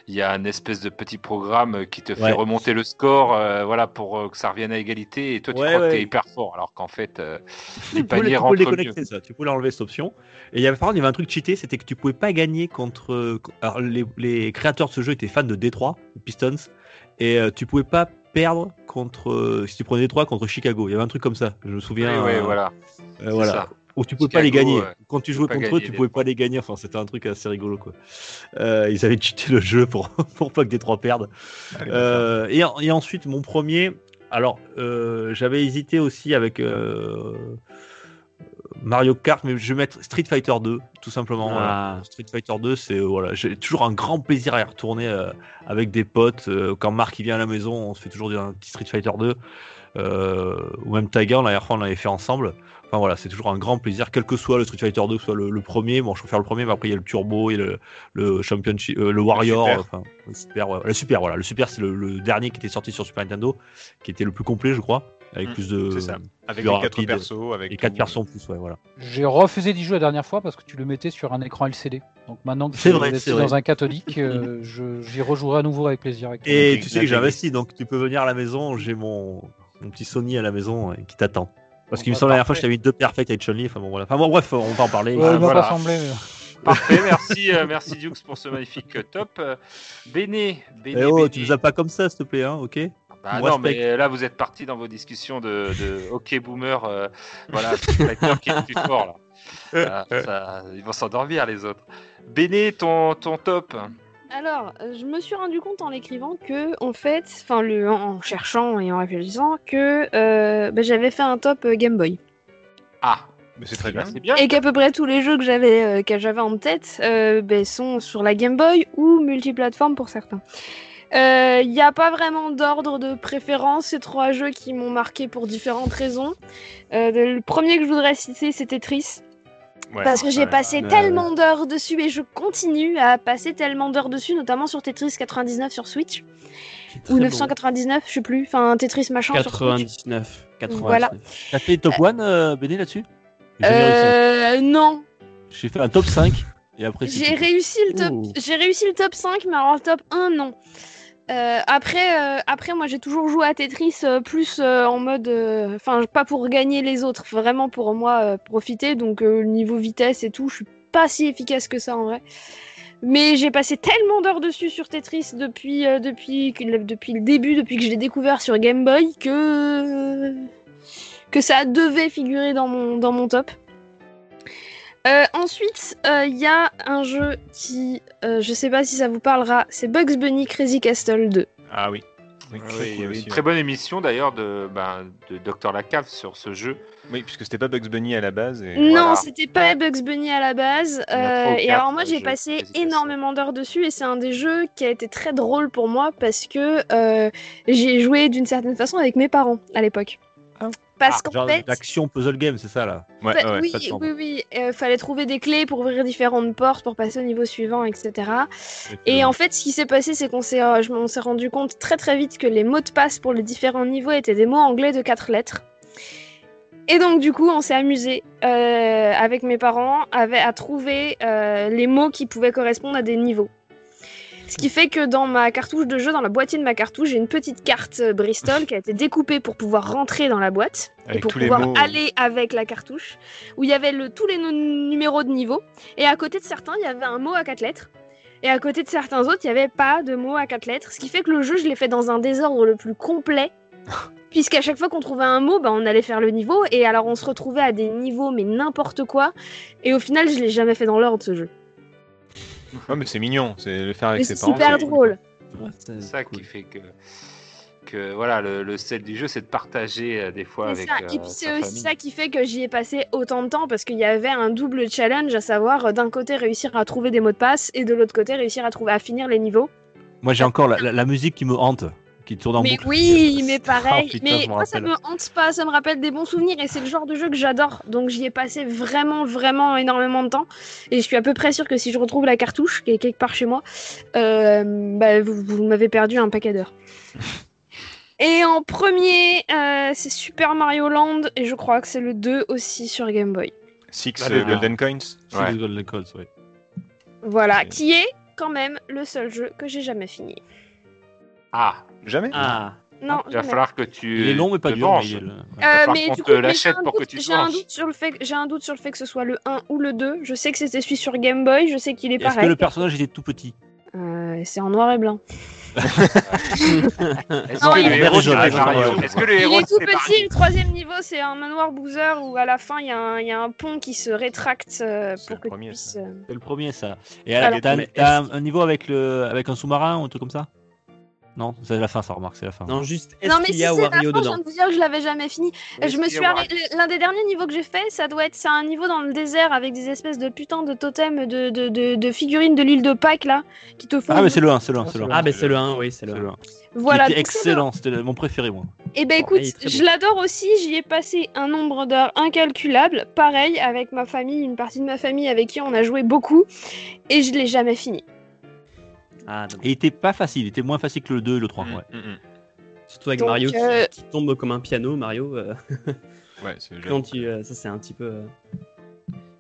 il y a une espèce de petit programme qui te fait
Ouais.
remonter le score, euh, voilà pour euh, que ça revienne à égalité. Et toi tu
Ouais,
crois que
ouais.
t'es hyper fort, alors qu'en fait euh, <laughs> les
tu pouvais,
paniers
tu pouvais le
rentrent mieux.
déconnecter, ça. Tu pouvais enlever cette option. Et il y avait, par contre, il y avait un truc cheaté, c'était que tu pouvais pas gagner contre. euh, Alors, les, les créateurs de ce jeu étaient fans de Détroit, Pistons, et euh, tu pouvais pas perdre contre. euh, si tu prenais Détroit contre Chicago. Il y avait un truc comme ça. Je me souviens.
Oui, oui,
euh,
voilà.
euh, voilà.
ça.
Où tu pouvais pas les gagner.
ouais.
Quand tu jouais contre eux, tu pouvais pas les gagner. Enfin, c'était un truc assez rigolo, quoi. Euh, ils avaient cheaté le jeu pour, <laughs> pour pas que Détroit perde. Euh, et, en- et ensuite, mon premier. Alors, euh, j'avais hésité aussi avec euh, Mario Kart, mais je vais mettre Street Fighter 2, tout simplement.
Ah.
voilà. Street Fighter 2, c'est euh, voilà, j'ai toujours un grand plaisir à y retourner euh, avec des potes. euh, quand Marc il vient à la maison, on se fait toujours un petit Street Fighter 2. Euh, ou même Tiger, la dernière fois, on l'avait fait ensemble. Enfin voilà, c'est toujours un grand plaisir, quel que soit le Street Fighter 2, que ce soit le, le premier. Bon, je préfère le premier, mais après il y a le Turbo et le, le Championship, euh, le Warrior.
Super.
Enfin, le Super, ouais. le Super, voilà. Le Super, c'est le, le dernier qui était sorti sur Super Nintendo, qui était le plus complet, je crois, avec
Mm,
plus de.
ça. Avec
plus
les quatre
rapide.
persos, avec
Les persos en plus, ouais, voilà.
J'ai refusé d'y jouer la dernière fois parce que tu le mettais sur un écran LCD. Donc maintenant que
C'est
je
vrai,
suis
c'est
dans
vrai.
un catholique, euh, <laughs> je- j'y rejouerai à nouveau avec plaisir. Avec
Et tu sais que investi, donc tu peux venir à la maison, j'ai mon, mon petit Sony à la maison euh, qui t'attend. Parce qu'il me
bah,
semble la dernière fois, je t'avais mis deux perfects avec Chun-Li. Enfin bon, voilà. Enfin bon, bref, on va en parler.
Ouais,
voilà.
pas semblé. mais- <laughs>
Parfait, merci, euh, merci Dukes pour ce magnifique euh, top. Euh, Béné, Béné,
Eh oh,
Béné.
tu nous as pas comme ça, s'il te plaît, hein, ok?
Bah
On
non,
respecte.
mais là vous êtes parti dans vos discussions de, de <laughs> hockey boomer, euh, voilà, Fighter qui est le plus fort là. Ah, ça- ils vont s'endormir les autres. Béné, ton, ton top.
Alors, euh, je me suis rendu compte en l'écrivant que, en fait, enfin, en cherchant et en réfléchissant, que euh, bah, j'avais fait un top euh, Game Boy.
Ah,
Mais c'est très bien.
c'est bien.
Et qu'à peu près tous les jeux que j'avais euh, que j'avais en tête euh, ben, sont sur la Game Boy ou multiplateforme pour certains. Il n'y a pas vraiment d'ordre de préférence, ces trois jeux qui m'ont marqué pour différentes raisons. Euh, le premier que je voudrais citer, c'est Tetris.
Ouais.
Parce que j'ai
Ouais.
passé
ouais.
tellement d'heures dessus et je continue à passer tellement d'heures dessus, notamment sur Tetris 99 sur Switch. Ou
beau.
999, je sais plus. Enfin, Tetris machin sur Switch.
99. 99.
Voilà.
T'as fait top 1, euh, Béné, là-dessus?
Euh, non,
J'ai fait un top 5. Et après, c'est
J'ai réussi le top. J'ai réussi le top 5, mais alors le top 1 non. Euh, après, euh, après, moi j'ai toujours joué à Tetris euh, plus en mode, enfin pas pour gagner les autres, vraiment pour moi profiter. Donc niveau vitesse et tout, je suis pas si efficace que ça en vrai. Mais j'ai passé tellement d'heures dessus sur Tetris depuis, depuis, depuis le début, depuis que je l'ai découvert sur Game Boy, que, que ça devait figurer dans mon, dans mon top. Euh, ensuite, euh, il y a un jeu qui, euh, je sais pas si ça vous parlera, c'est Bugs Bunny Crazy Castle 2.
Ah oui. Oui,
Oui,
très
il y
aussi,
une
ouais.
très bonne émission d'ailleurs de, ben, de Dr Lacave sur ce jeu.
Oui, puisque c'était pas Bugs Bunny à la base. Et...
Non,
Voilà.
c'était pas Bugs Bunny à la base.
A
euh, et alors moi
euh,
j'ai passé énormément d'heures dessus et c'est un des jeux qui a été très drôle pour moi parce que euh, j'ai joué d'une certaine façon avec mes parents à l'époque.
Ah.
Parce
Ah,
qu'en
genre
fait,
d'action puzzle game, c'est ça là.
Ouais,
Fa-
ouais, ouais,
oui, oui, oui, euh, fallait trouver des clés pour ouvrir différentes portes, pour passer au niveau suivant, etc. Et en fait, ce qui s'est passé, c'est qu'on s'est, euh, je m'en s'est rendu compte très très vite que les mots de passe pour les différents niveaux étaient des mots anglais de quatre lettres. Et donc du coup, on s'est amusé euh, avec mes parents à trouver euh, les mots qui pouvaient correspondre à des niveaux. Ce qui fait que dans ma cartouche de jeu, dans la boîtier de ma cartouche, j'ai une petite carte euh, Bristol qui a été découpée pour pouvoir rentrer dans la boîte et pour pouvoir aller avec la cartouche, où il y avait le, tous les numéros de niveau. Et à côté de certains, il y avait un mot à quatre lettres. Et à côté de certains autres, il n'y avait pas de mot à quatre lettres. Ce qui fait que le jeu, je l'ai fait dans un désordre le plus complet. <laughs> Puisqu'à chaque fois qu'on trouvait un mot, bah, on allait faire le niveau. Et alors on se retrouvait à des niveaux, mais n'importe quoi. Et au final, je l'ai jamais fait dans l'ordre ce jeu.
Ouais, mais c'est mignon, c'est le faire avec
Mais
ses
c'est
parents.
super
c'est-
drôle.
C'est ça qui fait que, que voilà, le, le sel du jeu, c'est de partager euh, des fois
C'est
avec
ça.
euh,
Et puis
sa
c'est aussi
famille.
ça qui fait que j'y ai passé autant de temps parce qu'il y avait un double challenge, à savoir euh, d'un côté réussir à trouver des mots de passe et de l'autre côté réussir à trouver à finir les niveaux.
Moi j'ai encore la, la- la musique qui me hante, qui tourne en
mais
boucle.
oui, <laughs> mais pareil.
Oh, putain,
mais moi ça me hante pas, ça me rappelle des bons souvenirs et c'est le genre de jeu que j'adore. Donc j'y ai passé vraiment vraiment énormément de temps et je suis à peu près sûre que si je retrouve la cartouche qui est quelque part chez moi, euh, bah, vous, vous m'avez perdu un paquet d'heures. <laughs> Et en premier, euh, c'est Super Mario Land et je crois que c'est le 2 aussi sur Game Boy.
Six
Ah,
euh, Golden Coins.
Ouais.
le Golden Codes, ouais.
Voilà, qui est quand même le seul jeu que j'ai jamais fini.
Ah,
Jamais
Ah,
Non,
il va
jamais.
falloir que tu.
Il est long mais pas dur. il est-
Euh, mais du coup,
l'achète
j'ai un
pour que
doute-
tu te
j'ai un
venges.
doute sur le fait, que- j'ai un doute sur le fait que ce soit le 1 ou le 2. Je sais que c'était celui sur Game Boy, je sais qu'il est
Est-ce
pareil.
que le personnage était tout petit
Euh, c'est en noir et blanc. <laughs>
Est-ce que
il
le
est.
Est-ce que le
Il
héros
est tout petit, le troisième niveau, c'est un manoir boozer où à la fin il y, a un- il y a un pont qui se rétracte euh,
C'est
pour
le
que
premier,
tu puisses.
C'est le premier ça. Et t'as
est-ce
un niveau avec le avec un sous-marin ou un truc comme ça Non, c'est la fin, ça remarque, c'est la fin.
non, juste, est-ce
Non mais
qu'il
si
y a
c'est la
Wario
fin, je
dedans
viens de vous dire que je l'avais jamais fini. Je me
y
suis arrêté. L'un des derniers niveaux que j'ai fait, ça doit être c'est un niveau dans le désert avec des espèces de putains de totems de, de, de, de figurines de l'île de Pâques là qui te font.
Ah mais c'est le 1, c'est le 1, c'est le 1.
Ah, ben c'est le 1, oui, c'est le
C'est
1.
le 1.
voilà.
Excellent, c'était le- mon préféré moi.
Eh ben écoute, je l'adore aussi, j'y ai passé un nombre d'heures incalculable, pareil avec ma famille, une partie de ma famille avec qui on a joué beaucoup, et je l'ai jamais fini.
Ah, donc,
Et il était pas facile, il était moins facile que le 2 et le 3,
Mm,
ouais.
mm, mm.
surtout avec
Donc,
Mario qui-
euh,
qui, tombe comme un piano, Mario. euh,
Ouais, c'est <laughs>
quand tu, euh, ça, c'est un petit peu.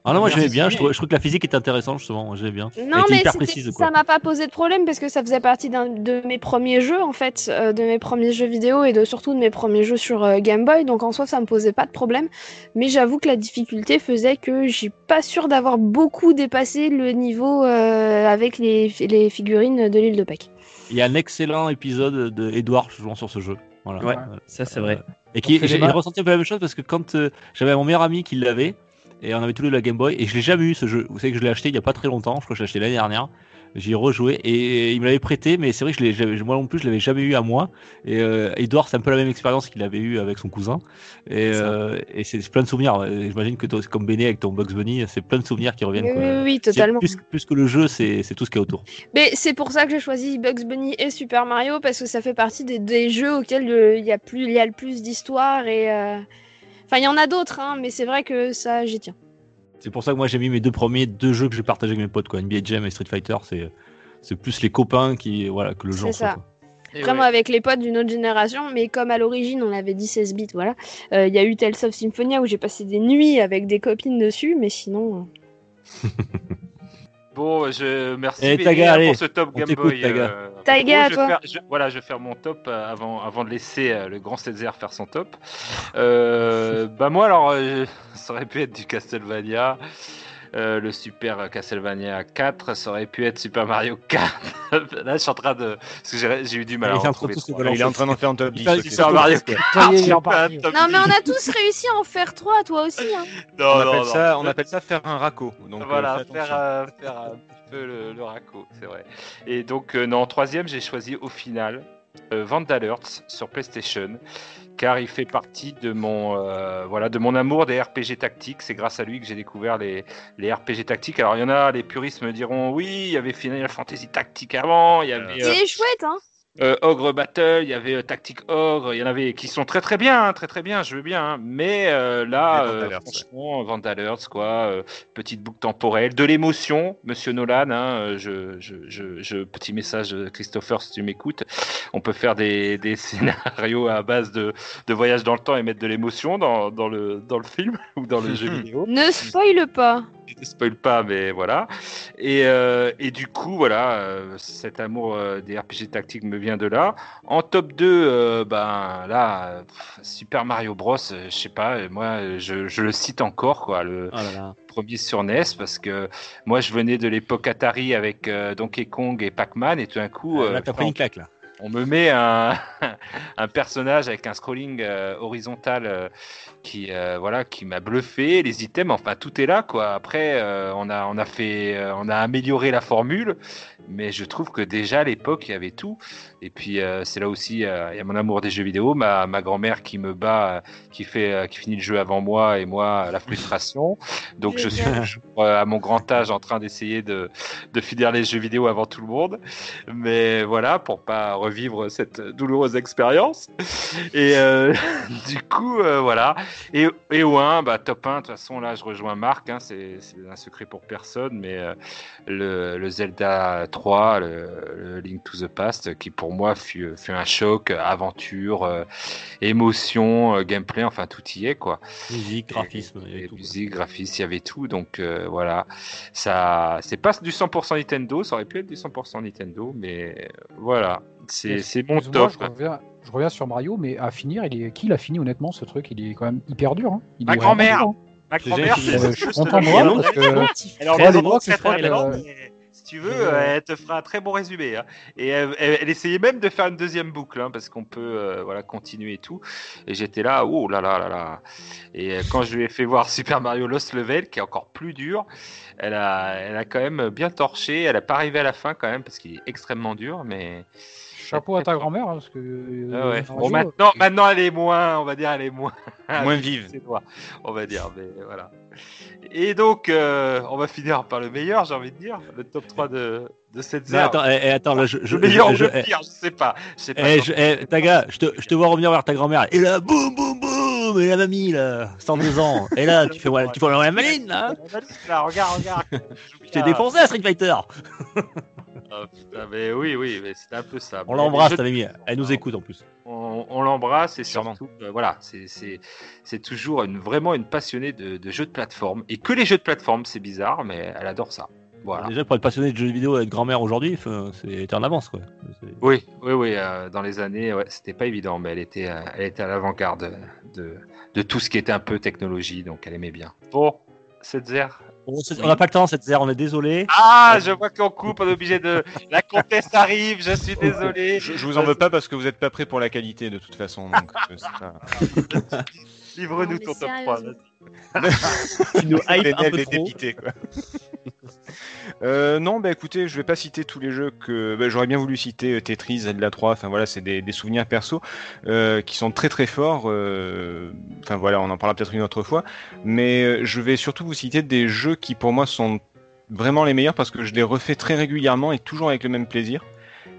Ah non, moi j'aimais bien, je trouve, je trouve que la physique était intéressante justement, j'aimais bien.
Non mais
hyper précise quoi.
ça m'a pas posé de problème parce que ça faisait partie de mes premiers jeux en fait, euh, de mes premiers jeux vidéo et de surtout de mes premiers jeux sur euh, Game Boy, donc en soi ça me posait pas de problème. Mais j'avoue que la difficulté faisait que j'ai pas sûr d'avoir beaucoup dépassé le niveau euh, avec les, les figurines de l'île de Pâques.
Il y a un excellent épisode de Edouard jouant sur ce jeu. Voilà.
Ouais,
Euh,
ça c'est vrai.
Et qui, j'ai ressenti un peu la même chose parce que quand euh, j'avais mon meilleur ami qui l'avait, et on avait tous les deux la Game Boy, et je l'ai jamais eu ce jeu. Vous savez que je l'ai acheté il y a pas très longtemps, je crois que je l'ai acheté l'année dernière. J'y ai rejoué et il me l'avait prêté, mais c'est vrai que je l'ai, j'avais- moi non plus je l'avais jamais eu à moi. Et euh, Edouard, c'est un peu la même expérience qu'il avait eu avec son cousin. Et,
C'est
euh, et c'est c'est plein de souvenirs. J'imagine que toi, comme Béné avec ton Bugs Bunny, c'est plein de souvenirs qui reviennent.
Oui,
quoi.
oui, totalement.
Plus, plus que le jeu, c'est c'est tout ce qu'il y a autour.
Mais c'est pour ça que j'ai choisi Bugs Bunny et Super Mario parce que ça fait partie des, des jeux auxquels euh, il y a plus, il y a le plus d'histoire et. euh, Enfin, il y en a d'autres, hein, mais c'est vrai que ça, j'y tiens.
C'est pour ça que moi j'ai mis mes deux premiers deux jeux que j'ai partagés avec mes potes quoi, NBA Jam et Street Fighter, c'est c'est plus les copains qui voilà que le jeu. en
C'est ça. Vraiment
ouais.
avec les potes d'une autre génération, mais comme à l'origine on avait dit 16 bits, voilà. Euh, Il y a eu Tales of Symphonia où j'ai passé des nuits avec des copines dessus, mais sinon. euh, <laughs>
Bon, je merci
Eh,
Béné,
Taga,
hein,
allez,
pour ce top Game Boy.
Taga.
euh,
Taga,
je
toi.
vais faire- je- voilà, je vais faire mon top euh, avant, avant de laisser euh, le grand Setzer faire son top. Euh, bah moi alors, euh, <laughs> ça aurait pu être du Castlevania. Euh, le Super Castlevania 4, ça aurait pu être Super Mario 4. <laughs> Là, je suis en train de. Parce que j'ai eu du mal à
Il est
en
en train de
trouver.
Il est en train d'en faire un top 10.
Il fait-
ok.
il
Super Mario
il fait-
4.
Ça y est, il est
Super
reparti.
top
Non, mais
10.
on a tous réussi à en faire trois, toi aussi. Hein. <laughs>
Non,
On
non,
appelle,
non.
ça, on appelle ça faire un raco. Donc, euh,
voilà, faire, euh, faire un petit peu le, le raco, c'est vrai. Et donc, euh, non, en troisième, j'ai choisi au final euh, Vandalurts sur PlayStation, car il fait partie de mon, euh, voilà, de mon amour des RPG tactiques. C'est grâce à lui que j'ai découvert les, les RPG tactiques. Alors, il y en a, les puristes me diront, oui, il y avait Final Fantasy Tactique avant, il y avait
Il
euh,
est chouette, hein.
Euh, Ogre Battle, il y avait euh, Tactique Ogre, il y en avait qui sont très très bien, hein, très très bien, je veux bien. hein. Mais euh, là, euh,
Vandalers,
franchement, Vandalers, quoi, euh, petite boucle temporelle, de l'émotion, Monsieur Nolan. Hein, je, je, je, je- petit message, de Christopher, si tu m'écoutes, on peut faire des, des <laughs> scénarios à base de, de voyage dans le temps et mettre de l'émotion dans, dans le dans le film <laughs> ou dans le jeu <laughs> vidéo
Ne spoil pas.
Je ne spoil pas, mais voilà. Et, euh, et du coup, voilà, euh, cet amour euh, des RPG tactiques me vient de là. En top 2, euh, ben là, pff, Super Mario Bros, je sais pas, moi, je, je le cite encore, quoi, le
Oh là là.
premier sur NES, parce que moi, je venais de l'époque Atari avec Donkey Kong et Pac-Man, et tout d'un coup,
Là,
euh,
t'as pris une claque, là.
On me met un, <laughs> un personnage avec un scrolling euh, horizontal euh, qui euh, voilà qui m'a bluffé les items enfin tout est là quoi. Après on a on a fait on a amélioré la formule mais je trouve que déjà à l'époque il y avait tout. Et puis c'est là aussi il y a mon amour des jeux vidéo ma, ma grand-mère qui me bat qui fait qui finit le jeu avant moi et moi la frustration. Donc je suis toujours, à mon grand âge en train d'essayer de de finir les jeux vidéo avant tout le monde. Mais voilà pour pas revivre cette douloureuse expérience. Et euh, <laughs> du coup euh, voilà. Et, et au 1 bah top 1 de toute façon là je rejoins Marc hein, c'est un secret pour personne mais euh, le, le Zelda 3 le, le Link to the Past qui pour moi fut, fut un choc aventure émotion gameplay enfin tout y est quoi.
Musique, graphisme,
et
tout.
musique, graphisme, il y avait tout. Donc voilà, ça, c'est pas du 100% Nintendo, ça aurait pu être du 100% Nintendo, mais voilà, c'est mon
Excuse-moi,
top.
Je reviens, je reviens sur Mario, mais à finir, il est... qui l'a fini honnêtement ce truc? Il est quand même hyper dur. Hein. Il
Ma grand-mère.
hein.
Ma grand-mère,
Euh,
c'est
je suis
juste
content de voir parce que les
très, très lent, mais Si tu veux,
euh,
euh, elle te fera un très bon résumé. hein. Et elle, elle- elle essayait même de faire une deuxième boucle, hein, parce qu'on peut euh, voilà, continuer et tout. Et j'étais là, oh là là là là. Et euh, quand je lui ai fait voir Super Mario Lost Level, qui est encore plus dur, elle a, elle a quand même bien torché. Elle n'a pas arrivé à la fin quand même, parce qu'il est extrêmement dur, mais.
Chapeau à ta grand-mère hein, parce que. euh,
Ah ouais. Bon, maintenant, maintenant, elle est moins, on va dire, elle est moins. <laughs>
Moins vive.
doigts, on va dire, mais voilà. Et donc, euh, on va finir par le meilleur, j'ai envie de dire, le top 3 de, de cette zone.
attends, eh, eh, attends, là, je, je,
le meilleur
je-
le
eh,
pire, je sais pas. Je sais pas.
eh, je- eh, Taga, je te, je te vois revenir vers ta grand-mère. Et là, boum, boum, boum, et la mamie, là, 102 ans. Et là, tu fais, ouais, tu fais la maline, là.
Là, regarde, regarde. <laughs>
Je t'ai défoncé Street Fighter. <laughs>
Ah, putain, mais oui, oui, mais c'est un peu ça.
On l'embrasse, mamie. Elle nous écoute en plus.
On, on l'embrasse et
Sûrement.
surtout, euh, voilà, c'est- toujours une, vraiment une passionnée de, de jeux de plateforme. Et que les jeux de plateforme, c'est bizarre, mais elle adore ça. Voilà.
Déjà, pour être passionné de jeux vidéo et de grand-mère aujourd'hui, c'est en avance, quoi.
Oui, oui, oui. euh, dans les années, ouais, c'était pas évident, mais elle était, euh, elle était à l'avant-garde de, de tout ce qui était un peu technologie, donc elle aimait bien. Bon, cette zère.
On n'a pas le temps, cette zère, on est désolé.
Ah, je vois qu'on coupe, on est obligé de. La comtesse arrive, je suis désolé.
Je, je vous en veux pas parce que vous n'êtes pas prêt pour la qualité de toute façon. Donc, euh, <laughs>
Livre-nous
Non, mais
ton top 3.
sérieusement. <laughs>
Tu nous hype un peu trop.
quoi. <laughs> Euh, non, bah écoutez, je vais pas citer tous les jeux que bah, j'aurais bien voulu citer euh, Tetris, Zelda 3. Enfin voilà, c'est des, des souvenirs perso euh, qui sont très très forts. euh, Enfin voilà, on en parlera peut-être une autre fois. Mais je vais surtout vous citer des jeux qui pour moi sont vraiment les meilleurs parce que je les refais très régulièrement et toujours avec le même plaisir.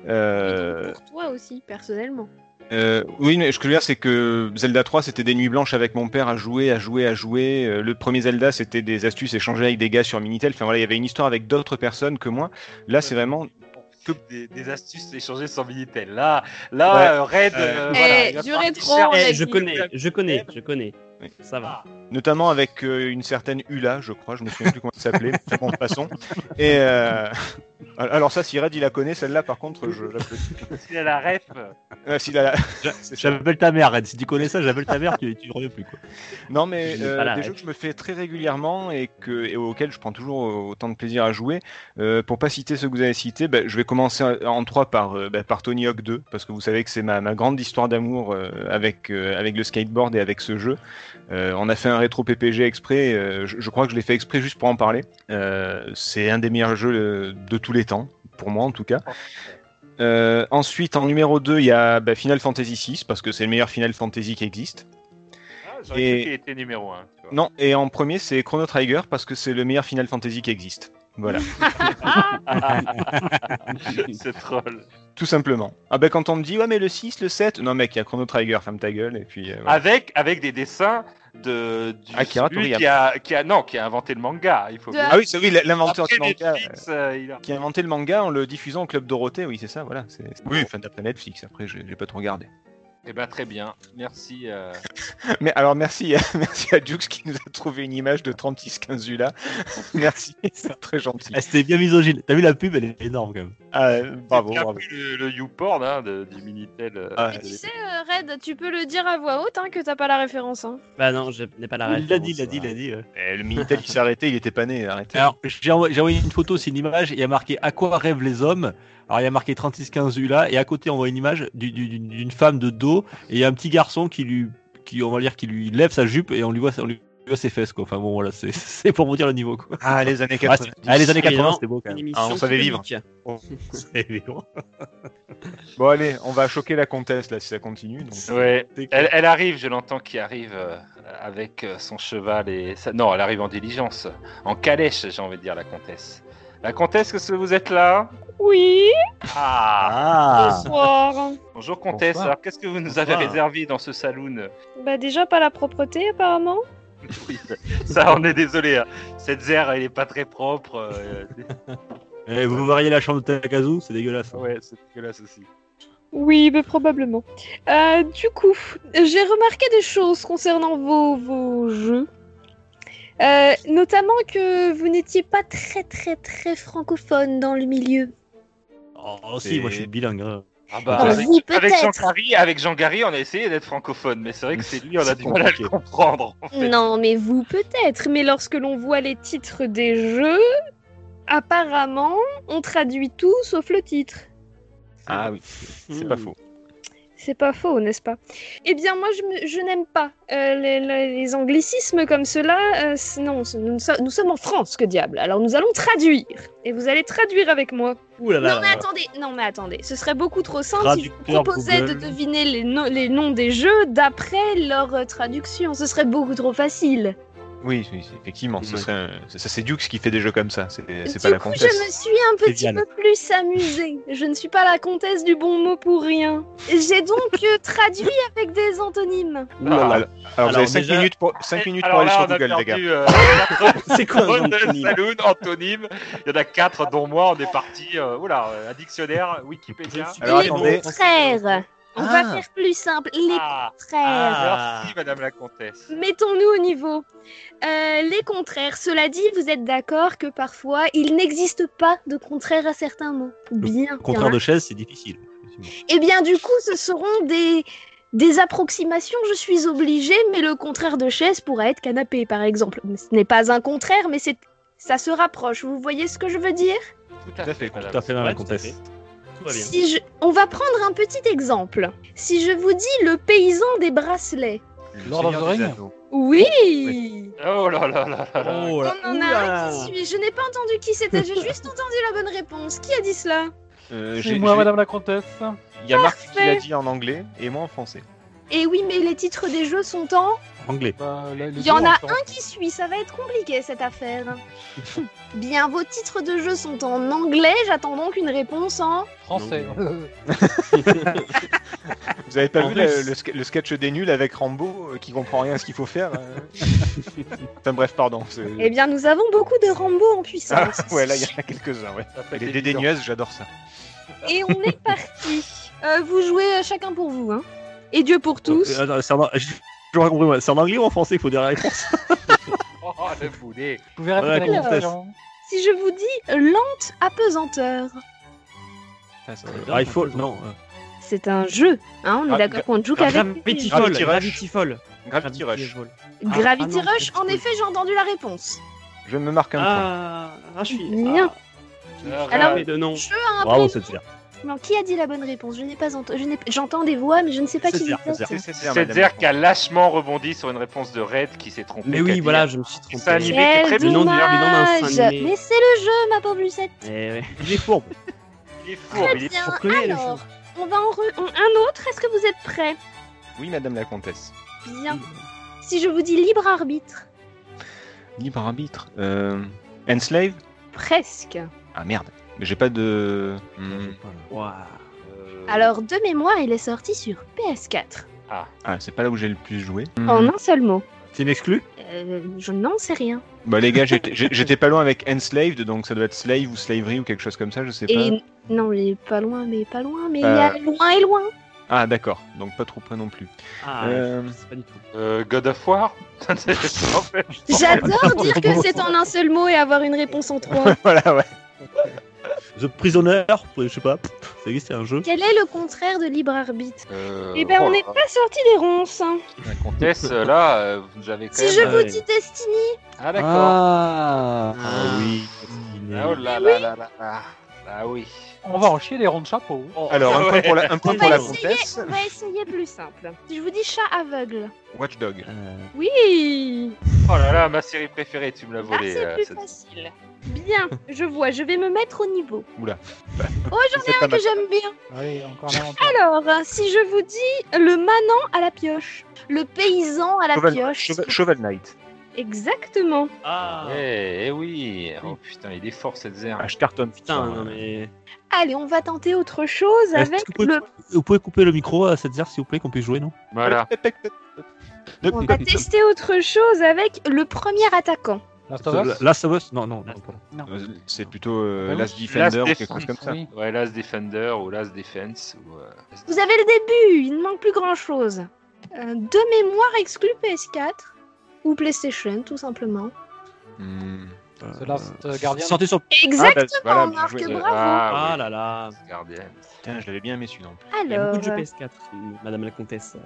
Euh,
Pour toi aussi, personnellement.
Euh, oui, mais ce que je veux dire, c'est que Zelda 3, c'était des nuits blanches avec mon père à jouer, à jouer, à jouer. Euh, le premier Zelda, c'était des astuces échangées avec des gars sur Minitel. Enfin voilà, il y avait une histoire avec d'autres personnes que moi. Là, c'est vraiment
Que des, des astuces échangées sans Minitel. Là, là,
Ouais.
euh, Raid.
Euh,
euh,
Eh,
voilà,
du
je connais, je connais, je connais.
Oui.
Ça va.
notamment avec euh, une certaine Ula, je crois, je me souviens plus comment elle s'appelait, bon, passons. Et euh, alors ça, si Red il la connaît, celle-là, par contre, je l'applaudis. <laughs>
Il a la ref.
Ah, si, là, là,
J'a- <laughs>
c'est ça.
J'appelle ta mère, Red. Si tu connais ça, j'appelle ta mère, tu, tu ne reviens plus. Quoi.
Non, mais euh,
la
des
ref.
jeux que je me fais très régulièrement et, que, et auxquels je prends toujours autant de plaisir à jouer. Euh, pour pas citer ceux que vous avez cités, bah, je vais commencer en, en trois par, euh, bah, par Tony Hawk 2, parce que vous savez que c'est ma, ma grande histoire d'amour euh, avec, euh, avec le skateboard et avec ce jeu. Euh, on a fait un rétro PPG exprès, euh, je, je crois que je l'ai fait exprès juste pour en parler. Euh, c'est un des meilleurs jeux euh, de tous les temps, pour moi en tout cas. Euh, ensuite, en numéro 2, il y a bah, Final Fantasy VI, parce que c'est le meilleur Final Fantasy qui existe.
Ah,
Et-
cru était numéro 1.
Non, et en premier, c'est Chrono Trigger parce que c'est le meilleur Final Fantasy qui existe. Voilà, <laughs>
c'est troll.
tout simplement. Ah ben quand on me dit, ouais, mais le 6, le 7, non, mec, il y a Chrono Trigger, ferme ta gueule, et puis. euh, voilà.
Avec, avec des dessins de du
Akira
celui
Toriyama.
qui a, qui a non qui a inventé le manga. Il faut
De-
Ah oui, c'est oui, l'inventeur du manga.
Netflix, euh, il a-
Qui a inventé le manga en le diffusant au Club Dorothée, oui, c'est ça, voilà. c'est- Oui, enfin d'après Netflix, après, j'ai pas trop regardé.
Eh ben très bien, merci. euh. <laughs>
Mais alors, merci, <laughs> merci à Jux qui nous a trouvé une image de 3615 là. <laughs> merci, c'est très gentil.
Ah, C'était bien misogyne. T'as vu la pub Elle est énorme quand même.
Ah, bravo, bravo.
le, le YouPorn hein, de, du Minitel. euh,
Ah,
tu sais, euh, Red, tu peux le dire à voix haute hein, que t'as pas la référence. Hein.
Bah non, je n'ai pas la
Il l'a dit,
référence,
il l'a dit, il l'a dit.
Eh, le Minitel qui s'est arrêté, il était pas né, arrêtez.
Alors, j'ai envoyé, envoyé une photo, c'est une image, et il y a marqué À quoi rêvent les hommes? Alors, il y a marqué 3615 ULA, et à côté, on voit une image du- du- d'une femme de dos, et il y a un petit garçon qui lui, qui, on va dire, qui lui lève sa jupe, et on lui voit, on lui voit ses fesses, quoi. Enfin bon, voilà, c'est- <laughs> c'est pour vous dire le niveau, quoi.
Ah, les années
Ah,
90.
c'est- ah, les années 80,
Évidemment,
c'était beau quand même.
Ah, on savait vivre. <laughs> Bon, allez, on va choquer la comtesse, là, si ça continue. Donc...
Ouais. Elle, elle arrive, je l'entends qui arrive euh, avec euh, son cheval et sa... non, elle arrive en diligence, en calèche, j'ai envie de dire la comtesse. La comtesse, est-ce que vous êtes là?
Oui,
Ah.
Ah
bonsoir.
Bonjour comtesse.
Bonsoir.
Alors qu'est-ce que vous nous avez
Bonsoir.
réservé dans ce saloon?
Bah déjà pas la propreté apparemment.
Oui, Ça, on est désolé. hein. Cette zère, elle est pas très propre. euh,
Eh, Vous variez la chambre de Takazu, c'est dégueulasse.
ouais, c'est dégueulasse aussi.
Oui, mais probablement. Euh, du coup, j'ai remarqué des choses concernant vos, vos jeux. Euh, notamment que vous n'étiez pas très très très francophone dans le milieu.
Oh, si, moi je suis bilingue. hein.
Ah bah, avec, Jean. Gary, avec Jean Gary, on a essayé d'être francophone, mais c'est vrai que c'est lui, on a du mal à le comprendre. en fait.
Non, mais vous peut-être. Mais lorsque l'on voit les titres des jeux, apparemment, on traduit tout sauf le titre.
Ah oui, c'est pas faux.
C'est pas faux, n'est-ce pas? Eh bien, moi, je, me- je n'aime pas euh, les, anglicismes comme cela. euh, non, nous, so- nous sommes en France, que diable. Alors, nous allons traduire. Et vous allez traduire avec moi.
Ouh là là.
non, mais attendez, non, mais attendez. Ce serait beaucoup trop simple si je vous proposais de deviner les, no- les noms des jeux d'après leur euh, traduction. Ce serait beaucoup trop facile.
Oui, oui, effectivement, ce serait un- c'est Dux qui fait des jeux comme ça, c'est pas la
coup,
comtesse.
je me suis un petit peu plus amusée. Je ne suis pas la comtesse du bon mot pour rien. J'ai donc euh, traduit avec des antonymes.
Alors, alors, vous avez 5
déjà-
minutes pour, cinq minutes
Alors
pour aller
là,
sur Google, les gars.
euh, <laughs>
C'est quoi un
Saloon, antonyme. Il y en a quatre, dont moi, on est parti. Euh, oula, un dictionnaire, Wikipédia.
Alors,
les
attendez.
contraires. On
Ah.
va faire plus simple. Les
Ah,
contraires.
Ah.
merci, Madame la Comtesse.
Mettons-nous au niveau. Euh, les contraires. Cela dit, vous êtes d'accord que parfois, il n'existe pas de contraire à certains mots. Bien. en
Contraire
a.
de chaise, c'est difficile.
Eh bien, du coup, ce seront des, des approximations, je suis obligée, mais le contraire de chaise pourrait être canapé, par exemple. Ce n'est pas un contraire, mais c'est ça se rapproche. Vous voyez ce que je veux dire?
Tout à fait, Madame.
Tout à fait dans la
Ouais, tout à
comtesse.
Fait. Tout va bien.
si je... On va prendre un petit exemple. Si je vous dis le paysan des bracelets.
Le
Lord of the
des
Ring.
Anneaux.
Oui,
Oh là là là là là.
Oh là.
On en a un qui suit. Je n'ai pas entendu qui c'était, j'ai juste <laughs> entendu la bonne réponse. Qui a dit cela?
Euh,
C'est moi, Madame la Comtesse.
Il y a Marc qui l'a dit en anglais et moi en français.
Et oui, mais les titres des jeux sont en...
Anglais.
Bah, là,
Il y en a un qui suit, ça va être compliqué cette affaire. <laughs> Bien, vos titres de jeu sont en anglais, j'attends donc une réponse en...
Français. <laughs>
Vous avez pas
En
vu le, sketch des nuls avec Rambo euh, qui comprend rien à ce qu'il faut faire euh Enfin bref, pardon. <laughs>
Eh bien, nous avons beaucoup de Rambo en
Ah,
puissance.
ouais, là il y en a quelques-uns, ouais. Les dédaigneuses, j'adore ça.
Et on est parti. Euh, vous jouez chacun pour vous, hein. Et Dieu pour tous.
Euh, attends, pas compris, moi. C'est en anglais ou en français qu'il faut dire la réponse? <laughs>
Oh, le boulet.
Vous pouvez répéter la question
Si je vous dis lente apesanteur,
Ah, il faut. Non. euh,
c'est un jeu. Hein, on est
Ah,
d'accord qu'on ne joue qu'avec.
Gravity Fall.
Gravity Rush.
Gravity Fall.
Gravity Rush.
Gravity
Ah, ah non,
Rush, en
Gravity
effet, j'ai entendu la réponse.
Je me marque un point.
Ah, ah, je suis.
Bien.
Alors,
Alors-
de nom.
Je a un
Bravo, c'est sûr.
Non, qui a dit la bonne réponse? Je n'ai pas entendu. J'entends des voix, mais je ne sais pas
C'est
qui
c'est.
C'est- c'est- c'est-
C'est
madame
Zer qui a lâchement rebondi sur une réponse de Red qui s'est trompé.
Mais oui,
dit-
voilà, je me suis trompé.
Ça animé. qui est très
Quel
Le nom du- le nom d'un
dommage
dessin animé.
Mais c'est le jeu, ma pauvre Lucette.
Eh. <laughs>
Il est fourbe.
Il est fourbe, il est
Alors, on va en re- en- un autre. Est-ce que vous êtes prêts?
Oui, madame la comtesse.
Bien. Si je vous dis libre arbitre,
Libre arbitre. Euh... Enslave?
Presque.
Ah merde. Mais j'ai pas de. Hmm.
Waouh.
Euh,
Alors, de mémoire, il est sorti sur PS4.
Ah, c'est pas là où j'ai le plus joué.
En un seul mot.
C'est une exclue?
Euh, je n'en sais rien.
Bah les gars, <laughs> j'étais pas loin avec Enslaved, donc ça doit être Slave ou Slavery ou quelque chose comme ça, je sais pas.
Et non, il est pas loin, mais pas loin, mais il y
Euh.
a loin et loin.
Ah d'accord, donc pas trop près non plus.
Ah,
Euh,
je sais pas du tout.
euh, God of War? <laughs>
J'adore dire que c'est en un seul mot et avoir une réponse en trois. <laughs>
voilà, ouais.
The Prisoner, je sais pas. Ça existe, c'est un jeu.
Quel est le contraire de libre arbitre
euh,
Eh ben,
oh
on n'est
là
pas sorti des ronces. hein.
La comtesse, euh, là, euh, vous avez quand
Si
même...
je
Ah
vous dis Destiny,
Ah d'accord.
Ah,
Ah.
oui.
Ah, oh là là là là là. Ah oui.
On va en chier des ronds de chapeau.
Alors un point pour la, un
on
point pour
va,
la
essayer,
comtesse.
on va essayer plus simple. Si je vous dis chat aveugle.
Watchdog.
Euh,
Oui
Oh là là, ma série préférée, tu me l'as
Là,
volée.
c'est
euh,
plus
cette-
facile. Bien, je vois, je vais me mettre au niveau.
Oula. <laughs>
Oh, j'en ai un que j'aime bien.
Encore avantage.
Alors, si je vous dis le manant à la pioche, le paysan à la
Cheval,
pioche.
Cheval- Cheval Knight.
Exactement.
Ah.
Eh, eh oui. Oh putain, il est fort cette Zer.
Ah, je cartonne.
Putain,
putain.
non mais.
Allez, on va tenter autre chose
Est-ce
avec
que vous pouvez,
le.
vous pouvez couper le micro à cette zère, s'il vous plaît, qu'on puisse jouer, non?
Voilà. <laughs>
On va tester autre chose avec le premier attaquant.
Last of Us
Last of Us Non, non, non.
Euh, C'est plutôt euh,
Ah.
Last Defender ou quelque chose comme ça.
Oui.
Ouais, Last Defender ou Last Defense. Ou, euh,
Vous avez le début, il ne manque plus grand chose. de mémoire exclu PS4 ou PlayStation, tout simplement.
Hmm.
The Last euh, Guardian
Sortez sur.
Exactement,
bah, voilà,
Marc,
joué.
bravo.
Ah,
Ah là là.
Guardian.
Putain, je l'avais bien aimé celui-là. plus.
Il y a
Alors,
beaucoup de jeux PS4, euh, Madame la Comtesse.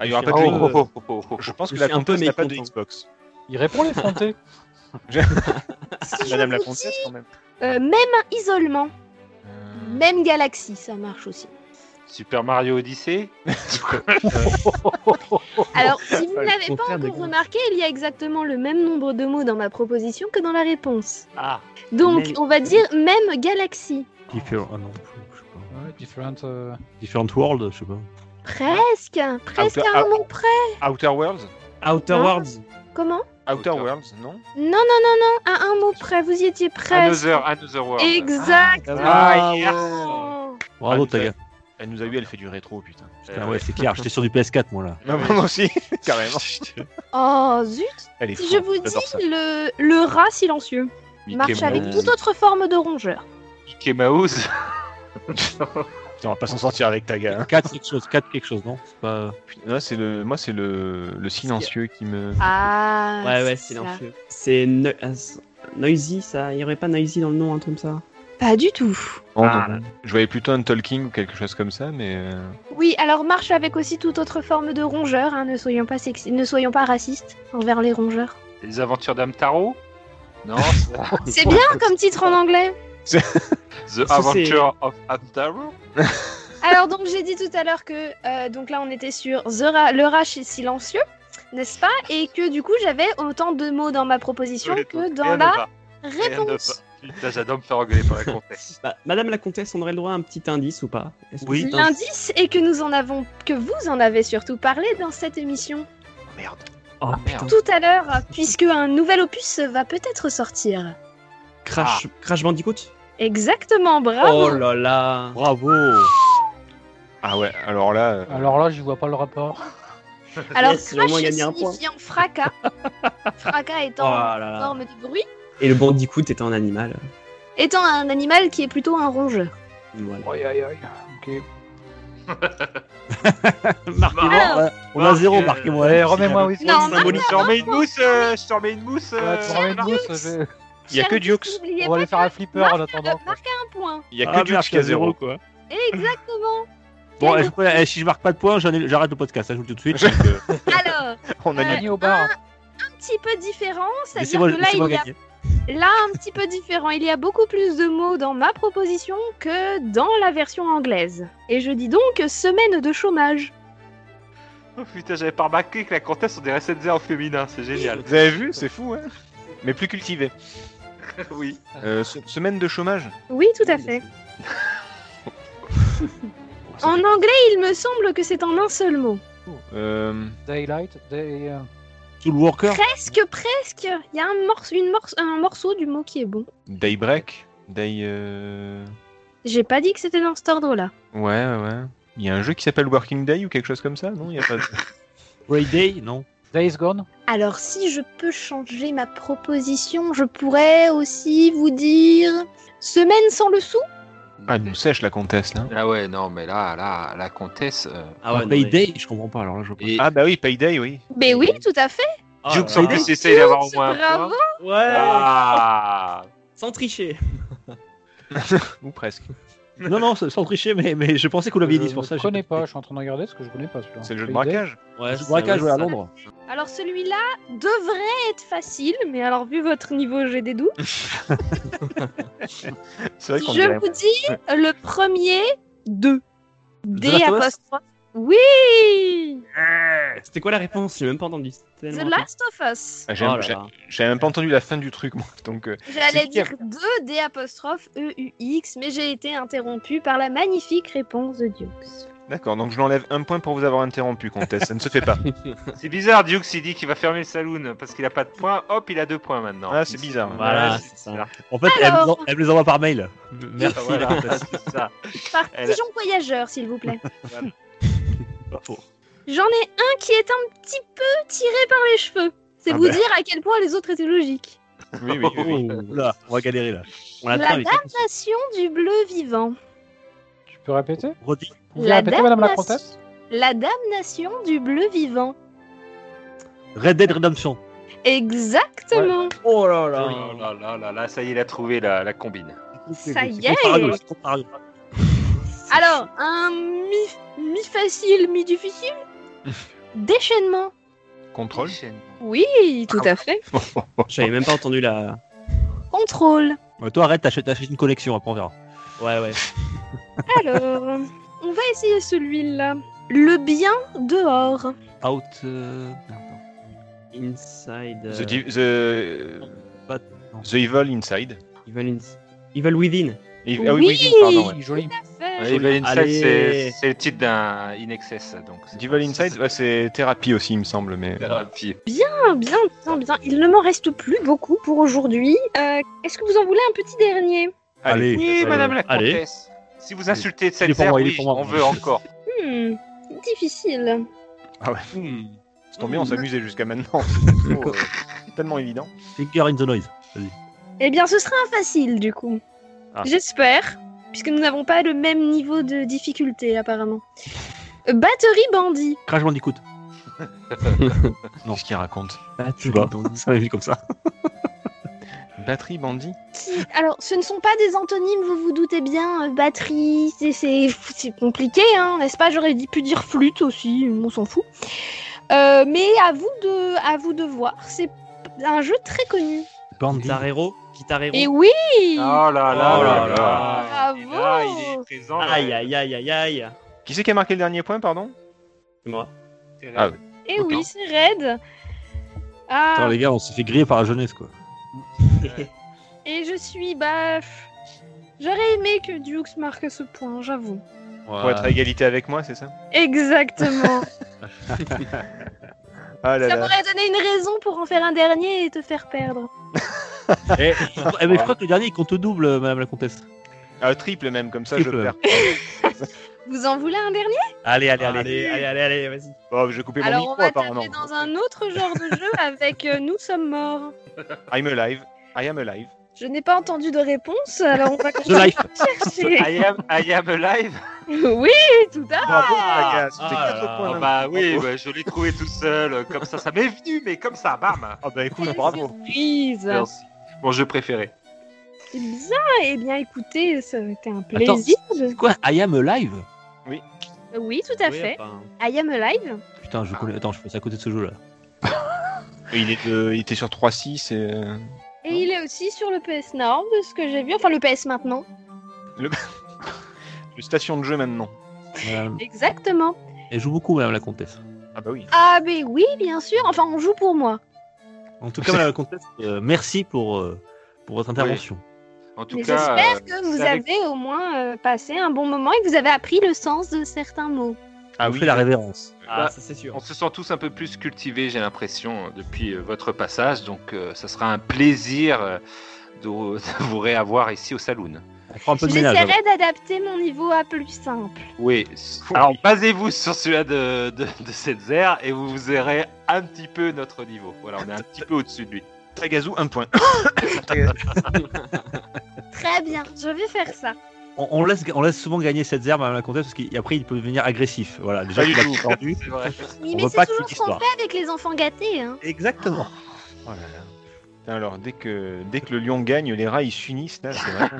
Ah, il y aura pas de
un
jeu.
peu-
Je pense que la
suis un peu
comtesse n'a pas de. Xbox.
Il répond les frontés. <laughs> <laughs>
Madame la comtesse quand même.
euh, même isolement,
Euh,
même galaxie, ça marche aussi.
Super Mario Odyssey <laughs> <laughs>
Alors, si vous ne l'avez pas encore
Galaxy.
remarqué, il y a exactement le même nombre de mots dans ma proposition que dans la réponse.
Ah,
Donc,
Même-
on va dire même galaxie.
Different. Ah non, je sais pas.
Ouais, different. euh,
Different World, je sais pas.
Presque, presque
Outer-
à un mot près.
Outer Worlds
Outer. Worlds.
Comment
Outer. Worlds, non
Non, non, non, non, à un mot près, vous y étiez presque.
Another, Another World.
Exactement.
Ah, yes.
Bravo,
Ah,
Taga.
Elle nous a eu, elle fait du rétro, putain.
Putain, ouais, c'est clair, j'étais sur du PS4, moi, là. <laughs>
Ah, moi aussi, <laughs> carrément. <laughs>
Oh, zut
Elle est
Si je vous dis le, le rat silencieux,
Mickey
marche avec toute autre forme de rongeur.
Mickey Mouse.
Putain, on va pas s'en sortir avec Taga. Hein.
4 quelque chose, 4 quelque chose, non? C'est pas.
Là, c'est le, moi, c'est le, le silencieux qui me.
Ah,
Ouais, ouais, silencieux. C'est no- c'est- Noisy, ça. Il y aurait pas Noisy dans le nom, un truc comme ça
Pas du tout.
Ah.
non. Je voyais plutôt un talking ou quelque chose comme ça, mais. euh,
Oui, alors marche avec aussi toute autre forme de rongeur. hein, ne soyons pas sexy, ne soyons pas racistes envers les rongeurs.
Les aventures d'Amtaro? Non, c'est
C'est bien comme titre en anglais. <laughs>
The
c'est-
Adventure of Amtaro <laughs>
Alors donc j'ai dit tout à l'heure que euh, donc là on était sur The Ra- le rat silencieux, n'est-ce pas? Et que du coup j'avais autant de mots dans ma proposition que dans la réponse.
Putain, j'adore me faire engueuler par la comtesse.
Bah, Madame la Comtesse, on aurait le droit à un petit indice ou pas?
Oui.
L'indice est que nous en avons, que vous en avez surtout parlé dans cette émission
Merde.
Oh putain.
tout à l'heure, puisque un nouvel opus va peut-être sortir.
Crash, Crash Bandicoot?
Exactement, bravo.
Oh là là
Bravo
Ah ouais, alors là. euh,
Alors là, j'y vois pas le rapport. <laughs>
Alors
Yes, j'ai au moins
crash
gagné un point.
signifiant fracas, <laughs> fracas
Oh
étant
là là.
forme de bruit,
Et le Bandicoot étant un animal.
étant un animal qui est plutôt un rongeur.
Voilà.
Aïe aïe aïe. Ok. <laughs>
Marquez-moi
Alors.
ouais, On a zéro, marquez-moi.
Allez, remets-moi oui.
Non, non,
Je te remets une mousse, euh, je te remets une mousse.
Ouais,
euh,
tu remets une mousse, je vais-
Il y a que Dukes.
On va aller faire un flipper en attendant.
un point.
Il y a
Ah,
que Dukes qui a
zéro, quoi.
Exactement.
Bon, eh, eh, si je marque pas de ai- j'arrête le podcast, ça, je vous le dis tout de suite. donc, euh, <laughs>
Alors, <laughs>
On a
Euh,
gagné.
Au bar.
un petit peu différent, c'est-à-dire que là, il y a. Là, un petit peu différent. Il y a beaucoup plus de mots dans ma proposition que dans la version anglaise. Et je dis donc semaine de chômage.
Oh putain, j'avais pas remarqué que la comtesse on dirait Setzer au féminin, c'est génial.
Vous avez vu C'est fou, hein Mais plus cultivé. <laughs>
oui.
Euh, se- semaine de chômage
Oui, tout à fait. <laughs> En anglais, il me semble que c'est en un seul mot.
Euh,
Daylight, day, euh,
Tool Worker.
Presque, presque. Il y a un, morceau, une morce- un morceau du mot qui est bon.
Daybreak Day. euh,
J'ai pas dit que c'était dans cet ordre-là.
Ouais, ouais, ouais. Il y a un jeu qui s'appelle Working Day ou quelque chose comme ça Non, il y a pas. de-
Ray Day, non.
Days Gone.
Alors, si je peux changer ma proposition, je pourrais aussi vous dire semaine sans le sou.
Ah, elle nous sèche la comtesse là.
Ah ouais, non, mais là, là, la comtesse. euh,
Ah ouais, non,
Ray
mais-
Day, je comprends pas alors là, je
Et
Ah bah oui, Payday, oui.
Mais oui, tout à fait.
Ah,
Duke,
là
en
là.
plus, essaye d'avoir au moins un
Bravo.
point.
Ouais,
Ah
sans tricher. <laughs>
Ou presque. <laughs>
Non, non, sans tricher, mais, mais je pensais que vous l'aviez dit, c'est
Je
pour ça.
ne
j'ai
connais pas, je suis en train de regarder parce que je connais pas celui-là.
C'est le jeu de braquage
Ouais,
Du braquage, ouais, à. Londres.
Alors celui-là devrait être facile, mais alors vu votre niveau, j'ai des doutes. <laughs> Je
dirait.
vous dis le premier, 2. D apostrophe. Oui
C'était quoi la réponse J'ai même pas entendu.
The
Tellement
Last of Us.
Ah, j'ai-
Oh là
j'ai-
là.
J'avais même pas entendu la fin du truc, moi. Donc, euh,
J'allais
C'est
dire 2 D apostrophe E-U-X, mais j'ai été interrompu par la magnifique réponse de Dukes.
d'accord. Donc, je l'enlève un point pour vous avoir interrompu, comtesse. Ça ne se fait pas. <laughs>
C'est bizarre, Dukes, il dit qu'il va fermer le saloon parce qu'il a pas de points. Hop, il a deux points maintenant.
Ah, c'est bizarre.
Voilà, c'est ça.
bizarre.
En fait, elle les en- elle me les envoie par mail. Merci.
Ah, voilà,
la comtesse.
c'est ça.
Par
Elle-
pigeon voyageur, s'il vous plaît.
Pas faux.
J'en ai un qui est un petit peu tiré par les cheveux. C'est
Ah
vous
bah.
dire à quel point les autres étaient logiques.
Oui, oui, oui.
Là, on va galérer là. On
La
envie.
damnation du bleu vivant.
Tu peux répéter?
Redis.
Vous pouvez
La
répéter, madame la
damnation-
comtesse?
La damnation du bleu vivant.
Red Dead Redemption.
Exactement.
Oh là
Oh là là là là, ça y est, il a trouvé la, la combine.
Ça y est. Alors, un mi, mi facile, mi difficile. <laughs> Déchaînement.
Contrôle.
Oui, tout à fait. <laughs>
J'avais même pas entendu la.
Contrôle.
Toi, arrête, t'achètes une collection, après on verra.
Ouais, ouais. <laughs>
Alors, on va essayer celui-là. Le bien dehors.
Out. euh,
Inside.
The,
euh,
di- the, the Evil Inside.
Evil, ins- Evil Within.
Oui.
Ah oui, oui, pardon. ouais.
Joli.
Ouais, Evil Inside, c'est le titre d'un In Excess. Donc c'est
The Evil Inside, ouais, c'est thérapie aussi, il me semble. Mais...
Thérapie.
Bien, bien, bien, bien. Il ne m'en reste plus beaucoup pour aujourd'hui. Euh, Est-ce que vous en voulez un petit dernier?
Allez.
Oui,
allez.
madame la
Allez.
comtesse. Si vous insultez
moi, il est
oui, on veut encore.
Hmm, difficile.
Hmm.
C'est tombé, on s'amusait jusqu'à maintenant. <laughs> Euh, tellement évident.
Finger in the noise.
Eh bien, ce sera un facile, du coup.
Ah.
J'espère, puisque nous n'avons pas le même niveau de difficulté, apparemment. Batterie bandit.
Crash Bandicoot. <laughs>
Non, ce qu'il raconte.
Je sais pas. Ça m'est vu comme ça. <laughs>
Batterie bandit
Alors, ce ne sont pas des antonymes, vous vous doutez bien. euh, batterie, c'est- compliqué, hein, n'est-ce pas? J'aurais dit- pu dire flûte aussi, on s'en fout. Euh, mais à vous de, à vous de voir. C'est un jeu très connu.
Bandy.
Guitar Hero.
Et oui
Oh là là
Oh
là
là
là.
Bravo.
Là, il est présent.
Aïe, aïe, aïe, aïe, aïe.
Qui c'est qui a marqué le dernier point, pardon
C'est moi.
Ah oui.
Et
Ok.
oui, c'est raide. Ah,
Attends, les gars, on s'est fait griller par la jeunesse, quoi. <laughs>
et je suis, bah... J'aurais aimé que Dukes marque ce point, j'avoue.
Pour être à égalité avec moi, c'est ça
Exactement. <laughs> <laughs>
Ah là
Ça
là.
m'aurait donné une raison pour en faire un dernier et te faire perdre. <laughs>
Eh, eh, mais je crois que le dernier, il compte double, euh, madame la comtesse.
Ah, triple même, comme ça
Triple.
je perds. <laughs>
Vous en voulez un dernier?
Allez, allez,
Allez,
allez.
allez, allez, allez, vas-y.
Bon, je vais couper mon
Alors on
micro
va
apparemment.
taper dans un autre genre de jeu avec euh, Nous sommes morts. <laughs>
I'm alive. I am alive.
Je n'ai pas entendu de réponse, alors on va continuer chercher.
I am, I am alive.
oui, tout à fait.
Bravo,
ah
4
là
points.
Ah
d'un
bah oui, bah, je l'ai trouvé tout seul, euh, comme ça, ça m'est venu, mais comme ça, bam.
Ah bah écoute,
Quelle
bravo.
surprise.
Merci. Mon jeu préféré.
C'est bien, eh bien écoutez, ça a été un plaisir. de-
C'est quoi I am alive?
Oui, tout à
Oui,
fait.
enfin,
I am alive.
Putain, je connais. Attends, je passe à côté de ce jeu là.
Et il, est de- il était sur 3.6 et. euh,
Et il est aussi sur le PS Nord, de ce que j'ai vu. Enfin, le PS maintenant.
Le <laughs> station de jeu maintenant.
Exactement.
Elle joue beaucoup, Madame la Comtesse.
Ah bah oui.
Ah, mais oui, bien sûr. Enfin, on joue pour moi.
En tout cas, Madame la Comtesse, euh, merci pour, euh, pour votre intervention.
En tout
Mais
cas,
j'espère
euh,
que vous
c'est avec-
avez au moins euh, passé un bon moment et que vous avez appris le sens de certains mots.
Ah oui.
fait la révérence.
ah,
Bah,
ça c'est sûr.
On se sent tous un peu plus cultivés, j'ai l'impression, depuis euh, votre passage. Donc, euh, ça sera un plaisir euh, de, <laughs> de vous réavoir ici au Saloon.
On fera un peu de ménage.
J'essaierai d'adapter mon niveau à plus simple.
Oui. Alors, basez-vous sur celui-là de, de, de cette zère et vous verrez un petit peu notre niveau. Voilà, on est un petit peu au-dessus de lui.
Tagazu, un point. <coughs>
Très bien, je vais faire ça.
On, on laisse, on laisse souvent gagner cette zère, Madame la Comtesse, parce qu'après il peut devenir agressif. Voilà, déjà qu'il a
tout.
perdu.
Oui,
On
mais
veut
c'est
pas
toujours fait avec les enfants gâtés. Hein.
Exactement.
Oh là là. Alors, dès que, dès que le lion gagne, les rats ils s'unissent là, c'est vrai. <laughs>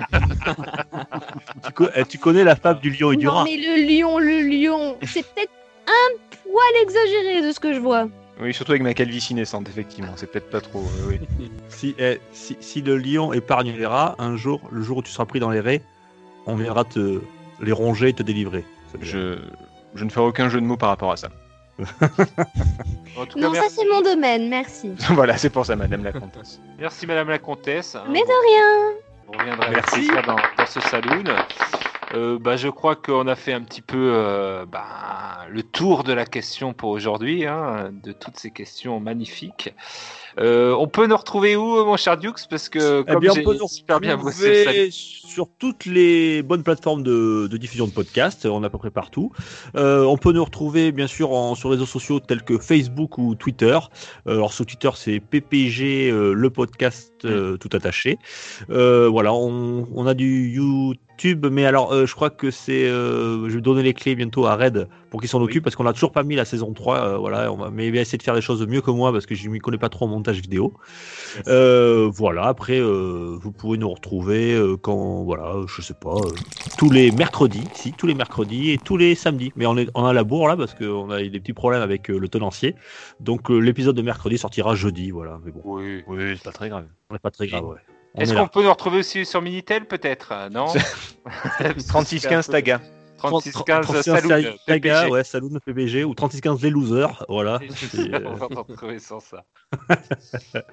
Tu, co- eh, tu connais la fable du lion et du
non,
rat.
mais le lion, le lion, c'est peut-être un poil exagéré de ce que je vois.
Oui, surtout avec ma calvitie naissante, effectivement. C'est peut-être pas trop. euh, oui. <laughs>
Si, eh, si, si le lion épargne les rats, un jour, le jour où tu seras pris dans les raies, on viendra te les ronger et te délivrer.
Je, je ne ferai aucun jeu de mots par rapport à ça.
En tout cas,
Non, ça c'est mon domaine, merci. <laughs>
voilà, c'est pour ça, Madame la Comtesse.
Merci, Madame la Comtesse.
Mais de rien.
On reviendra
Merci.
dans, dans ce saloon. Euh, bah, je crois qu'on a fait un petit peu euh, bah, le tour de la question pour aujourd'hui, hein, de toutes ces questions magnifiques. Euh, on peut nous retrouver où, mon cher Dukes? Parce que
Eh
comme
bien, on peut nous
super bien bossé
sur toutes les bonnes plateformes de, de diffusion de podcasts, on est à peu près partout. Euh, on peut nous retrouver bien sûr en, sur les réseaux sociaux tels que Facebook ou Twitter. Euh, alors sur Twitter c'est PPG euh, le podcast tout attaché. Voilà, on, on a du YouTube, mais alors je crois que c'est, je vais donner les clés bientôt à Red pour qu'il s'en occupe parce qu'on a toujours pas mis la saison 3. euh, voilà, on va, mais il va essayer de faire les choses mieux que moi parce que je m'y connais pas trop en montage vidéo. Voilà, après, vous pouvez nous retrouver quand, voilà, je sais pas, euh, tous les mercredis, si, tous les mercredis et tous les samedis. Mais on est on a la bourre là parce qu'on a eu des petits problèmes avec euh, le tenancier. Donc euh, l'épisode de mercredi sortira jeudi, voilà. Mais bon,
Oui.
Oui, c'est pas très grave.
pas très grave, ouais. On
Est-ce
est
qu'on peut nous retrouver aussi sur Minitel, peut-être Non <laughs>
36-15 Taga.
3615
31
Saloon,
Taga, ouais, Saloon PPG ou 3615 les losers, voilà. <laughs>
On va retrouver sans ça. <laughs>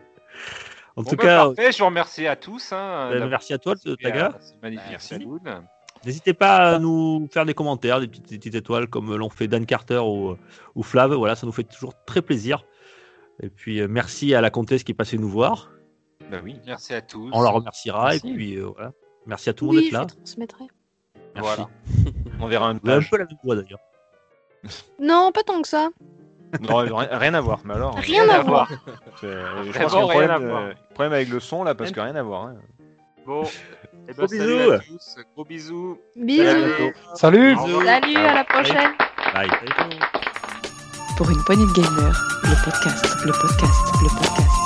en
Bon,
tout
bah,
cas,
parfait, je vous remercie à tous. Hein,
euh, merci à toi, Taga.
Magnifique
Merci.
saloon.
N'hésitez pas à nous faire des commentaires, des petites, des petites étoiles comme l'ont fait Dan Carter ou, ou Flav. Voilà, ça nous fait toujours très plaisir. Et puis euh, merci à la comtesse qui est passée nous voir.
Bah oui.
Merci à tous.
On la remerciera.
Merci.
Et puis euh, voilà. Merci à tout le monde
Oui,
d'être
je
là.
transmettrai.
Merci.
Voilà.
On verra un <laughs>
un peu la même voix d'ailleurs.
Non, pas tant que ça.
Non, rien, rien à voir, mais alors.
Rien à voir.
c'est- Je
Vraiment
pense qu'il y a un
rien à
problème,
voir.
euh, problème avec le son là, parce que rien à voir. hein.
Bon, <laughs> eh ben,
Gros
salut
bisous.
à tous. Gros bisous.
Bisous.
Salut.
Salut, à la prochaine.
Bye.
Pour une poignée de gamers, le podcast, le podcast, le podcast,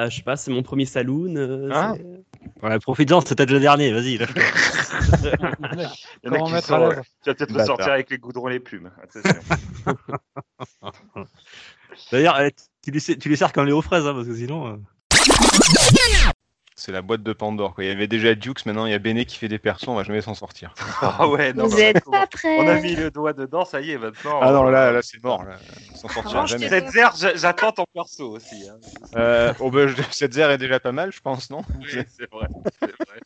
Euh, je sais pas, c'est mon premier saloon. euh,
Hein
c'est-
Voilà, profites-en, c'était peut-être le dernier. Vas-y. lâche-toi. <laughs>
Il y en a
Comment
qui
mettre
sont-
à l'aise
Tu vas peut-être le sortir avec les goudrons et les plumes. <laughs>
D'ailleurs, eh, tu les, tu les sers comme les aux fraises, hein, parce que sinon. euh,
C'est la boîte de Pandore. Quoi. Il y avait déjà Dukes, maintenant il y a Bene qui fait des persos, on va jamais s'en sortir. <laughs>
Ah ouais, non,
Vous êtes
on
pas
a-
prêts.
On a mis le doigt dedans, ça y est, maintenant.
Ah non, là, là c'est mort. Là. On s'en sortira jamais.
tes-
Cette zère, j'a- j'attends ton perso aussi. Hein.
Euh, oh, bah, zère est déjà pas mal, je pense, non?
Oui, c'est vrai. c'est vrai.